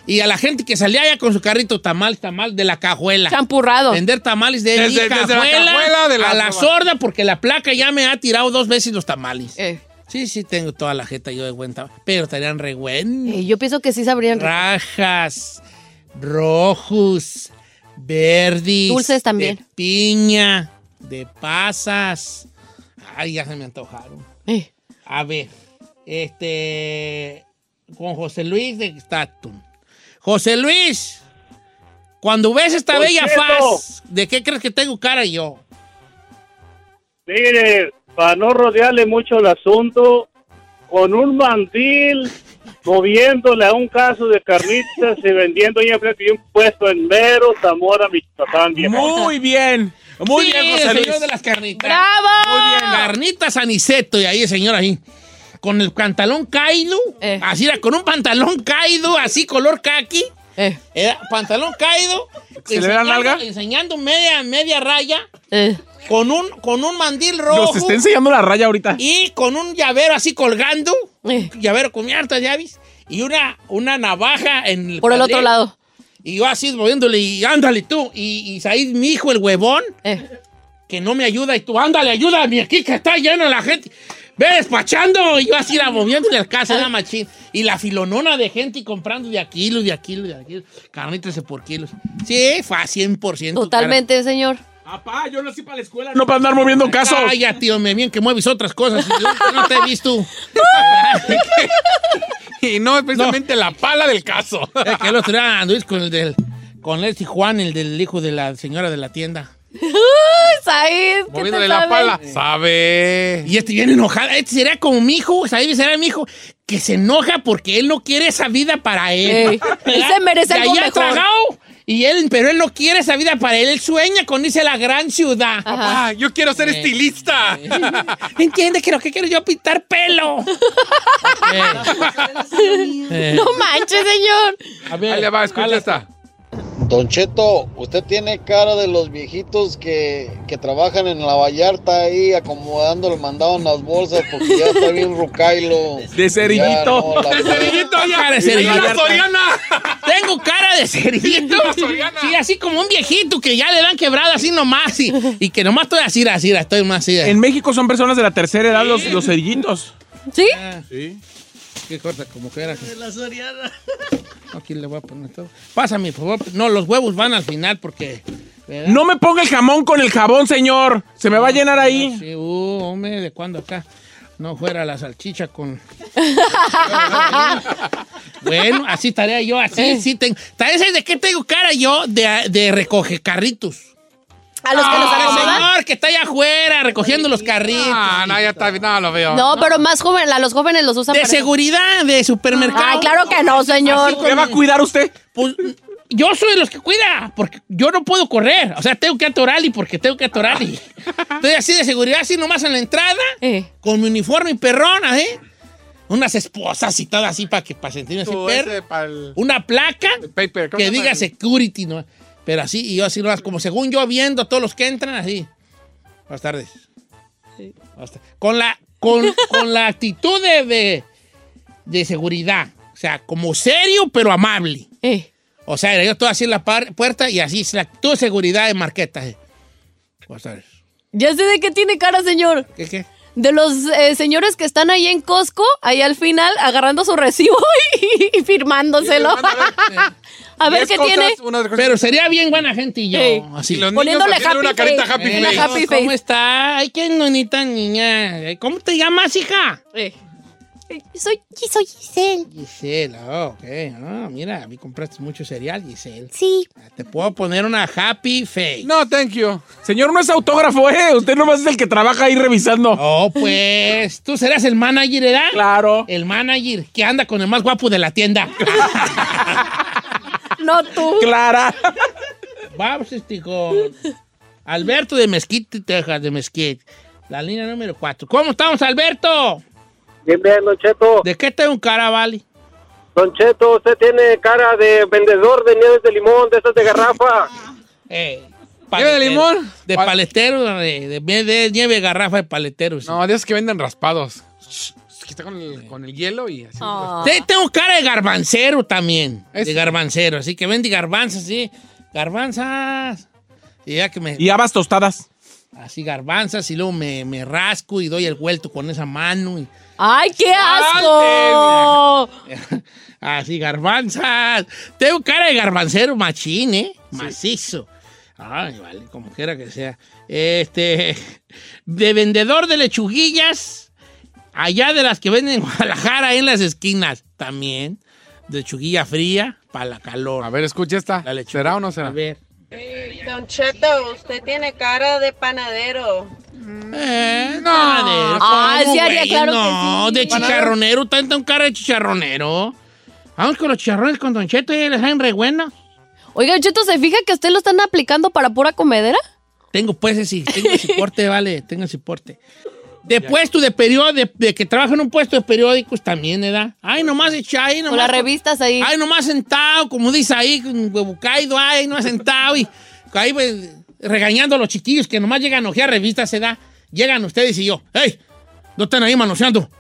S1: Y a la gente que salía allá con su carrito tamal, tamal de la cajuela.
S2: Champurrado.
S1: Vender tamales de
S3: Desde-
S1: mi
S3: desde la
S1: cajuela,
S3: cajuela de la-
S1: a la sorda porque la placa ya me ha tirado dos veces los tamales.
S2: Eh,
S1: Sí, sí, tengo toda la jeta yo de buen tamal, pero estarían re buenos.
S2: eh, yo pienso que sí sabrían.
S1: Rajas, rojos, verdes.
S2: Dulces también.
S1: De piña, de pasas. Ay, ya se me antojaron.
S2: Eh,
S1: A ver, este. Con José Luis de Statum. José Luis, cuando ves esta
S16: Don
S1: bella
S16: Cheto.
S1: faz, ¿de qué crees que tengo cara yo?
S16: Mire, para no rodearle mucho el asunto,
S17: con un mandil moviéndole a un caso de carnitas y vendiendo de un puesto en Mero, Zamora, Michoacán.
S8: Muy bien. Muy
S1: Sí,
S8: bien, José
S1: el
S8: Luis.
S1: señor de las carnitas.
S2: ¡Bravo!
S1: Muy bien. Carnitas Aniceto, y ahí el señor ahí. Con el pantalón caído,
S2: Eh.
S1: así era, con un pantalón caído, así color kaki. Era pantalón caído.
S8: ¿Se le ve la
S1: enseñando-
S8: nalga?
S1: Enseñando media, media raya.
S2: Eh.
S1: Con un, con un mandil rojo.
S8: Nos está enseñando la raya ahorita.
S1: Y con un llavero así colgando.
S2: Eh.
S1: Llavero con hartas llaves. Y una, una navaja en el
S2: Por el otro lado.
S1: Y yo así moviéndole y ándale tú. Y, y Said, mi hijo, el huevón,
S2: Eh.
S1: que no me ayuda. Y tú, ándale, ayúdame aquí que está lleno la gente. Ve despachando. Y yo así la moviéndole al casa, la machín. Y la filonona de gente y comprando de a kilos, de a kilos, de a kilos. Carnitas de por kilos. Sí, fue a 100%.
S2: Totalmente, señor.
S8: Papá, yo nací para la escuela. No para andar moviendo casos.
S1: Ay, ya, tío, me bien que mueves otras cosas. yo no te he visto.
S3: Y no es precisamente la pala del caso.
S1: Es que el otro día anduviste con el del. Con el Juan, el del hijo de la señora de la tienda.
S2: ¡Uy, Said! ¿qué
S3: Moviéndole la
S2: sabe?
S3: pala. Sabe.
S1: Y este viene enojado. Este sería como mi hijo, Said será mi hijo, que se enoja porque él no quiere esa vida para él.
S2: Él se merece
S1: Y
S2: algo mejor.
S1: tragado, y él, pero él no quiere esa vida para él. Él sueña con irse a la gran ciudad.
S3: Papá, yo quiero ser estilista.
S1: Entiende que lo que quiero yo pintar pelo. Eh.
S2: No manches, señor.
S1: A ver,
S3: Ahí le va, escucha esta.
S18: Don Cheto, usted tiene cara de los viejitos que, que trabajan en la Vallarta ahí acomodando el mandado en las bolsas porque ya está bien rucailo.
S8: De cerillito.
S18: No, la-
S3: Cerillito, ya.
S1: Cara de cerillito.
S3: Soriana.
S1: Tengo cara de cerillito. Sí, así como un viejito que ya le dan quebrada así nomás. Y, y que nomás estoy así, así, estoy más así.
S8: En México son personas de la tercera edad los, los cerillitos.
S2: ¿Sí?
S8: Sí.
S1: Qué corta, como que era. La Soriana. Aquí le voy a poner todo. Pásame, por favor. No, los huevos van al final porque. ¿verdad?
S8: No me ponga el jamón con el jabón, señor. Se me va a llenar ahí.
S1: Sí, uh, hombre, ¿de cuándo acá? No fuera la salchicha con. bueno, así estaría yo, así, sí tengo. ¿Sabes de qué tengo cara yo? De, de recoge carritos.
S2: A los que los acomodan.
S1: señor que está allá afuera recogiendo los carritos.
S3: Ah, no, ya está bien. No, lo veo.
S2: No, pero más jóvenes, a los jóvenes los usan
S1: De
S2: para-
S1: seguridad, de supermercado.
S2: Ay, claro que no, señor.
S8: ¿Qué va a cuidar usted?
S1: Pues yo soy de los que cuida, porque yo no puedo correr. O sea, tengo que atorar y porque tengo que atorar. Y estoy así de seguridad, así nomás en la entrada,
S2: Eh.
S1: con mi uniforme y perrona, ¿eh? Unas esposas y todo así para que para sentirme así
S3: Tú,
S1: perro.
S3: ese pa'l-
S1: Una placa
S3: paper, ¿cómo
S1: que
S3: se llama?
S1: diga security, ¿no? Pero así, y yo así nomás, como según yo viendo a todos los que entran, así. Buenas tardes. Tardes. Con la, con, con la actitud de, de, de seguridad. O sea, como serio, pero amable.
S2: Eh.
S1: O sea, yo estoy así en la par- puerta y así es la actitud de seguridad de Marqueta. eh. Buenas tardes.
S2: Ya sé de qué tiene cara, señor.
S1: ¿Qué, qué?
S2: De los eh, señores que están ahí en Costco, ahí al final, agarrando su recibo y, y firmándoselo. A ver qué tiene.
S1: Pero sería bien buena gente y yo.
S2: Ey.
S1: Así.
S3: Los
S2: Poniéndole happy
S3: una carita
S2: face.
S3: happy
S2: Eh,
S3: face.
S2: happy
S1: ¿Cómo está? Ay, qué bonita niña. ¿Cómo te llamas, hija?
S2: Eh. Soy, soy Giselle.
S1: Giselle, oh, ok. Ah, mira, a mí compraste mucho cereal, Giselle.
S2: Sí.
S1: Te puedo poner una happy face.
S3: No, thank you.
S8: Señor, no es autógrafo, ¿eh? Usted nomás es el que trabaja ahí revisando.
S1: Oh, pues, tú serás el manager, ¿verdad?
S8: Claro.
S1: El manager que anda con el más guapo de la tienda.
S2: No tú.
S8: Clara.
S1: Vamos, este, con Alberto de Mesquite, Texas, de Mesquite. La línea número 4. ¿Cómo estamos, Alberto?
S16: Bien, bien, Don Cheto.
S1: ¿De qué tengo un cara, vale?
S16: Don Cheto, usted tiene cara de vendedor de nieves de limón, de esas de garrafa.
S1: Eh,
S3: ¿Nieve de limón?
S1: De
S3: Pal-
S1: paletero, de, de, de nieve de garrafa de paletero. sí.
S3: No, de esos que venden raspados. Que está con el, con el hielo y así.
S2: Ah.
S1: Te- tengo cara de garbancero también.
S3: Es-
S1: De garbancero. Así que vende garbanzas, sí. Garbanzas. Y ya que me.
S8: Y habas tostadas.
S1: Así garbanzas y luego me, me rasco y doy el vuelto con esa mano. Y,
S2: ¡Ay, qué asco!
S1: así, garbanzas. Tengo cara de garbancero machín, ¿eh? Macizo. Ay, vale, como quiera que sea. Este. De vendedor de lechuguillas. Allá de las que venden en Guadalajara en las esquinas. También. De lechuguilla fría para la calor.
S3: A ver, escucha esta.
S1: La.
S3: ¿Será o no será?
S1: A ver.
S19: Don Cheto, usted tiene cara de panadero.
S1: Eh,
S3: No,
S1: pastelero.
S2: Ah,
S1: ¿Cómo,
S2: sí haría, que
S1: No,
S2: sí.
S1: de chicharronero, tanta un cara de chicharronero. Vamos con los chicharrones con Don Cheto, ya les saben re buenos.
S2: Oiga, Don Cheto, ¿se fija que usted lo están aplicando para pura comedera?
S1: Tengo pues ese, tengo el soporte, vale, tengo el soporte. De puesto de periódico, de, de que trabaja en un puesto de periódicos también, ¿verdad? Ay, nomás echa ahí, nomás.
S2: Con las revistas ahí.
S1: Ay, nomás sentado, como dice ahí, con huevo caído, ay, nomás sentado y ahí pues, regañando a los chiquillos que nomás llegan a ojear revistas, se da. Llegan ustedes y yo, ¡Ey! No están ahí manoseando.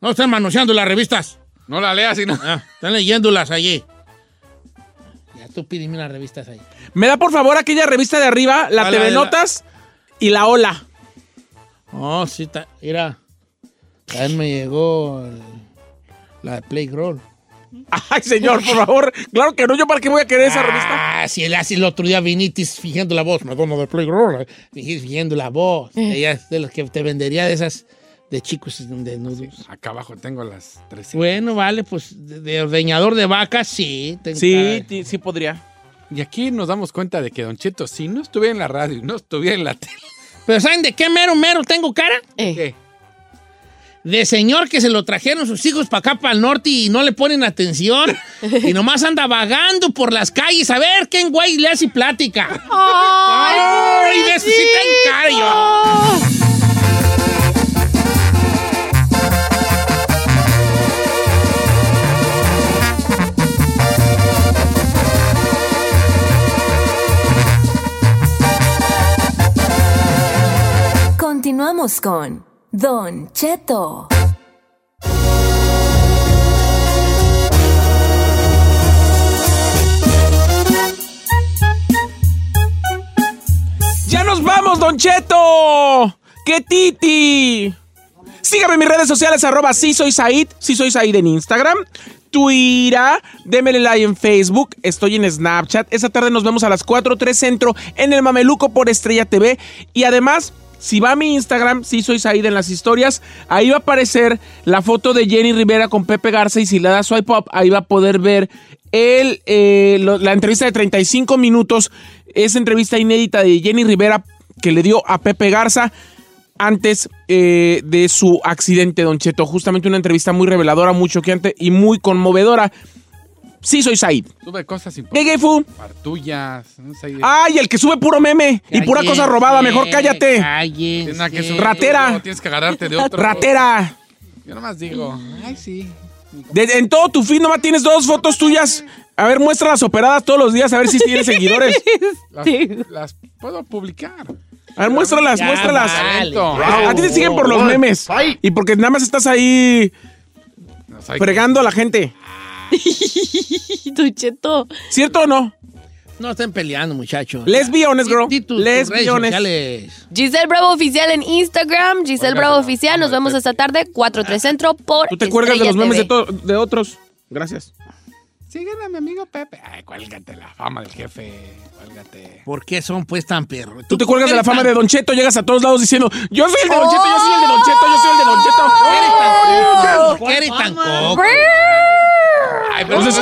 S1: No están manoseando las revistas.
S3: No la leas, sino.
S1: Ah, están leyéndolas allí. Ya tú pídeme las revistas ahí.
S8: Me da por favor aquella revista de arriba, la
S1: Ah, la
S8: TV
S1: la-
S8: Notas y la Ola.
S1: Oh, sí, ta- mira. También me llegó el- la de Playground.
S8: Ay, señor, por favor. Claro que no, yo para qué voy a querer esa revista.
S1: Ah, si el, así el otro día vinitis fingiendo la voz, Madonna de Playground, fingi- fingiendo la voz. Ella es de las que te vendería de esas de chicos desnudos.
S3: Acá abajo tengo las tres.
S1: Bueno, vale, pues de, de ordeñador de vacas, sí. tengo
S8: Sí, sí podría.
S3: Y aquí nos damos cuenta de que Don Cheto, si no estuviera en la radio y no estuviera en la tele.
S1: Pero ¿saben de qué mero mero tengo cara?
S3: ¿Qué?
S1: De señor que se lo trajeron sus hijos para acá, para el norte y no le ponen atención. y nomás anda vagando por las calles a ver qué güey le hace plática. ¡Ay, de eso sí tengo cara yo!
S6: Continuamos con Don Cheto.
S8: ¡Ya nos vamos, Don Cheto! ¡Qué titi! Sígame en mis redes sociales, arroba sí soy Said, sí soy Said en Instagram, Twitter, démele like en Facebook, estoy en Snapchat. Esta tarde nos vemos a las 4.3 Centro en el Mameluco por Estrella TV. Y además, si va a mi Instagram, sí soy Said en las historias, ahí va a aparecer la foto de Jenny Rivera con Pepe Garza y si le da swipe up, ahí va a poder ver el, eh, la entrevista de 35 minutos, esa entrevista inédita de Jenny Rivera que le dio a Pepe Garza antes eh, de su accidente, Don Cheto. Justamente una entrevista muy reveladora, muy choqueante y muy conmovedora. Sí, soy Said.
S3: Sube cosas
S8: ¿Qué, qué, fu?
S3: Partullas. No sé,
S8: ¡Ay, el que sube puro meme y pura cosa robada! Mejor cállate.
S3: Tienes nada que subir
S8: Ratera.
S3: tú, Tienes que agarrarte de otro.
S8: Ratera.
S3: Yo nomás digo, ay, sí.
S8: De- en todo tu feed nomás tienes dos fotos tuyas. A ver, muestra las operadas todos los días, a ver si tienes seguidores.
S3: Las, las puedo publicar.
S8: A ver, muéstralas,
S3: Ya,
S8: muéstralas.
S3: vale.
S8: A ti te siguen por los memes. Y porque nada más estás ahí fregando a la gente.
S2: Don Cheto.
S8: ¿Cierto o no?
S1: No estén peleando, muchachos.
S8: Let's be honest, girl.
S1: Di tus- tus
S8: Let's
S1: redes
S8: be honest.
S1: sociales.
S2: Giselle Bravo Oficial en Instagram, Giselle Bravo Oficial. Nos vemos esta tarde, 4-3 Centro por
S8: Tú te cuelgas de los memes de, otros. Gracias.
S3: Sígueme a mi amigo Pepe. Ay, cuélgate la fama del jefe. Cuélgate.
S1: ¿Por qué son pues tan perros?
S8: Tú te cuelgas de la fama de Don Cheto, llegas a todos lados diciendo, yo soy el de Don Cheto, yo soy el de Don Cheto, yo soy el de Don Cheto.
S1: ¿Por qué eres tan coco?
S3: Ay, pero eso es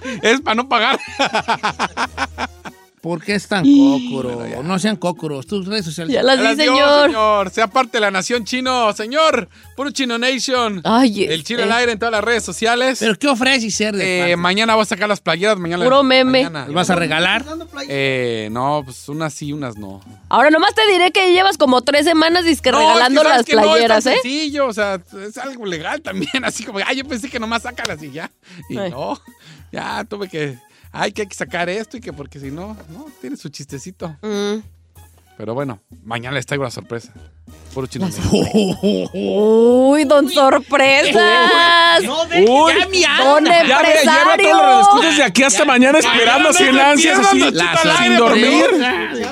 S3: para no pagar.
S1: ¿Por qué es tan cócoro? No sean cócoros. Tus redes sociales.
S2: Ya las
S3: las dio,
S2: señor.
S3: señor. Sea parte de la nación chino, señor. Puro Chino Nation.
S2: Ay,
S3: El chino
S2: este.
S3: al aire en todas las redes sociales.
S1: ¿Pero qué ofreces ser de
S3: Eh, mañana voy a sacar las playeras. Mañana
S2: Puro meme.
S3: mañana.
S1: ¿Las vas a regalar?
S3: Eh, no, pues unas sí, unas no.
S2: Ahora nomás te diré que llevas como tres semanas disque
S3: No,
S2: regalando
S3: es que sabes
S2: las
S3: que no, es tan
S2: playeras, ¿eh?
S3: sencillo, o sea, es algo legal también, así como, ay, yo pensé que nomás sácalas y ya. Y
S2: Ay.
S3: no, ya tuve que, ay, que hay que sacar esto y que porque si no, no, tiene su chistecito.
S2: Mm.
S3: Pero bueno, mañana les traigo la sorpresa. Puro chino.
S2: Uy, don sorpresas.
S8: Uy,
S2: Don
S8: ya ve, lleva
S2: empresario.
S8: todos los escuchas de aquí hasta mañana esperando en ansias, así, sin dormir.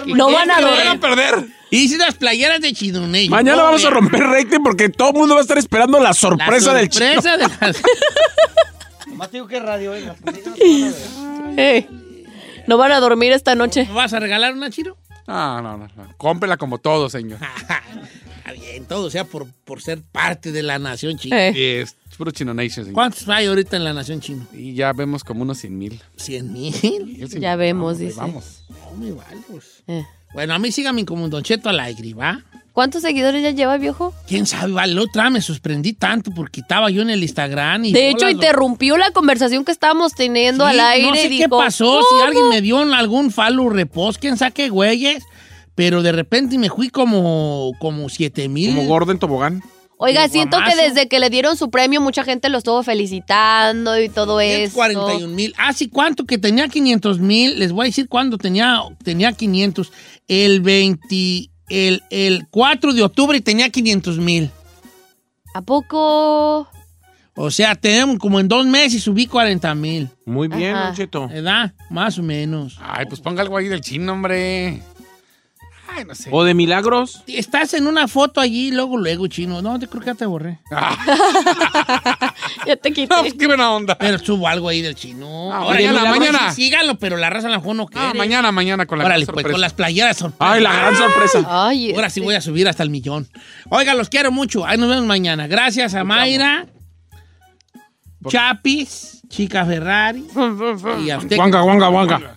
S2: No van a dormir.
S1: van
S3: perder.
S1: Y si las playeras de Chidoney.
S8: Mañana vamos a romper rating porque todo el mundo va a estar esperando la sorpresa, del chino.
S1: sorpresa de las...
S20: Nomás digo que radio, oiga.
S2: Eh, No van a dormir esta noche.
S1: ¿Me vas a regalar una, Chino?
S3: No, no, no, no. Cómprela como todo, señor.
S1: Está bien, todo sea por, por ser parte de la nación china.
S2: Eh.
S3: Y es puro chino nation, señor.
S1: ¿Cuántos hay ahorita en la nación china?
S3: Y ya vemos como unos 100 mil.
S1: ¿Cien mil?
S2: Ya vemos, dice.
S3: Vamos.
S1: No me vale, pues.
S2: Eh.
S1: Bueno, a mí síganme como un Don Cheto al aire, ¿va?
S2: ¿Cuántos seguidores ya lleva, viejo?
S1: ¿Quién sabe? Vale, la otra me sorprendí tanto porque estaba yo en el Instagram y...
S2: De hecho, interrumpió la conversación que estábamos teniendo al aire.
S1: No sé
S2: y
S1: qué
S2: dijo,
S1: pasó, si alguien me dio algún follow repost, quién sabe, güeyes. Pero de repente me fui como, como 7 mil.
S8: Como gordo en tobogán.
S2: Oiga, siento que desde que le dieron su premio, mucha gente lo estuvo felicitando y todo eso.
S1: 41 mil. Ah, sí, ¿cuánto? Que tenía 500 mil. Les voy a decir cuándo tenía, tenía 500. El 20, el, el 4 de octubre tenía 500 mil.
S2: ¿A poco?
S1: O sea, tenemos como en dos meses subí 40 mil.
S8: Muy bien, Cheto.
S1: ¿Verdad? Más o menos.
S3: Ay, pues ponga algo ahí del chino, hombre. Ay, no sé.
S8: ¿O de milagros?
S1: Estás en una foto allí, luego, luego, chino. No, te creo que ya te borré.
S2: ya te quité.
S3: No, qué buena onda.
S1: Pero subo algo ahí del chino.
S3: Ah,
S1: Ahora
S3: mañana,
S1: ya la
S3: mañana.
S1: sí, síganlo, pero la raza a lo mejor no quiere.
S3: Ah, mañana, mañana con la
S1: Órale,
S3: gran
S1: pues
S3: sorpresa.
S1: con las playeras sorpresa.
S8: Ay, la gran sorpresa.
S2: Ay,
S1: Ahora sí voy a subir hasta el millón. Oiga, los quiero mucho. Ahí nos vemos mañana. Gracias a Mayra, Chapis, Chica Ferrari y a usted.
S8: Guanga, guanga, guanga.